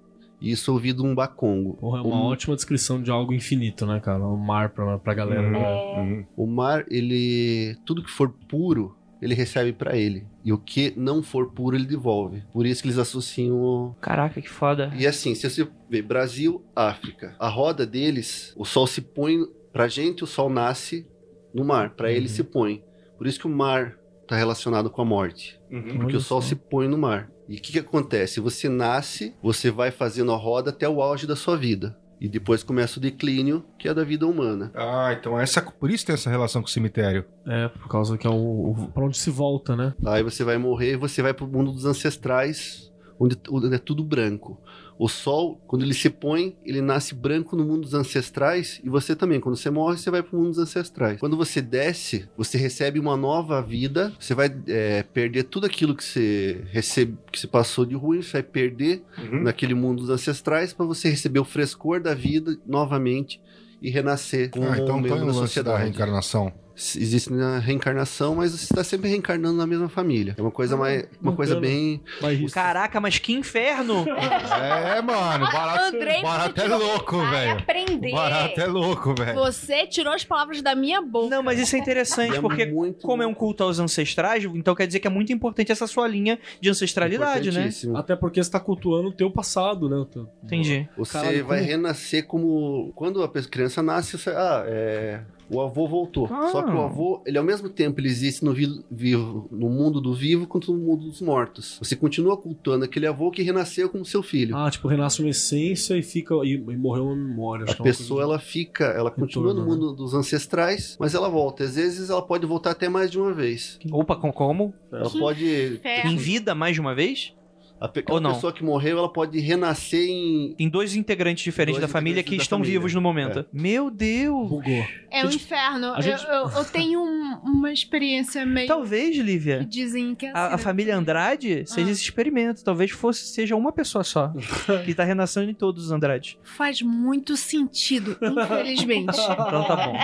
E isso ouvido um bacongo. Porra, é uma o, ótima descrição de algo infinito, né, cara? O mar pra, pra galera. Uhum. né? Uhum. o mar, ele. Tudo que for puro, ele recebe pra ele. E o que não for puro, ele devolve. Por isso que eles associam o, Caraca, que foda. E assim, se você vê Brasil, África, a roda deles, o sol se põe. Pra gente, o sol nasce no mar, pra ele Uhum. se põe. Por isso que o mar tá relacionado com a morte. Porque Olha o sol só. se põe no mar. E o que, que acontece? Você nasce, você vai fazendo a roda até o auge da sua vida. E depois começa o declínio, que é da vida humana. Ah, então essa, por isso tem essa relação com o cemitério. É, por causa que é o, o pra onde se volta, né? Aí você vai morrer e você vai pro mundo dos ancestrais, onde, onde é tudo branco. O sol, quando ele se põe, ele nasce branco no mundo dos ancestrais e você também. Quando você morre, você vai pro mundo dos ancestrais. Quando você desce, você recebe uma nova vida. Você vai é, perder tudo aquilo que você recebe, que você passou de ruim. Você vai perder naquele mundo dos ancestrais para você receber o frescor da vida novamente e renascer como Ah, então um tem membro o da sociedade reencarnação. Existe na reencarnação, mas você está sempre reencarnando na mesma família. É uma coisa mais, uma coisa bem risco. Caraca, mas que inferno! É, mano, barato, Andrei, barato você é tirou- louco, velho. aprender. Barato é louco, velho. Você tirou as palavras da minha boca. Não, mas isso é interessante, é porque muito como é um culto aos ancestrais, então quer dizer que é muito importante essa sua linha de ancestralidade, né? Até porque você tá cultuando o teu passado, né? Teu- Entendi. Você Caralho, vai como- renascer como quando a criança nasce, você, ah, é, o avô voltou. Ah. Só que o avô, ele ao mesmo tempo ele existe no vi- vivo, no mundo do vivo quanto no mundo dos mortos. Você continua cultuando aquele avô que renasceu como seu filho. Ah, tipo, renasce uma essência e fica. E, e morreu uma memória. acho A que é pessoa, ela fica, ela continua no né? mundo dos ancestrais, mas ela volta. Às vezes ela pode voltar até mais de uma vez. Opa, com- como? Ela Que pode Em vida mais de uma vez? A pe- Ou não? pessoa que morreu, ela pode renascer em. Tem dois integrantes diferentes Dois da família integrantes que da estão família. vivos no momento. Meu Deus! Bugou. É um Gente, inferno. gente- Eu, eu- eu tenho um- uma experiência meio. Talvez, que Lívia, dizem que é assim, a, a né? família Andrade seja Ah. esse experimento. Talvez fosse seja uma pessoa só [laughs] que tá renascendo em todos os Andrades. Faz muito sentido, infelizmente. [laughs] Então tá bom.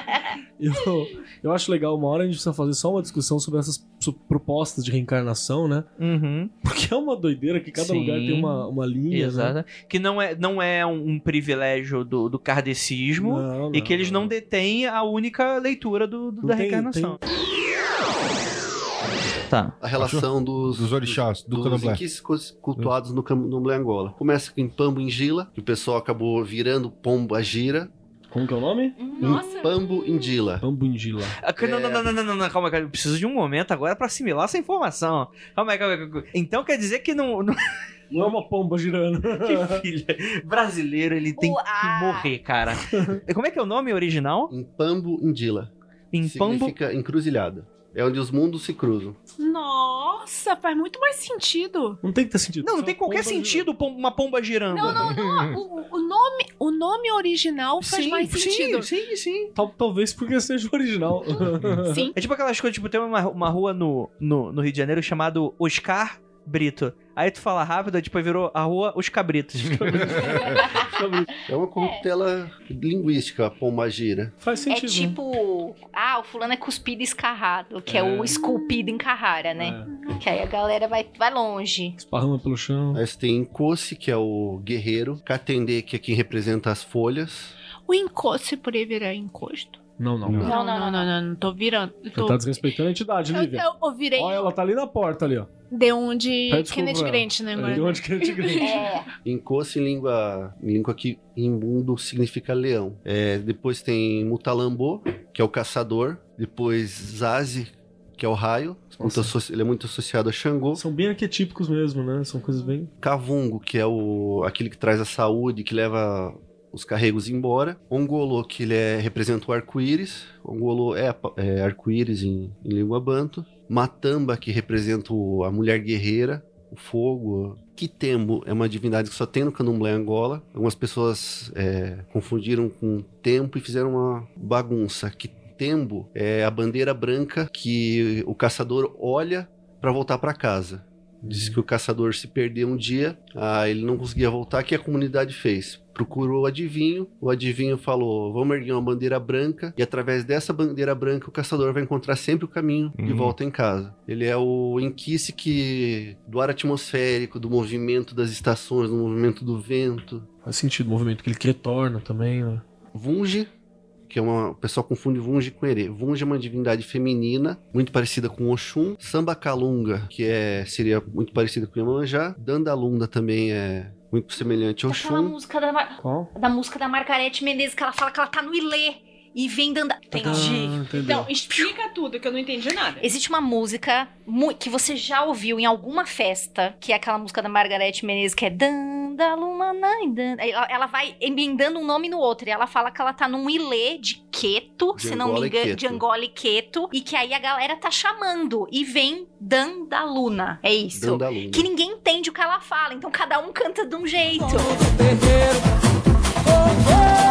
Eu, eu acho legal, uma hora a gente precisa fazer só uma discussão sobre essas propostas de reencarnação, né? Uhum. Porque é uma doideira que cada Sim. lugar tem uma, uma linha. Né? Exato. Que não é, não é um, um privilégio do, do kardecismo Não, e que eles não detêm a única leitura do, do- Não da tem- reencarnação. Tá. A relação dos, Dos orixás, do dos inquis cultuados no candomblé Angola. Começa em Pambo Indila, que o pessoal acabou virando Pomba Gira. Como que é o nome? Nossa. Pambo Indila. Pambundila. Ah, Não, não, não, não, não, não, não, calma, cara. Eu preciso de um momento agora pra assimilar essa informação. Calma aí, calma aí. calma aí. Então quer dizer que não. não... [laughs] Não é uma pomba girando. [laughs] Que filha. Brasileiro, ele tem que morrer, cara. [laughs] Como é que é o nome original? Em Pambo Indila. Em Pambo. Significa encruzilhada. É onde os mundos se cruzam. Nossa, faz muito mais sentido. Não tem que ter sentido. Não, não tem qualquer pomba sentido pom- uma pomba girando. Não, não, não. O, o nome, o nome original faz Sim, mais sentido. sim, sim, sim. girando. Tal- talvez porque seja o original. Sim. É tipo aquelas coisas, tipo, tem uma, uma rua no, no, no Rio de Janeiro chamado Oscar Brito. Aí tu fala rápido, aí depois virou a rua Os Cabritos. [laughs] É uma corruptela linguística, a pomba gira. Faz É sentido. né? tipo, ah, o fulano é cuspido e escarrado, que é, o esculpido em Carrara, né? É. Que aí a galera vai, vai longe. Esparrama pelo chão. Aí você tem Nkosi, que é o guerreiro. Katende, que é quem representa as folhas. O encosto poderia virar encosto. Não, não. Não, não. não, não, não, não, não tô virando. Eu Você tô... tá desrespeitando a entidade, Lívia. eu, eu virei Olha, ela tá ali na porta ali, ó. de onde Kenneth. Grant, né? Agora. de onde gente grita. É. Encosto em língua, em língua que em mundo significa leão. É, depois tem Mutalambô, que é o caçador. Depois Zazi, que é o raio. Nossa. ele é muito associado a Xangô. São bem arquetípicos mesmo, né? São coisas bem. Cavungo, que é o aquele que traz a saúde, que leva os carregos embora. Ongolo, que ele é, representa o arco-íris. Ongolo é, é arco-íris em, em língua banto. Matamba, que representa o- a mulher guerreira, o fogo. Kitembo é uma divindade que só tem no candomblé Angola. Algumas pessoas é, confundiram com tempo e fizeram uma bagunça. Kitembo é a bandeira branca que o caçador olha para voltar para casa. Diz que o caçador se perdeu um dia, ah, ele não conseguia voltar, que a comunidade fez? Procurou o adivinho, o adivinho falou: vamos erguer uma bandeira branca, e através dessa bandeira branca o caçador vai encontrar sempre o caminho de Uhum. volta em casa. Ele é o enquisse que do ar atmosférico, do movimento das estações, do movimento do vento. Faz sentido o movimento que ele retorna também, né? Vunge, que é uma. O pessoal confunde Vunge com Ere. Vunge é uma divindade feminina, muito parecida com Oxum. Samba Kalunga, que é, seria muito parecida com Iemanjá. Dandalunda também é muito semelhante ao Aquela música da, Mar- Qual? da música da Margarete Menezes, que ela fala que ela tá no Ilê e vem dando. Entendi. Ah. Então, explica tudo, que eu não entendi nada. Existe uma música que você já ouviu em alguma festa, que é aquela música da Margarete Menezes, que é Dandalumanai, dan... ela, ela vai emendando um nome no outro, e ela fala que ela tá num ilê de Queto, se não me e engano, de Angola e Queto, e que aí a galera tá chamando, e vem Dandaluna, é isso. Dandalunda. Que ninguém entende o que ela fala, então cada um canta de um jeito.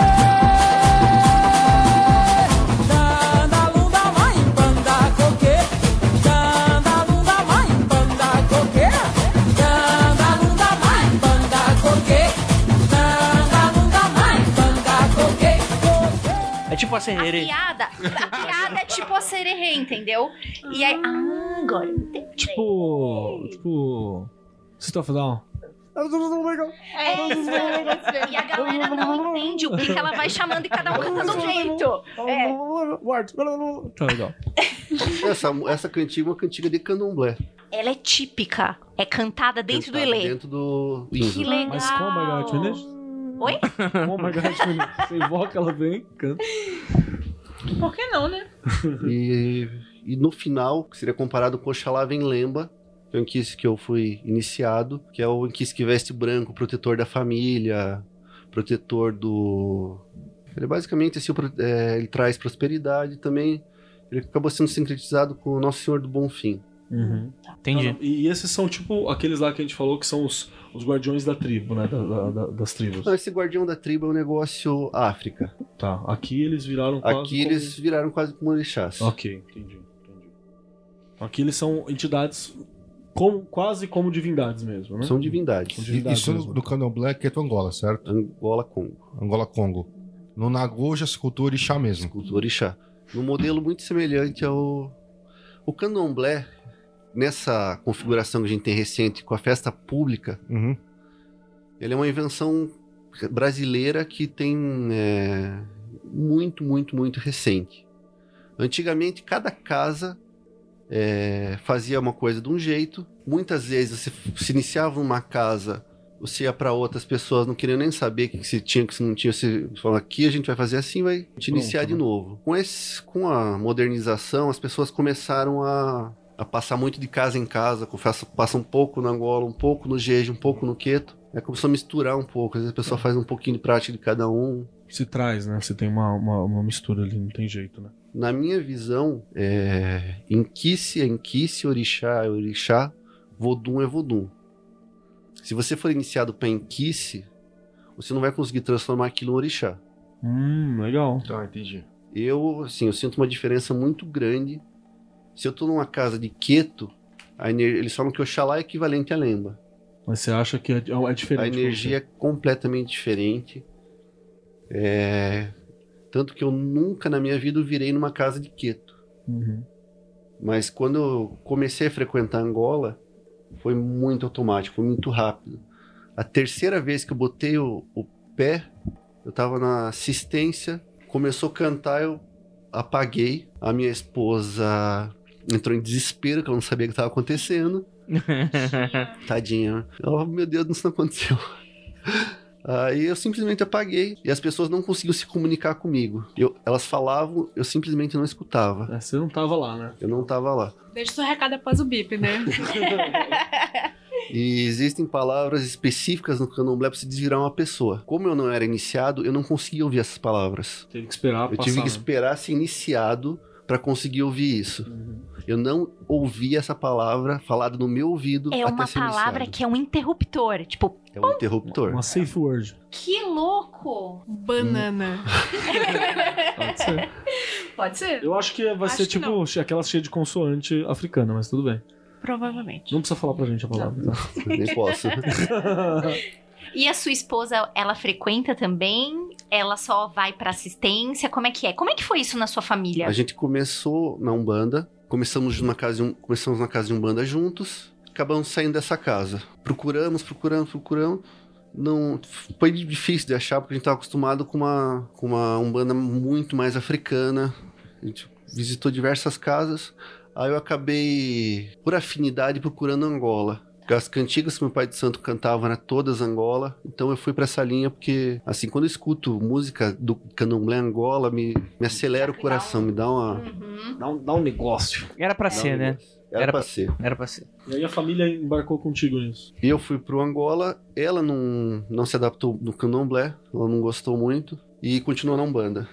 É tipo a A sererê. piada, a piada é tipo a sererê, entendeu? E aí, ah, agora eu entendi. Tipo. Tipo. System of a Down. É isso. E a galera não entende o que, ela vai chamando e cada um canta um jeito. É. Tá legal. Essa, essa cantiga é uma cantiga de candomblé. Ela é típica. É cantada dentro do cantada Ilê. Dentro do Que legal. Mas como a Menezes? Oi? A Margarete Menezes? Você invoca, ela vem, canta. Por que não, né? [laughs] E, e no final, que seria comparado com Oxalá Vem Lemba, que é o Enquisse que eu fui iniciado, que é o Enquisse que veste branco, protetor da família, protetor do... Ele basicamente, assim, é, ele traz prosperidade também. Ele acabou sendo sincretizado com o Nosso Senhor do Bom Fim. Entendi. E esses são, tipo, aqueles lá que a gente falou que são os, os guardiões da tribo, né? Da- da- da- das tribos. Então, esse guardião da tribo é um negócio África. Tá. Aqui eles viraram quase. Aqui eles viraram quase como orixás. Como... Ok, entendi, entendi. Aqui eles são entidades como, quase como divindades mesmo, né? São divindades. São E- divindades Isso mesmo. do candomblé que é do Angola, certo? Angola, Congo. Angola, Congo. No Nagô já se cultua orixá mesmo. Cultura orixá. Num modelo muito semelhante ao. O candomblé, nessa configuração que a gente tem recente com a festa pública, Uhum. ele é uma invenção brasileira que tem é, muito, muito, muito recente. Antigamente, cada casa é, fazia uma coisa de um jeito. Muitas vezes você se iniciava numa casa, você ia para outras pessoas, não queriam nem saber o que se tinha, o que se não tinha. Você falava, aqui a gente vai fazer assim, vai te iniciar Pronto, de né? novo. Com, esse, com a modernização, as pessoas começaram a, a passar muito de casa em casa, confessa- passa um pouco na Angola, um pouco no Jeje, um pouco no Queto. É, começou a misturar um pouco. Às vezes a pessoa faz um pouquinho de prática de cada um. Se traz, né? Você tem uma, uma, uma mistura ali, não tem jeito, né? Na minha visão, é... Inquice é Inquice, Orixá é Orixá, Vodum é Vodum. Se você for iniciado para Inquice, você não vai conseguir transformar aquilo em Orixá. Hum, legal. Tá, entendi. Eu, assim, eu sinto uma diferença muito grande. Se eu tô numa casa de Queto, a ener... eles falam que Oxalá é equivalente a Lemba. Mas você acha que é, é diferente? A energia é completamente diferente. É... Tanto que eu nunca na minha vida virei numa casa de Queto. Uhum. Mas quando eu comecei a frequentar Angola, foi muito automático, foi muito rápido. A terceira vez que eu botei o, o pé, eu tava na assistência, começou a cantar, eu apaguei. A minha esposa entrou em desespero, que ela não sabia o que estava acontecendo. [laughs] Tadinha. Oh, meu Deus, isso não aconteceu. Aí eu simplesmente apaguei e as pessoas não conseguiam se comunicar comigo. Eu, elas falavam, eu simplesmente não escutava. É, você não tava lá, né? Eu não tava lá. Deixa seu recado após o bip, né? [laughs] E existem palavras específicas no candomblé pra se desvirar uma pessoa. Como eu não era iniciado, eu não conseguia ouvir essas palavras. Teve que esperar Eu passar. tive que né? esperar ser iniciado pra conseguir ouvir isso. Eu não ouvi essa palavra falada no meu ouvido É até uma ser palavra iniciado. que é um interruptor. Tipo, É um interruptor. Uma safe word. que louco! Banana. [laughs] Pode ser. Pode ser. Eu acho que vai Acho ser tipo aquela cheia de consoante africana, mas tudo bem. Provavelmente. Não precisa falar pra gente a palavra. tá? [laughs] Nem posso. [laughs] E a sua esposa, ela frequenta também? Ela só vai pra assistência? Como é que é? Como é que foi isso na sua família? A gente começou na Umbanda, começamos numa casa um, começamos na casa de Umbanda juntos, acabamos saindo dessa casa. Procuramos, procuramos, procuramos. Não foi difícil de achar porque a gente estava acostumado com uma com uma Umbanda muito mais africana. A gente visitou diversas casas. Aí eu acabei por afinidade procurando Angola. As cantigas que meu pai de santo cantava eram todas Angola, então eu fui pra essa linha porque, assim, quando eu escuto música do candomblé Angola, me, me acelera o coração, me dá uma. Uhum. Dá um, dá um negócio. Era pra dá um ser, né? Era, Era pra pra- ser. Era pra ser. E aí a família embarcou contigo nisso. E eu fui pro Angola, ela não, não se adaptou no candomblé, ela não gostou muito e continuou na Umbanda.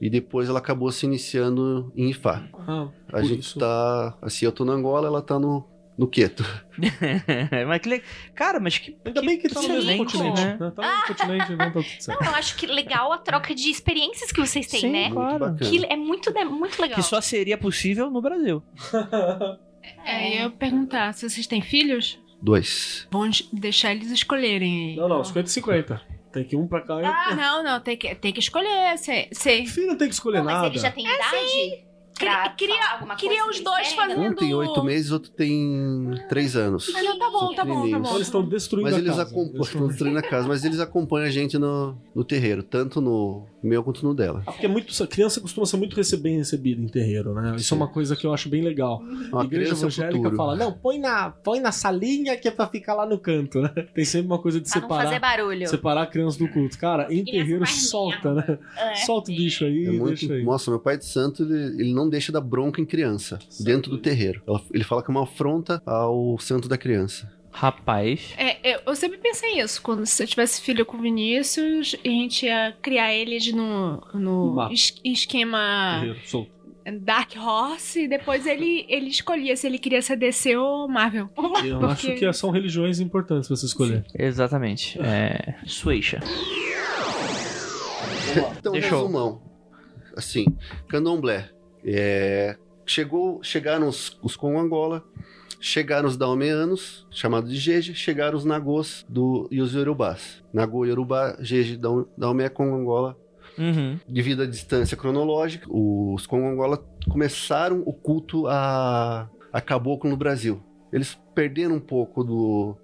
E depois ela acabou se iniciando em Ifá. Ah, A gente isso. tá. Assim, eu tô na Angola, ela tá no, no Queto. [laughs] mas que le... Cara, mas que. Ainda bem que tá no mesmo excelente, continente. né? né? Tá no mesmo continente, então tá tudo certo. Não, eu acho que legal a troca de experiências que vocês têm, Sim, né? claro. Que é muito, é muito legal. Que só seria possível no Brasil. [laughs] É, eu perguntar, se vocês têm filhos, Dois. vamos deixar eles escolherem aí. Não, não, 50 e 50. Tem que ir um pra cá e Ah, não, não, tem que, tem que escolher. Se, se... Filho não tem que escolher Não, mas nada. ele já tem idade? Pra Queria- queria coisa os dois querem? fazendo- Um tem oito meses, outro tem três anos. Ah, não, tá bom, tá bom, tá pequenininhos. Então bom. eles estão destruindo Mas a eles casa. acompanham, [laughs] Eles estão tão- destruindo a casa, mas eles acompanham a gente no, no terreiro, tanto no meu quanto no dela. Ah, Porque é muito, a criança costuma ser muito bem recebida em terreiro, né? Isso Sim. é uma coisa que eu acho bem legal. A igreja é o evangélica futuro. fala, não, põe na, põe na salinha que é pra ficar lá no canto, né? [laughs] Tem sempre uma coisa de Pra não fazer separar, barulho. separar a criança do culto. Cara, em terreiro solta, né? É. Solta o bicho aí É muito, deixa aí. nossa, meu pai de santo, ele, ele não deixa dar bronca em criança, dentro do terreiro. Ele fala que é uma afronta ao santo da criança. Rapaz. É, eu, eu sempre pensei isso. Quando se eu tivesse filho com o Vinícius, a gente ia criar eles no, no es- esquema. Dark Horse e depois ele, ele escolhia se ele queria ser DC ou Marvel. Eu [laughs] Porque- acho que são religiões importantes pra você escolher. Exatamente. É. Sueixa. Então, Deixou. resumão. Assim, candomblé. É, chegou, chegaram os, os Congo Angola, chegaram os daomeanos, chamados de Jeje, chegaram os Nagôs do, e os Yorubás. Nagô, Yorubá, Jeje, Daom- Daomé, Congo Angola. Uhum. Devido à distância cronológica, os Congo Angola começaram o culto a, a caboclo no Brasil. Eles perderam um pouco do,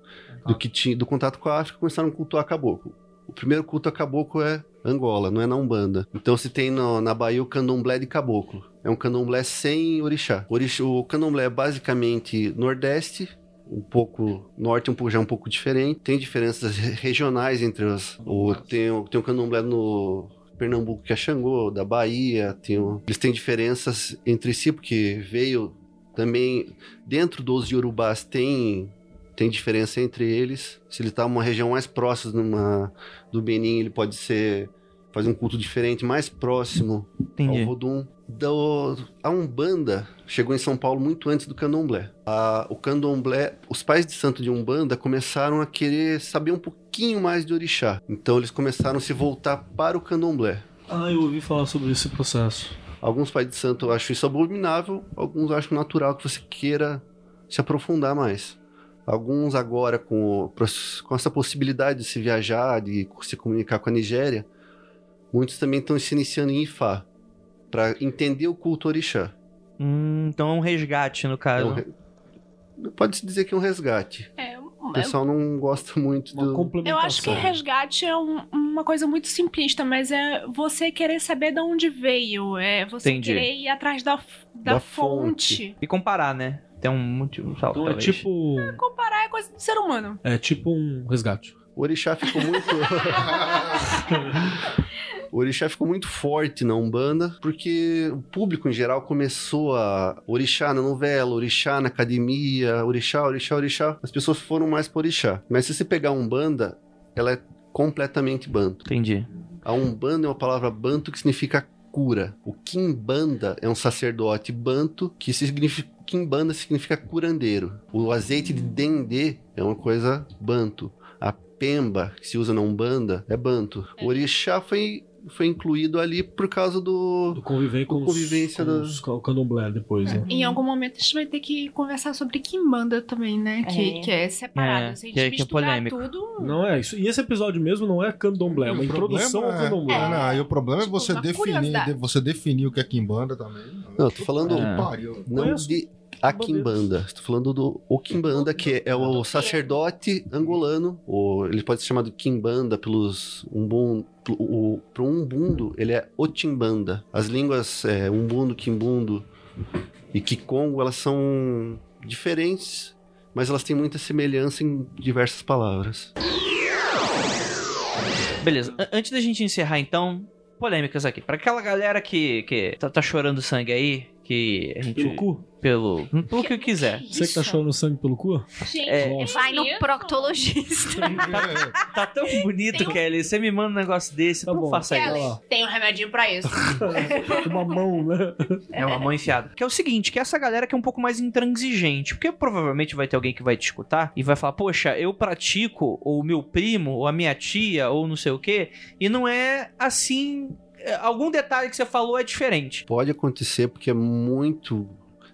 do que tinha do contato com a África e começaram a cultuar caboclo. O primeiro culto a caboclo é Angola, não é na Umbanda. Então se tem no- na Bahia o candomblé de caboclo. É um candomblé sem orixá. Orixá- O candomblé é basicamente nordeste, um pouco norte, um pouco já um pouco diferente. Tem diferenças re- regionais entre os. O, tem, tem o candomblé no Pernambuco que é Xangô, da Bahia. Tem o- eles têm diferenças entre si porque veio também dentro dos Yorubás tem tem diferença entre eles. Se ele está numa região mais próxima numa, do Benin, ele pode ser fazer um culto diferente, mais próximo Entendi. ao Vodum. Do, a Umbanda chegou em São Paulo muito antes do Candomblé. A- o Candomblé, os pais de santo de Umbanda começaram a querer saber um pouquinho mais de orixá. Então eles começaram a se voltar para o Candomblé. Ah, eu ouvi falar sobre esse processo. Alguns pais de santo acham isso abominável, alguns acham natural que você queira se aprofundar mais. Alguns agora, com, o- com essa possibilidade de se viajar, de se comunicar com a Nigéria, muitos também estão se iniciando em Ifá, para entender o culto orixá. Hum, então é um resgate, no É caso. um re- Pode-se dizer que é um resgate. É, O pessoal não gosta muito Uma do... eu acho que resgate é um uma coisa muito simplista, mas é você querer saber de onde veio. É você Entendi. querer ir atrás da, da, Da fonte. fonte. E comparar, né? Tem um motivo. Então é tipo. Comparar é coisa do ser humano. É tipo um resgate. O orixá ficou muito. [laughs] o orixá ficou muito forte na Umbanda, porque o público em geral começou a orixá na novela, orixá na academia, orixá, orixá, orixá. As pessoas foram mais por orixá. Mas se você pegar a Umbanda, ela é completamente banto. Entendi. A Umbanda é uma palavra banto que significa cura. O Kimbanda é um sacerdote banto que significa Kimbanda significa curandeiro. O azeite de dendê é uma coisa banto. A pemba que se usa na Umbanda é banto. O orixá foi foi incluído ali por causa do Do conviver com, Do convivência os, com da- os candomblé depois, né? Em algum momento a gente vai ter que conversar sobre Kimbanda também, né? Que, É. que é separado. É, Se a gente que é- que é misturar polêmico. tudo. Não é isso. E esse episódio mesmo não é candomblé, é uma introdução ao é- candomblé. é, não, e o problema Tipo, é você definir, você definir o que é Kimbanda também. Não, eu tô falando- Que É. pariu. não Conheço. de a Kimbanda. Estou falando do o Kimbanda, que é o sacerdote angolano. Ele pode ser chamado Kimbanda pelos umbun, o, pro umbundo, ele é Otimbanda. As línguas é, umbundo, Kimbundo e Kikongo, elas são diferentes, mas elas têm muita semelhança em diversas palavras. Beleza. Antes da gente encerrar, então, polêmicas aqui. Pra aquela galera que, que tá, tá chorando sangue aí, que a gente. Pelo cu? Pelo. Pelo que quiser. Você que tá chorando sangue pelo cu? Gente, É. Nossa. Vai no proctologista. [laughs] Tá tão bonito, um- Kelly. Você me manda um negócio desse. Tá não bom. faça Kelly. isso. Tem um remedinho pra isso. [laughs] Uma mão, né? É uma mão enfiada. Que é o seguinte, que essa galera que é um pouco mais intransigente. Porque provavelmente vai ter alguém que vai te escutar e vai falar, poxa, eu pratico, ou meu primo, ou a minha tia, ou não sei o quê, e não é assim. É, Algum detalhe que você falou é diferente. Pode acontecer porque é muito,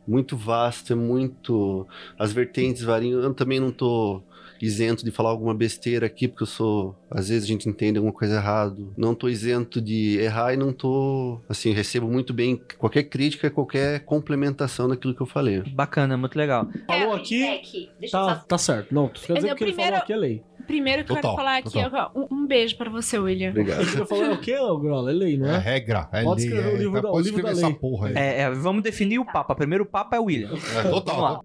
muito vasto, é muito. As vertentes variam. Eu também não tô isento de falar alguma besteira aqui, porque eu sou. Às vezes a gente entende alguma coisa errado. Não tô isento de errar e não tô. Assim, recebo muito bem qualquer crítica, qualquer complementação daquilo que eu falei. Bacana, muito legal. Falou É, aqui, é Deixa eu Tá, só tá certo. Não, tu quer dizer é que o que ele primeiro- falou aqui é lei. Primeiro que eu Total, quero falar aqui, total. um, um beijo pra você, William. Obrigado. Você falou é o quê, Grola? É lei, não É é? regra, é Pode lei. escrever o é, livro tá, da- o livro escrever da essa lei. porra aí. É, é, vamos definir o Papa. Primeiro o Papa é o William. É, total. Vamos lá.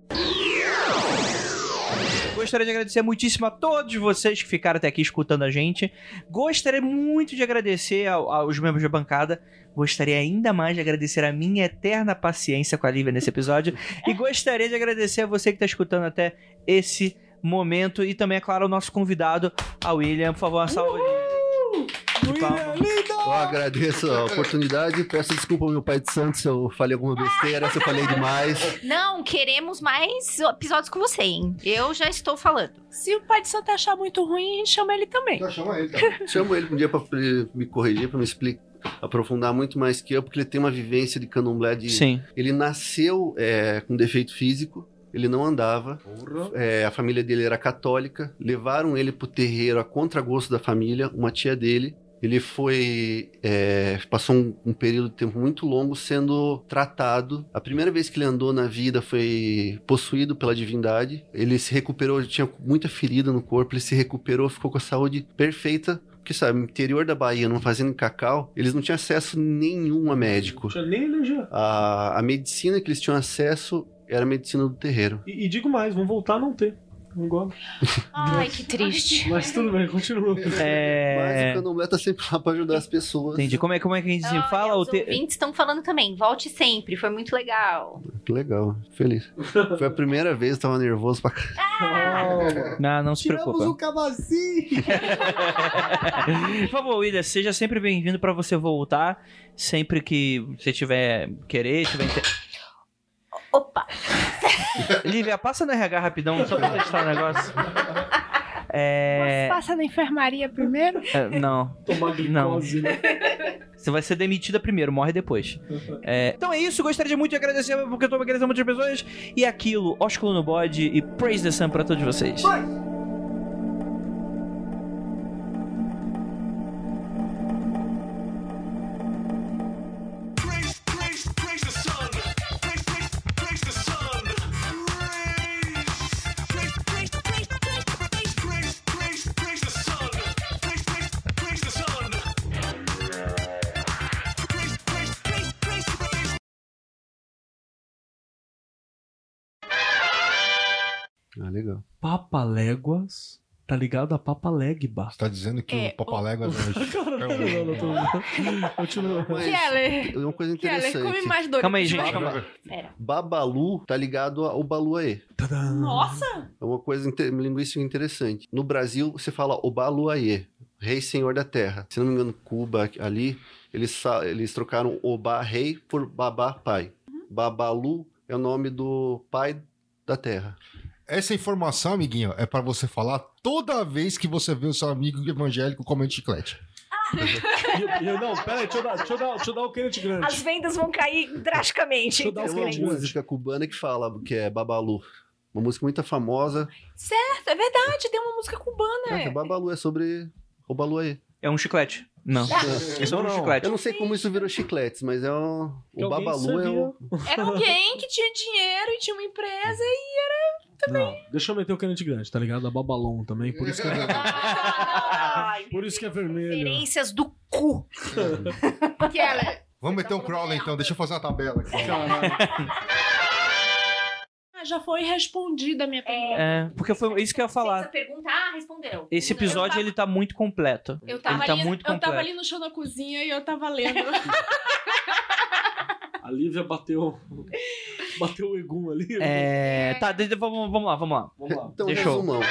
Gostaria de agradecer muitíssimo a todos vocês que ficaram até aqui escutando a gente. Gostaria muito de agradecer ao- aos membros da bancada. Gostaria ainda mais de agradecer a minha eterna paciência com a Lívia nesse episódio. E gostaria de agradecer a você que está escutando até esse momento. E também, é claro, ao nosso convidado, a William. Por favor, uma salva palmas. Eu agradeço a oportunidade. Peço desculpa ao meu pai de santo se eu falei alguma besteira, se eu falei demais. Não, queremos mais episódios com você, hein? Eu já estou falando. Se o pai de santo achar muito ruim, a gente chama ele também. Já chama ele. [laughs] Chamo ele um dia pra me corrigir, pra me explicar, aprofundar muito mais que eu, porque ele tem uma vivência de candomblé de. Sim. Ele nasceu é, com defeito físico, ele não andava, é, a família dele era católica, levaram ele pro terreiro a contragosto da família, uma tia dele. Ele foi. é, passou um, um período de tempo muito longo sendo tratado. A primeira vez que ele andou na vida foi possuído pela divindade. Ele se recuperou, ele tinha muita ferida no corpo, ele se recuperou, ficou com a saúde perfeita. Porque, sabe, no interior da Bahia, numa fazenda em cacau, eles não tinham acesso nenhum a médico. Não tinha nem energia. A, a medicina que eles tinham acesso era a medicina do terreiro. E, e digo mais, vão voltar a não ter. Não gosto. Ai, que triste. [laughs] Mas tudo bem, continua. Mas É. o candomblé tá sempre lá pra ajudar as pessoas. Entendi. Como é, como é que a gente Olha, fala? O os te... ouvintes estão falando também. Volte sempre, foi muito legal. Que legal, feliz. Foi a primeira vez, eu tava nervoso pra caralho. Não, não se preocupa. cavacinho! Por favor, William, seja sempre bem-vindo pra você voltar. Sempre que você tiver querer, tiver inter... Opa! Lívia, passa no RH rapidão, só pra testar o negócio. É... Passa na enfermaria primeiro. é, Não, Tomar glicose, né? você vai ser demitida primeiro, morre depois. É, Então é isso, gostaria muito de agradecer, porque eu tô agradecendo muitas pessoas. E aquilo, ósculo no bode e praise the sun pra todos vocês. Praise, legal. Papaléguas tá ligado a Papalegba. Você tá dizendo que É, o é Cara, não, É um- não, não, tô... Continua. Mas é uma coisa Keller, come interessante. mais dois. Calma aí, gente, calma. Pera. Babalu tá ligado ao Baluaê. Tadã. Nossa! É uma coisa inte- linguística interessante. No Brasil, você fala Obaluaê, rei senhor da terra. Se não me engano, Cuba ali, eles, sa- eles trocaram Oba rei por Babá pai. Babalu é o nome do pai da terra. Essa informação, amiguinho, é pra você falar toda vez que você vê o seu amigo evangélico comendo chiclete. E- e- não, pera aí, deixa eu dar, deixa eu dar, deixa eu dar o Kenneth Grant. As vendas vão cair drasticamente. Deixa eu dar É Grant. música cubana que fala que é Babalu. Uma música muito famosa. Certo, é verdade, tem uma música cubana. É, Babalu é sobre Obaluaê. É um chiclete. Não. Isso é um Não, não. chiclete. Eu não sei como isso virou chicletes, mas é um... Que O Babalu é o... Era alguém que tinha dinheiro e tinha uma empresa e Não, deixa eu meter o Kenneth Grant, tá ligado? A Babalon também, por isso que é [laughs] vermelho. Ai, Por isso que é vermelho. Referências do cu. Keller. Vamos meter um crawler então, deixa eu fazer uma tabela aqui. Ah, já foi respondida a minha pergunta. É, porque foi isso que eu ia Essa falar. pergunta, ah, respondeu. Esse episódio, ele tá muito completo. Eu tava, ele tá ali, muito eu tava ali no chão da cozinha e eu tava lendo. [laughs] A Lívia bateu. [laughs] Bateu o Egum ali. É... Tá, de- vamos, vamos lá, vamos lá. Vamos lá. Então, Deixa eu- resumão.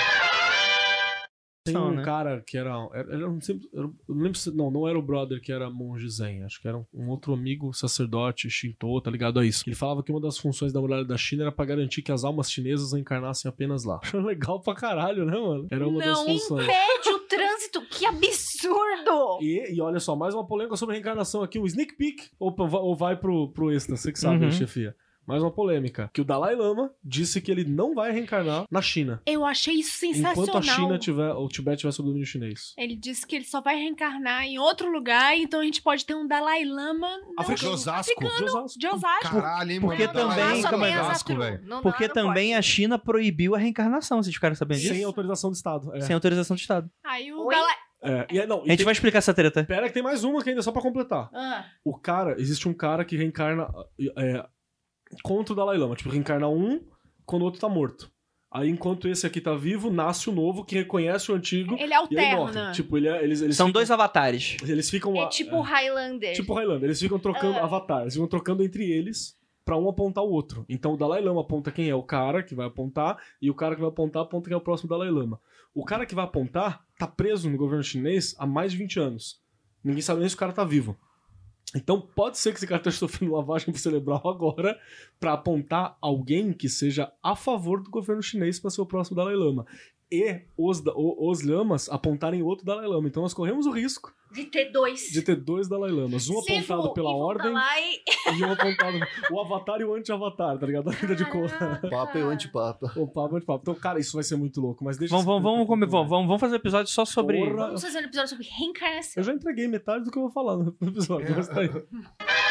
Tem um né? cara que era. Era, era um sempre, era- eu não lembro se. Não, não era o brother que era monge zen. Acho que era um, um outro amigo sacerdote Shinto, tá ligado a isso. Ele falava que uma das funções da muralha da China era pra garantir que as almas chinesas encarnassem apenas lá. [laughs] Legal pra caralho, né, mano? Era uma das Não, funções. Impede o trânsito, que absurdo! E, e olha só, mais uma polêmica sobre reencarnação aqui. Um sneak peek ou, ou vai pro, pro extra, você que sabe, Uhum. né, chefia. Mais uma polêmica. Que o Dalai Lama disse que ele não vai reencarnar na China. Eu achei isso sensacional. Enquanto a China tiver, o Tibete tiver sob domínio chinês. Ele disse que ele só vai reencarnar em outro lugar, então a gente pode ter um Dalai Lama não Africano. De Osasco. De Osasco. de Osasco. Caralho, hein, Porque também- Lama calma aí, é Não, velho. Porque não também pode. a China proibiu a reencarnação, vocês ficaram sabendo disso? Sem autorização do Estado. É. Sem autorização do Estado. Aí o Oi? Dalai... É, e é- não, A gente tem- vai explicar essa treta. Pera que tem mais uma que ainda, só pra completar. Ah, O cara, existe um cara que reencarna é, contra o Dalai Lama. Tipo, reencarna um quando o outro tá morto. Aí, enquanto esse aqui tá vivo, nasce o novo que reconhece o antigo Ele e alterna. Tipo, ele é- eles, eles São ficam, dois avatares. Eles ficam... é tipo Highlander. Tipo Highlander, eles ficam trocando Ah. avatar, eles ficam trocando entre eles pra um apontar o outro. Então o Dalai Lama aponta quem é o cara que vai apontar e o cara que vai apontar aponta quem é o próximo Dalai Lama. O cara que vai apontar tá preso no governo chinês há mais de 20 anos. Ninguém sabe nem se o cara tá vivo. Então pode ser que esse cara esteja sofrendo lavagem cerebral agora pra apontar alguém que seja a favor do governo chinês para ser o próximo Dalai Lama. E os, os lamas apontarem outro Dalai Lama. Então nós corremos o risco De ter dois. de ter dois Dalai Lamas. Um apontado pela ordem Dalai. [laughs] e um apontado. O Avatar e o anti-Avatar, tá ligado? A vida de cor. Papa e o antipapa. O papo, o anti-papo. Então, cara, isso vai ser muito louco. Mas deixa Vamos, vamos, vamos, comer. vamos, vamos, vamos fazer um episódio só sobre. Porra. Vamos fazer um episódio sobre reencarnação. Eu já entreguei metade do que eu vou falar no episódio, mas tá aí. [laughs]